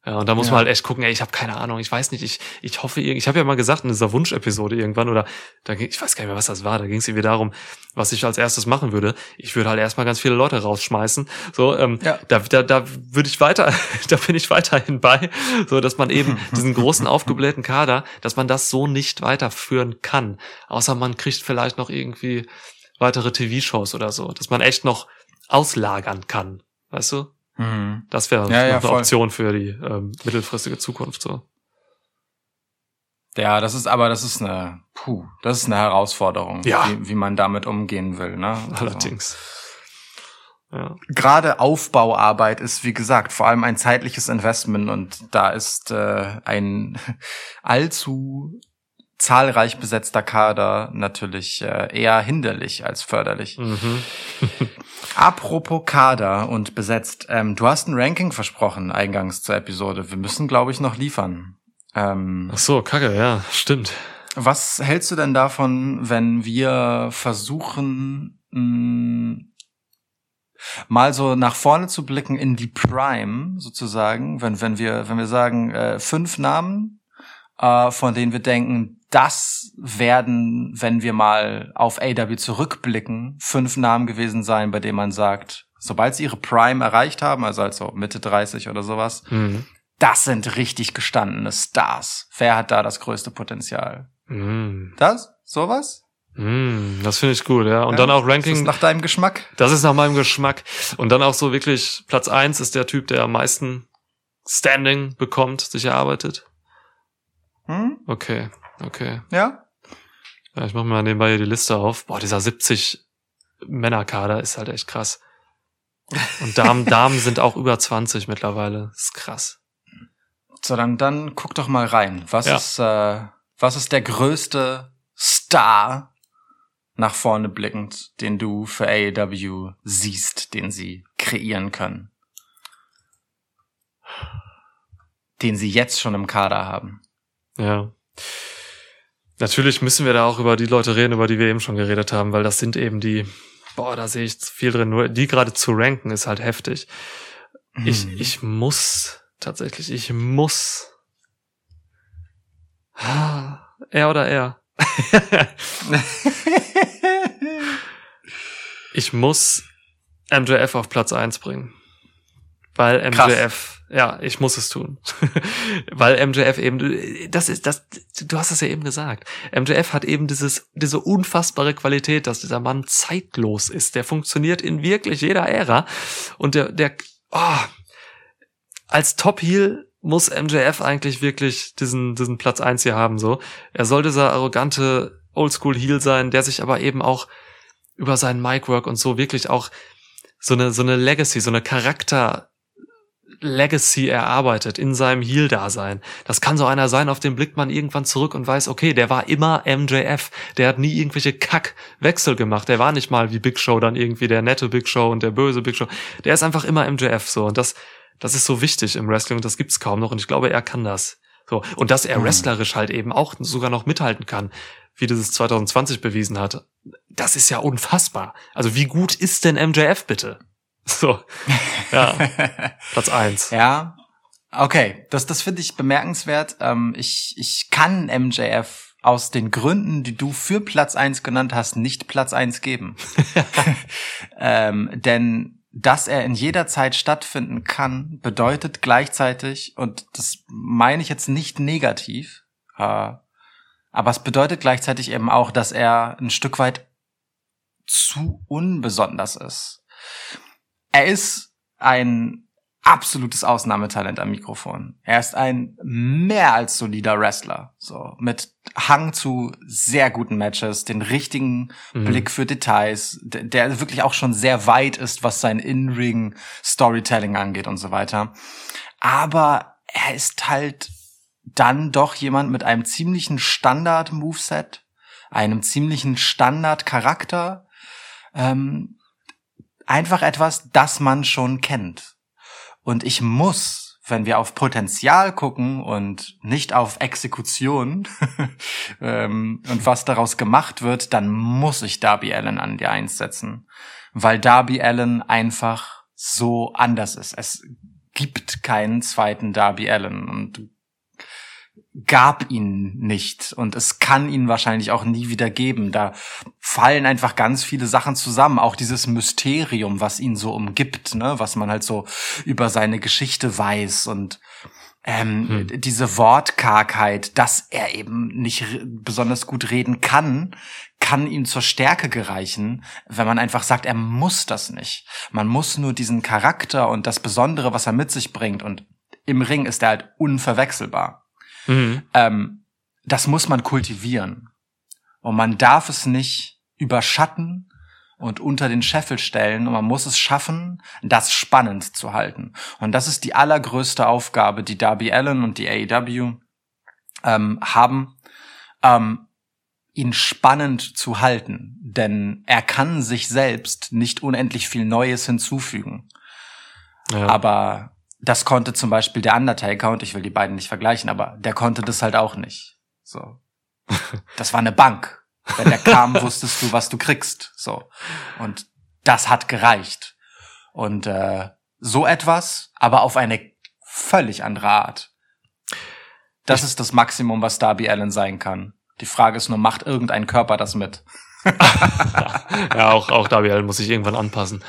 Ja, und da muss Ja. man halt echt gucken, ey, ich habe keine Ahnung, ich weiß nicht, ich, ich hoffe, ich habe ja mal gesagt in dieser Wunschepisode irgendwann, oder da ging, ich weiß gar nicht mehr, was das war, da ging es irgendwie darum, was ich als erstes machen würde. Ich würde halt erstmal ganz viele Leute rausschmeißen. So, ähm, Ja. da, da, da würde ich weiter, da bin ich weiterhin bei, so dass man eben diesen großen aufgeblähten Kader, dass man das so nicht weiterführen kann. Außer man kriegt vielleicht noch irgendwie weitere TV-Shows oder so, dass man echt noch auslagern kann. Weißt du? Mhm. Das wäre Ja, ja, eine voll. Option für die ähm, mittelfristige Zukunft. So. Ja, das ist aber das ist eine, puh, das ist eine Herausforderung, Ja. wie, wie man damit umgehen will. Ne? Also, Allerdings. Ja. Gerade Aufbauarbeit ist, wie gesagt, vor allem ein zeitliches Investment und da ist äh, ein allzu zahlreich besetzter Kader natürlich äh, eher hinderlich als förderlich. Mhm. Apropos Kader und besetzt, ähm, du hast ein Ranking versprochen eingangs zur Episode. Wir müssen, glaube ich, noch liefern. Ähm, Ach so, kacke, ja, stimmt. was hältst du denn davon, wenn wir versuchen, mh, mal so nach vorne zu blicken in die Prime sozusagen, wenn wenn wir wenn wir sagen äh, fünf Namen, äh, von denen wir denken, das werden, wenn wir mal auf AW zurückblicken, fünf Namen gewesen sein, bei denen man sagt, sobald sie ihre Prime erreicht haben, also also Mitte 30 oder sowas, Mhm. das sind richtig gestandene Stars. Wer hat da das größte Potenzial? Mm, Das? Sowas? mm, das finde ich gut, ja. Und Ja, dann auch Ist das Ranking, nach deinem Geschmack? das ist nach meinem Geschmack. Und dann auch so wirklich, Platz eins ist der Typ, der am meisten Standing bekommt, sich erarbeitet. Hm? Okay, okay. Ja? Ja, ich mache mir mal nebenbei hier die Liste auf. Boah, dieser 70 Männerkader ist halt echt krass. Und Damen, Damen sind auch über 20 mittlerweile. Das ist krass. So, dann, dann guck doch mal rein. Was Ja. ist, äh, was ist der größte Star nach vorne blickend, den du für AEW siehst, den sie kreieren können? Den sie jetzt schon im Kader haben. Ja. Natürlich müssen wir da auch über die Leute reden, über die wir eben schon geredet haben, weil das sind eben die, boah, da sehe ich viel drin. Nur die gerade zu ranken ist halt heftig. Ich, Hm. ich muss tatsächlich, ich muss. Ah, Er oder er? Ich muss MJF auf Platz eins bringen. Weil Krass. MJF, ja, ich muss es tun. Weil MJF eben, das ist, das, du hast es ja eben gesagt. MJF hat eben dieses, diese unfassbare Qualität, dass dieser Mann zeitlos ist. Der funktioniert in wirklich jeder Ära. Und der, der, oh, als Top-Heel muss MJF eigentlich wirklich diesen, diesen Platz eins hier haben, so. Er soll dieser arrogante Oldschool-Heel sein, der sich aber eben auch über seinen Micwork und so wirklich auch so eine, so eine Legacy, so eine Charakter, Legacy erarbeitet in seinem Heel-Dasein. Das kann so einer sein, auf den blickt man irgendwann zurück und weiß, okay, der war immer MJF. Der hat nie irgendwelche Kackwechsel gemacht. Der war nicht mal wie Big Show dann irgendwie der nette Big Show und der böse Big Show. Der ist einfach immer MJF so. Und das, das ist so wichtig im Wrestling und das gibt's kaum noch. Und ich glaube, er kann das. So. Und dass er Mhm. wrestlerisch halt eben auch sogar noch mithalten kann, wie das 2020 bewiesen hat. Das ist ja unfassbar. Also wie gut ist denn MJF bitte? So. Ja, Platz eins. Ja, okay, das, das finde ich bemerkenswert. Ähm, ich, ich kann MJF aus den Gründen, die du für Platz eins genannt hast, nicht Platz eins geben. ähm, denn dass er in jeder Zeit stattfinden kann, bedeutet gleichzeitig, und das meine ich jetzt nicht negativ, äh, aber es bedeutet gleichzeitig eben auch, dass er ein Stück weit zu unbesonders ist. Er ist ein absolutes Ausnahmetalent am Mikrofon. Er ist ein mehr als solider Wrestler, so mit Hang zu sehr guten Matches, den richtigen Mhm. Blick für Details, der wirklich auch schon sehr weit ist, was sein In-Ring Storytelling angeht und so weiter. Aber er ist halt dann doch jemand mit einem ziemlichen Standard-Moveset, einem ziemlichen Standard-Charakter, ähm, einfach etwas, das man schon kennt. Und ich muss, wenn wir auf Potenzial gucken und nicht auf Exekution ähm, und was daraus gemacht wird, dann muss ich Darby Allen an die Eins setzen. Weil Darby Allen einfach so anders ist. Es gibt keinen zweiten Darby Allen und gab ihn nicht und es kann ihn wahrscheinlich auch nie wieder geben. Da fallen einfach ganz viele Sachen zusammen, auch dieses Mysterium, was ihn so umgibt, ne, was man halt so über seine Geschichte weiß und ähm, Hm. diese Wortkargheit, dass er eben nicht besonders gut reden kann, kann ihm zur Stärke gereichen, wenn man einfach sagt, er muss das nicht. Man muss nur diesen Charakter und das Besondere, was er mit sich bringt und im Ring ist er halt unverwechselbar Mhm. ähm, das muss man kultivieren. Und man darf es nicht überschatten und unter den Scheffel stellen. Und man muss es schaffen, das spannend zu halten. Und das ist die allergrößte Aufgabe, die Darby Allen und die AEW ähm, haben, ähm, ihn spannend zu halten. Denn er kann sich selbst nicht unendlich viel Neues hinzufügen. Ja. Aber das konnte zum Beispiel der Undertaker, und ich will die beiden nicht vergleichen, aber der konnte das halt auch nicht. So. Das war eine Bank. Wenn der kam, wusstest du, was du kriegst. So. Und das hat gereicht. Und äh, so etwas, aber auf eine völlig andere Art. Das ist das Maximum, was Darby Allen sein kann. Die Frage ist nur, macht irgendein Körper das mit? ja, auch, auch Darby Allin muss sich irgendwann anpassen.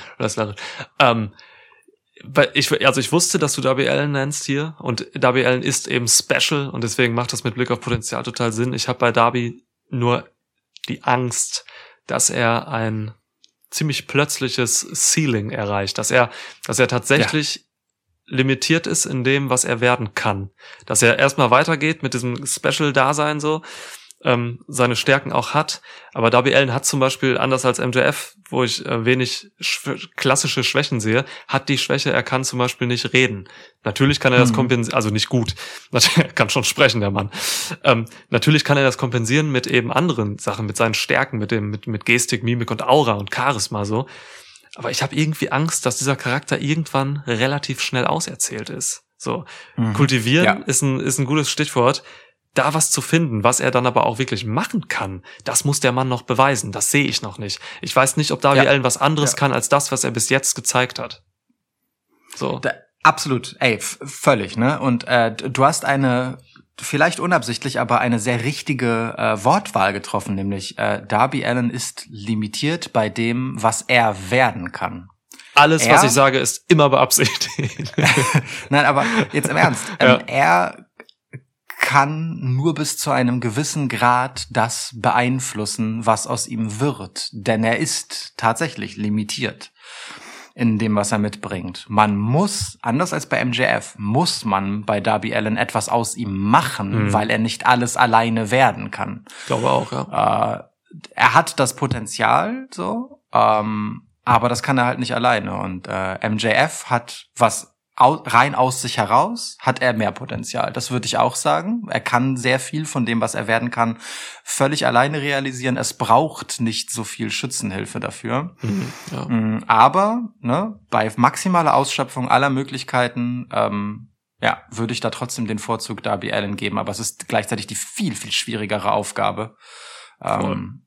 Ähm, ich, also ich wusste, dass du Darby Allen nennst hier und Darby Allen ist eben special und deswegen macht das mit Blick auf Potenzial total Sinn. Ich habe bei Darby nur die Angst, dass er ein ziemlich plötzliches Ceiling erreicht, dass er, dass er tatsächlich limitiert ist in dem, was er werden kann. Dass er erstmal weitergeht mit diesem Special-Dasein so, ähm, seine Stärken auch hat. Aber Darby Allen hat zum Beispiel, anders als MJF, wo ich äh, wenig schw klassische Schwächen sehe, hat die Schwäche, er kann zum Beispiel nicht reden. Natürlich kann er das Mhm. kompensieren, also nicht gut. Er kann schon sprechen, der Mann. Ähm, natürlich kann er das kompensieren mit eben anderen Sachen, mit seinen Stärken, mit dem, mit, mit Gestik, Mimik und Aura und Charisma so. Aber ich habe irgendwie Angst, dass dieser Charakter irgendwann relativ schnell auserzählt ist. So. Mhm. Kultivieren Ja. ist, ein, ist ein gutes Stichwort. Da was zu finden, was er dann aber auch wirklich machen kann, das muss der Mann noch beweisen. Das sehe ich noch nicht. Ich weiß nicht, ob Darby Ja. Allen was anderes Ja. kann als das, was er bis jetzt gezeigt hat. So. Da, absolut, ey, völlig, ne? Und äh, du hast eine, vielleicht unabsichtlich, aber eine sehr richtige äh, Wortwahl getroffen, nämlich äh, Darby Allen ist limitiert bei dem, was er werden kann. Alles, Er- was ich sage, ist immer beabsichtigt. Nein, aber jetzt im Ernst. Ja. Ähm, er kann nur bis zu einem gewissen Grad das beeinflussen, was aus ihm wird. Denn er ist tatsächlich limitiert in dem, was er mitbringt. Man muss, anders als bei MJF, muss man bei Darby Allen etwas aus ihm machen, Mhm. weil er nicht alles alleine werden kann. Ich glaube auch, ja. Äh, er hat das Potenzial, so, ähm, aber das kann er halt nicht alleine. Und äh, MJF hat was rein aus sich heraus, hat er mehr Potenzial. Das würde ich auch sagen. Er kann sehr viel von dem, was er werden kann, völlig alleine realisieren. Es braucht nicht so viel Schützenhilfe dafür. Mhm, ja. Mm, Aber ne, bei maximaler Ausschöpfung aller Möglichkeiten, ähm, ja, würde ich da trotzdem den Vorzug Darby Allen geben. Aber es ist gleichzeitig die viel, viel schwierigere Aufgabe. Ähm,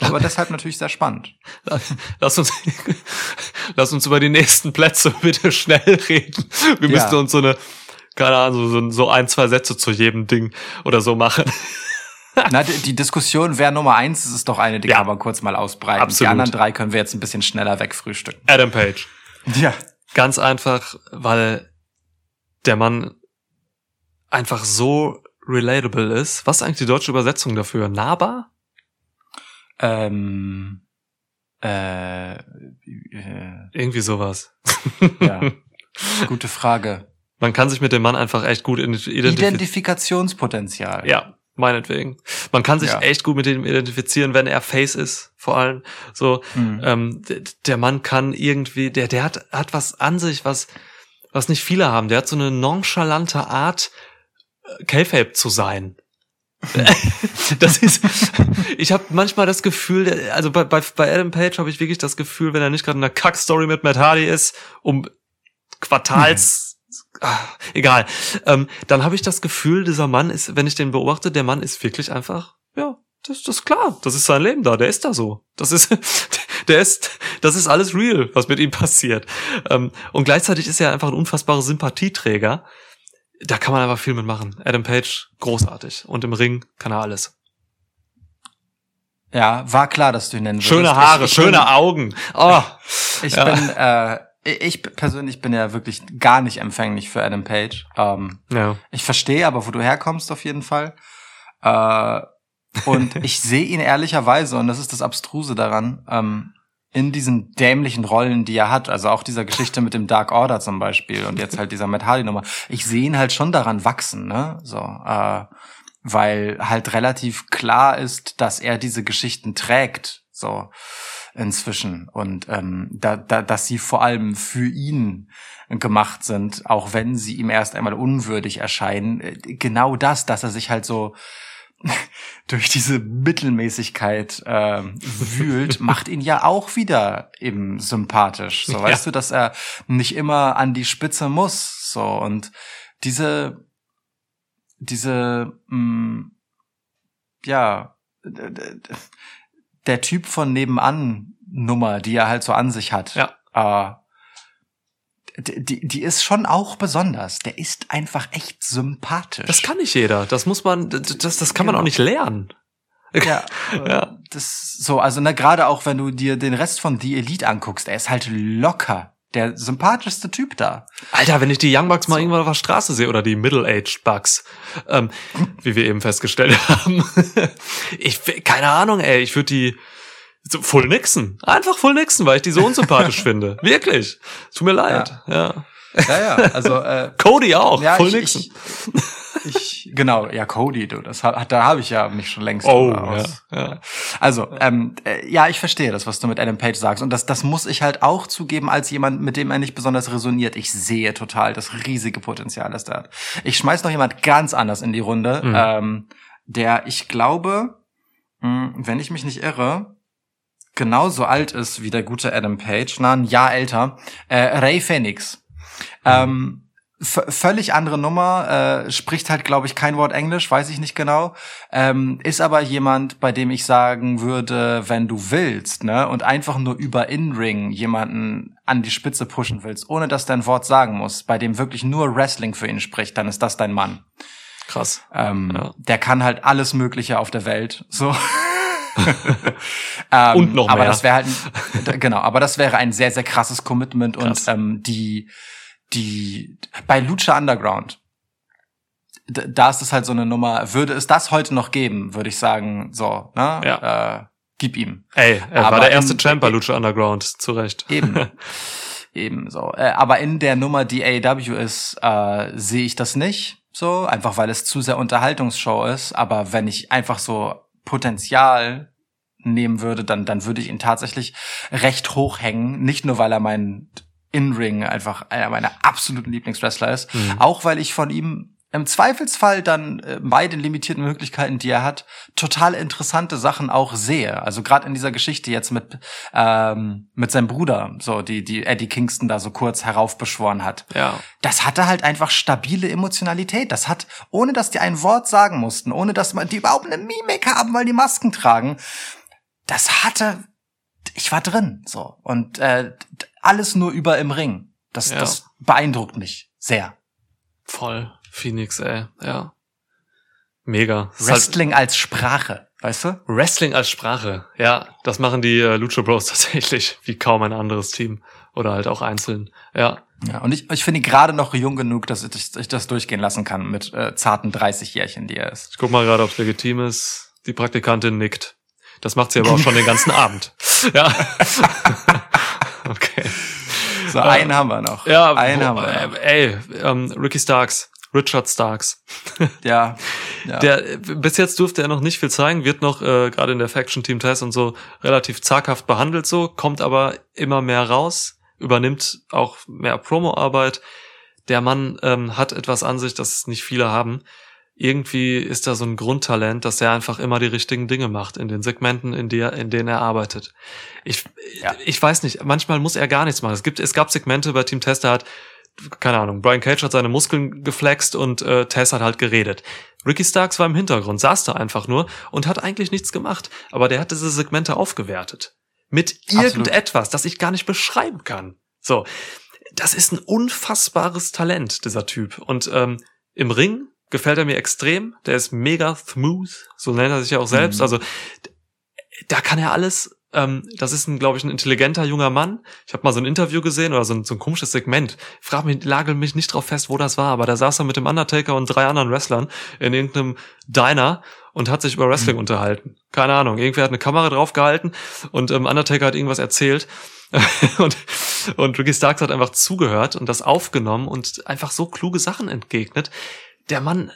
aber deshalb natürlich sehr spannend. Lass uns, lass uns über die nächsten Plätze bitte schnell reden. Wir Ja. müssten uns so eine, keine Ahnung, so, so ein, zwei Sätze zu jedem Ding oder so machen. Na, die, die Diskussion, wer Nummer eins ist, ist doch eine, die Ja. kann man kurz mal ausbreiten. Absolut. Die anderen drei können wir jetzt ein bisschen schneller wegfrühstücken. Adam Page. Ja. Ganz einfach, weil der Mann einfach so relatable ist. Was ist eigentlich die deutsche Übersetzung dafür? Nahbar? Ähm, äh, äh, Irgendwie sowas. ja. Gute Frage. Man kann sich mit dem Mann einfach echt gut identifizieren. Identifikationspotenzial. Ja, meinetwegen. Man kann sich Ja. echt gut mit ihm identifizieren, wenn er Face ist, vor allem. So, Mhm. ähm, der Mann kann irgendwie, der, der hat, hat was an sich, was, was nicht viele haben. Der hat so eine nonchalante Art, äh, K-Fape zu sein. das ist, ich habe manchmal das Gefühl, der- also bei, bei, bei Adam Page habe ich wirklich das Gefühl, wenn er nicht gerade in einer Kack-Story mit Matt Hardy ist, um Quartals, ah, egal, ähm, dann habe ich das Gefühl, dieser Mann ist, wenn ich den beobachte, der Mann ist wirklich einfach, ja, das, das ist klar, das ist sein Leben da, der ist da so. Das ist, der ist, das ist alles real, was mit ihm passiert. Ähm, und gleichzeitig ist er einfach ein unfassbarer Sympathieträger. Da kann man einfach viel mitmachen. Adam Page, großartig. Und im Ring kann er alles. Ja, war klar, dass du ihn nennen Schöne würdest. Haare, ich, ich schöne bin, Augen. Oh, Ich Ja. bin, äh, ich persönlich bin ja wirklich gar nicht empfänglich für Adam Page. Ähm, ja. ich verstehe aber, wo du herkommst auf jeden Fall. Äh, und ich sehe ihn ehrlicherweise, und das ist das Abstruse daran, ähm, in diesen dämlichen Rollen, die er hat, also auch dieser Geschichte mit dem Dark Order zum Beispiel und jetzt halt dieser Matt Hardy Nummer, ich sehe ihn halt schon daran wachsen, ne? So, äh, weil halt relativ klar ist, dass er diese Geschichten trägt, so inzwischen und ähm, da, da, dass sie vor allem für ihn gemacht sind, auch wenn sie ihm erst einmal unwürdig erscheinen. Äh, Genau das, dass er sich halt so durch diese Mittelmäßigkeit ähm, wühlt, macht ihn ja auch wieder eben sympathisch. So Ja. weißt du, dass er nicht immer an die Spitze muss. So und diese diese mh, ja d- d- der Typ von nebenan Nummer, die er halt so an sich hat. Ja. Äh, die, die ist schon auch besonders. Der ist einfach echt sympathisch. Das kann nicht jeder. Das muss man, das, das kann man Genau. auch nicht lernen. Ja, äh, Ja. das so, also ne, gerade auch wenn du dir den Rest von The Elite anguckst, er ist halt locker der sympathischste Typ da. Alter, wenn ich die Young Bucks mal irgendwann auf der Straße sehe oder die Middle-Aged Bucks, ähm, wie wir eben festgestellt haben. ich, keine Ahnung, ey, ich würde die so Full Nixon. Einfach Full Nixon, weil ich die so unsympathisch finde. Wirklich. Tut mir leid. Ja. Ja, ja, also äh, Cody auch. ja, Full ich, Nixon. ich, ich, genau, ja, Cody, du, das hat, da habe ich ja mich schon längst Oh, aus- ja, ja. Also, ähm, äh, ja, ich verstehe das, was du mit Adam Page sagst. Und das, das muss ich halt auch zugeben, als jemand, mit dem er nicht besonders resoniert. Ich sehe total das riesige Potenzial, das der hat. Ich schmeiß noch jemand ganz anders in die Runde, Mhm. ähm, der, ich glaube, mh, wenn ich mich nicht irre, genauso alt ist wie der gute Adam Page, na, ein Jahr älter, äh, Ray Phoenix. Ähm, völlig andere Nummer, äh, spricht halt, glaube ich, kein Wort Englisch, weiß ich nicht genau. Ähm, ist aber jemand, bei dem ich sagen würde, wenn du willst, ne, und einfach nur über In-Ring jemanden an die Spitze pushen willst, ohne dass der ein Wort sagen muss, bei dem wirklich nur Wrestling für ihn spricht, dann ist das dein Mann. Krass. Ähm, Ja. Der kann halt alles Mögliche auf der Welt. So. ähm, Und noch aber mehr. das wäre halt ein- genau, aber das wäre ein sehr sehr krasses Commitment Krass. und ähm, die die bei Lucha Underground da ist es halt so eine Nummer. Würde es das heute noch geben, würde ich sagen, so, ne? Ja. Äh, gib ihm. Ey, er Aber war der erste in- Champ bei Lucha Underground, zu Recht. Eben. Eben so. Äh, aber in der Nummer, die AEW ist, äh, sehe ich das nicht so, einfach weil es zu sehr Unterhaltungsshow ist. Aber wenn ich einfach so Potenzial nehmen würde, dann, dann würde ich ihn tatsächlich recht hoch hängen. Nicht nur, weil er mein In-Ring einfach einer meiner absoluten Lieblingswrestler ist, Mhm. auch weil ich von ihm im Zweifelsfall dann äh, bei den limitierten Möglichkeiten, die er hat, total interessante Sachen auch sehe. Also gerade in dieser Geschichte jetzt mit ähm, mit seinem Bruder, so die die Eddie Kingston da so kurz heraufbeschworen hat. Ja. Das hatte halt einfach stabile Emotionalität. Das hat, ohne dass die ein Wort sagen mussten, ohne dass man die überhaupt eine Mimik haben, weil die Masken tragen, das hatte, ich war drin, so und äh, alles nur über im Ring. Das, Ja. das beeindruckt mich sehr. Voll. Phoenix, ey. Ja. Mega. Halt Wrestling als Sprache, weißt du? Wrestling als Sprache. Ja, das machen die äh, Lucha Bros tatsächlich wie kaum ein anderes Team. Oder halt auch einzeln. Ja. Ja, und ich, ich finde gerade noch jung genug, dass ich, ich das durchgehen lassen kann mit äh, zarten 30 Jährchen, die er ist. Ich guck mal gerade, ob es legitim ist. Die Praktikantin nickt. Das macht sie aber auch schon den ganzen Abend. Ja. okay. So, einen haben wir noch. Ja, einen wo, haben wir noch. äh, ey, ähm, Ricky Starks, Richard Starks. Ja, ja. Der bis jetzt durfte er noch nicht viel zeigen, wird noch äh, gerade in der Faction Team Test und so relativ zaghaft behandelt so, kommt aber immer mehr raus, übernimmt auch mehr Promo-Arbeit. Der Mann ähm, hat etwas an sich, das nicht viele haben. Irgendwie ist da so ein Grundtalent, dass er einfach immer die richtigen Dinge macht in den Segmenten, in, der, in denen er arbeitet. Ich, Ja. ich weiß nicht, manchmal muss er gar nichts machen. Es gibt, es gab Segmente bei Team Test, der hat keine Ahnung, Brian Cage hat seine Muskeln geflext und äh, Tess hat halt geredet. Ricky Starks war im Hintergrund, saß da einfach nur und hat eigentlich nichts gemacht. Aber der hat diese Segmente aufgewertet. Mit Absolut. irgendetwas, das ich gar nicht beschreiben kann. So, das ist ein unfassbares Talent, dieser Typ. Und ähm, im Ring gefällt er mir extrem. Der ist mega smooth, so nennt er sich ja auch selbst. Mhm. Also da kann er alles. Ähm, das ist ein, glaube ich, ein intelligenter junger Mann. Ich habe mal so ein Interview gesehen oder so ein, so ein komisches Segment. Frag mich, lagel mich nicht drauf fest, wo das war, aber da saß er mit dem Undertaker und drei anderen Wrestlern in irgendeinem Diner und hat sich über Wrestling unterhalten. Keine Ahnung, irgendwer hat eine Kamera draufgehalten und ähm, Undertaker hat irgendwas erzählt und, und Ricky Starks hat einfach zugehört und das aufgenommen und einfach so kluge Sachen entgegnet. Der Mann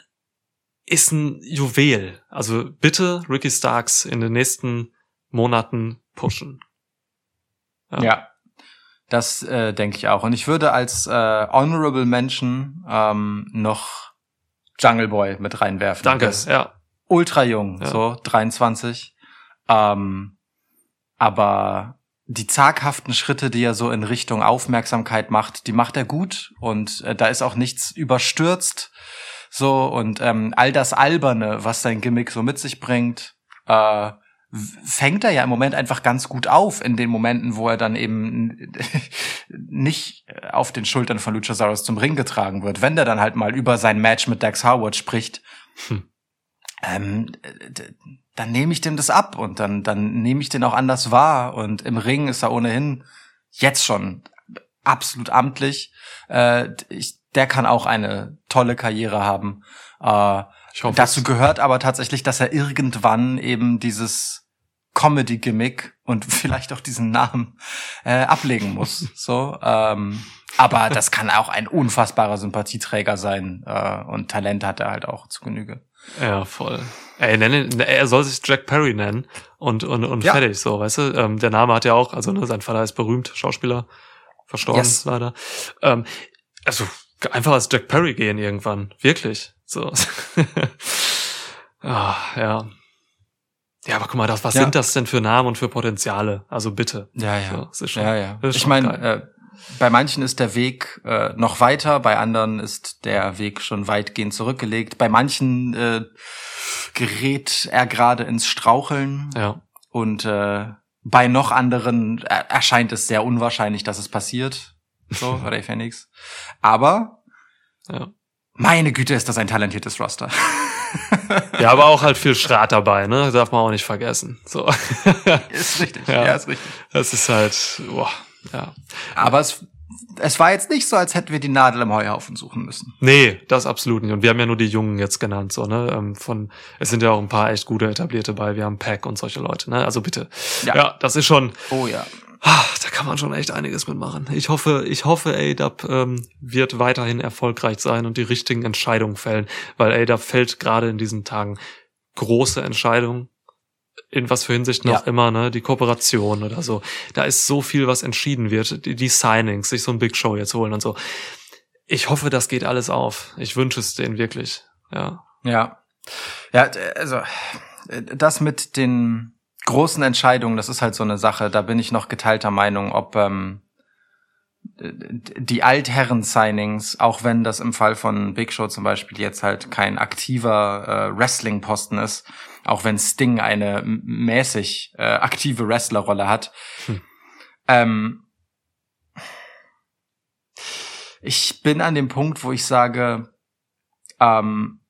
ist ein Juwel. Also bitte Ricky Starks in den nächsten Monaten pushen. Ja. Ja. Das äh, denke ich auch. Und ich würde als äh, Honorable Mention ähm, noch Jungle Boy mit reinwerfen. Danke. Ja. ultra jung, Ja. so 23. Ähm, aber die zaghaften Schritte, die er so in Richtung Aufmerksamkeit macht, die macht er gut und äh, da ist auch nichts überstürzt. So und ähm, all das Alberne, was sein Gimmick so mit sich bringt, äh, fängt er ja im Moment einfach ganz gut auf in den Momenten, wo er dann eben nicht auf den Schultern von Luchasaurus zum Ring getragen wird. Wenn der dann halt mal über sein Match mit Dax Howard spricht, Hm. ähm, dann nehme ich dem das ab und dann, dann nehme ich den auch anders wahr. Und im Ring ist er ohnehin jetzt schon absolut amtlich. Äh, ich, der kann auch eine tolle Karriere haben. Äh, hoffe, Dazu gehört aber tatsächlich, dass er irgendwann eben dieses Comedy-Gimmick und vielleicht auch diesen Namen äh, ablegen muss. So, ähm, aber das kann auch ein unfassbarer Sympathieträger sein äh, und Talent hat er halt auch zu Genüge. Ja, voll. Ey, nenne, er soll sich Jack Perry nennen und, und, und Ja. fertig, so, weißt du? Ähm, der Name hat ja auch, also ne, sein Vater ist berühmt, Schauspieler, verstorben Yes. leider. Ähm, also einfach als Jack Perry gehen irgendwann, wirklich. So. ah, ja. Ja, aber guck mal, das, was Ja. sind das denn für Namen und für Potenziale? Also bitte. Ja, So, ja. ist schon, ja, ja. Ich meine, äh, bei manchen ist der Weg äh, noch weiter, bei anderen ist der Weg schon weitgehend zurückgelegt. Bei manchen äh, gerät er gerade ins Straucheln. ja. Und äh, bei noch anderen er erscheint es sehr unwahrscheinlich, dass es passiert. So, Ray Phoenix. Aber Ja. meine Güte, ist das ein talentiertes Roster. ja, aber auch halt viel Schrat dabei, ne? Darf man auch nicht vergessen. So. ist richtig. Ja. Ja. ist richtig. Das ist halt, boah, ja. Aber es, es war jetzt nicht so, als hätten wir die Nadel im Heuhaufen suchen müssen. Nee, das absolut nicht. Und wir haben ja nur die Jungen jetzt genannt, so, ne? Ähm, Von, es sind ja auch ein paar echt gute etablierte bei. Wir haben Pack und solche Leute, ne? Also bitte. Ja, Ja. das ist schon, Oh ja. Ah, da kann man schon echt einiges mitmachen. Ich hoffe, ich hoffe, ADAP ähm, wird weiterhin erfolgreich sein und die richtigen Entscheidungen fällen, weil ADAP fällt gerade in diesen Tagen große Entscheidungen. In was für Hinsicht noch Ja. immer, ne? Die Kooperation oder so. Da ist so viel, was entschieden wird. Die, die Signings, sich so ein Big Show jetzt holen und so. Ich hoffe, das geht alles auf. Ich wünsche es denen wirklich. Ja. Ja. Ja, also das mit den großen Entscheidungen, das ist halt so eine Sache, da bin ich noch geteilter Meinung, ob ähm, die Altherren-Signings, auch wenn das im Fall von Big Show zum Beispiel jetzt halt kein aktiver äh, Wrestling-Posten ist, auch wenn Sting eine mäßig äh, aktive Wrestlerrolle hat, Hm. ähm, ich bin an dem Punkt, wo ich sage, ähm,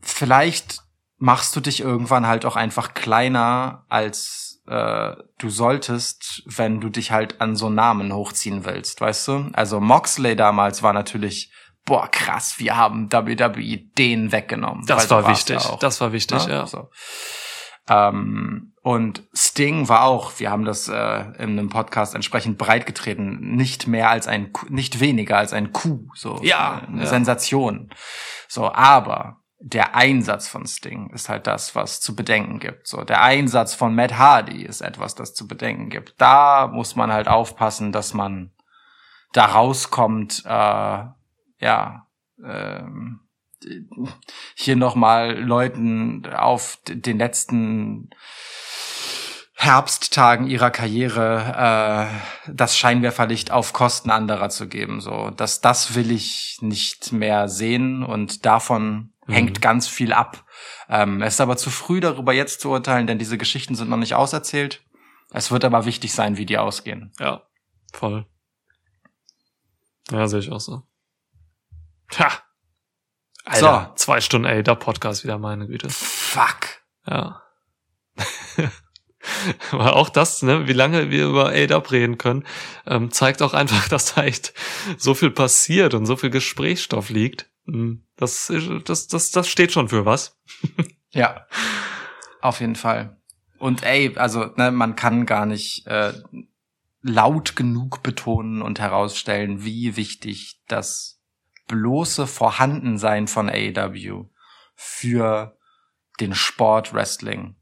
vielleicht machst du dich irgendwann halt auch einfach kleiner, als äh, du solltest, wenn du dich halt an so Namen hochziehen willst, weißt du? Also Moxley damals war natürlich, boah, krass, wir haben WWE den weggenommen. Das war wichtig. ja. Das war wichtig, Ne? ja. So. Ähm, und Sting war auch, wir haben das äh, in einem Podcast entsprechend breitgetreten, nicht mehr als ein, nicht weniger als ein Coup, so Ja, eine ja. Sensation. So, aber der Einsatz von Sting ist halt das, was zu bedenken gibt. So, der Einsatz von Matt Hardy ist etwas, das zu bedenken gibt. Da muss man halt aufpassen, dass man da rauskommt, äh, ja, ähm, hier nochmal Leuten auf den letzten Herbsttagen ihrer Karriere äh, das Scheinwerferlicht auf Kosten anderer zu geben. So, das, das will ich nicht mehr sehen und davon Mhm. hängt ganz viel ab. Ähm, es ist aber zu früh darüber jetzt zu urteilen, denn diese Geschichten sind noch nicht auserzählt. Es wird aber wichtig sein, wie die ausgehen. Ja, voll. Ja, sehe ich auch so. Ha! Alter, zwei Stunden, ey, der Podcast wieder, meine Güte. Fuck. Ja. Aber auch das, ne, wie lange wir über ADAP reden können, ähm, zeigt auch einfach, dass da echt so viel passiert und so viel Gesprächsstoff liegt. Mm, Das, das, das, das steht schon für was. Ja, auf jeden Fall. Und ey, also ne, man kann gar nicht äh, laut genug betonen und herausstellen, wie wichtig das bloße Vorhandensein von AEW für den Sport Wrestling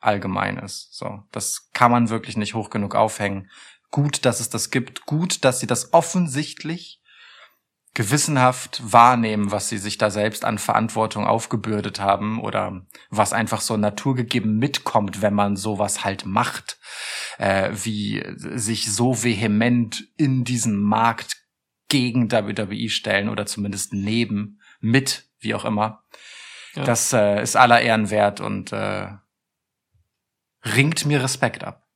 allgemein ist. So, das kann man wirklich nicht hoch genug aufhängen. Gut, dass es das gibt. Gut, dass sie das offensichtlich gewissenhaft wahrnehmen, was sie sich da selbst an Verantwortung aufgebürdet haben oder was einfach so naturgegeben mitkommt, wenn man sowas halt macht, äh, wie sich so vehement in diesen Markt gegen WWE stellen oder zumindest neben, mit, wie auch immer. Ja. Das äh, ist aller Ehren wert und äh, ringt mir Respekt ab.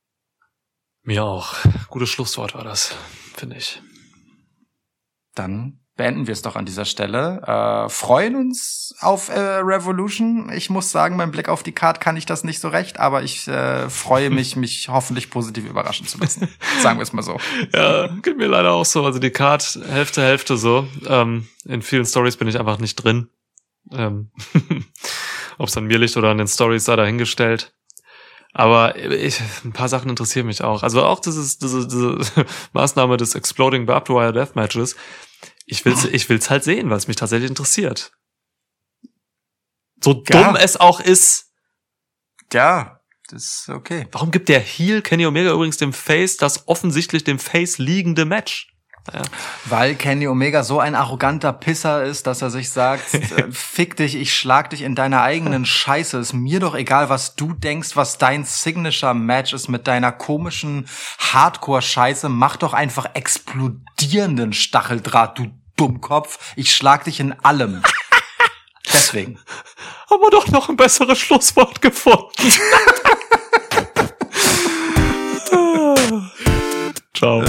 Mir auch. Gutes Schlusswort war das, finde ich. Dann beenden wir es doch an dieser Stelle. Äh, freuen uns auf äh, Revolution. Ich muss sagen, beim Blick auf die Card kann ich das nicht so recht, aber ich äh, freue mich, mich hoffentlich positiv überraschen zu lassen. Sagen wir es mal so. Ja, geht mir leider auch so. Also die Card Hälfte, Hälfte so. Ähm, in vielen Stories bin ich einfach nicht drin. Ähm, Ob es an mir liegt oder an den Stories sei dahingestellt. Aber ich, ein paar Sachen interessieren mich auch. Also auch dieses, diese, diese Maßnahme des Exploding Barbed Wire Death Matches. Ich will's, ich will's halt sehen, weil es mich tatsächlich interessiert. So Ja. dumm es auch ist. Ja, das ist okay. Warum gibt der Heel Kenny Omega übrigens dem Face das offensichtlich dem Face liegende Match? Weil Kenny Omega so ein arroganter Pisser ist, dass er sich sagt, fick dich, ich schlag dich in deiner eigenen Scheiße. Ist mir doch egal, was du denkst, was dein Signature-Match ist mit deiner komischen Hardcore-Scheiße. Mach doch einfach explodierenden Stacheldraht, du Dummkopf. Ich schlag dich in allem. Deswegen. Haben wir doch noch ein besseres Schlusswort gefunden. Ciao. Ciao.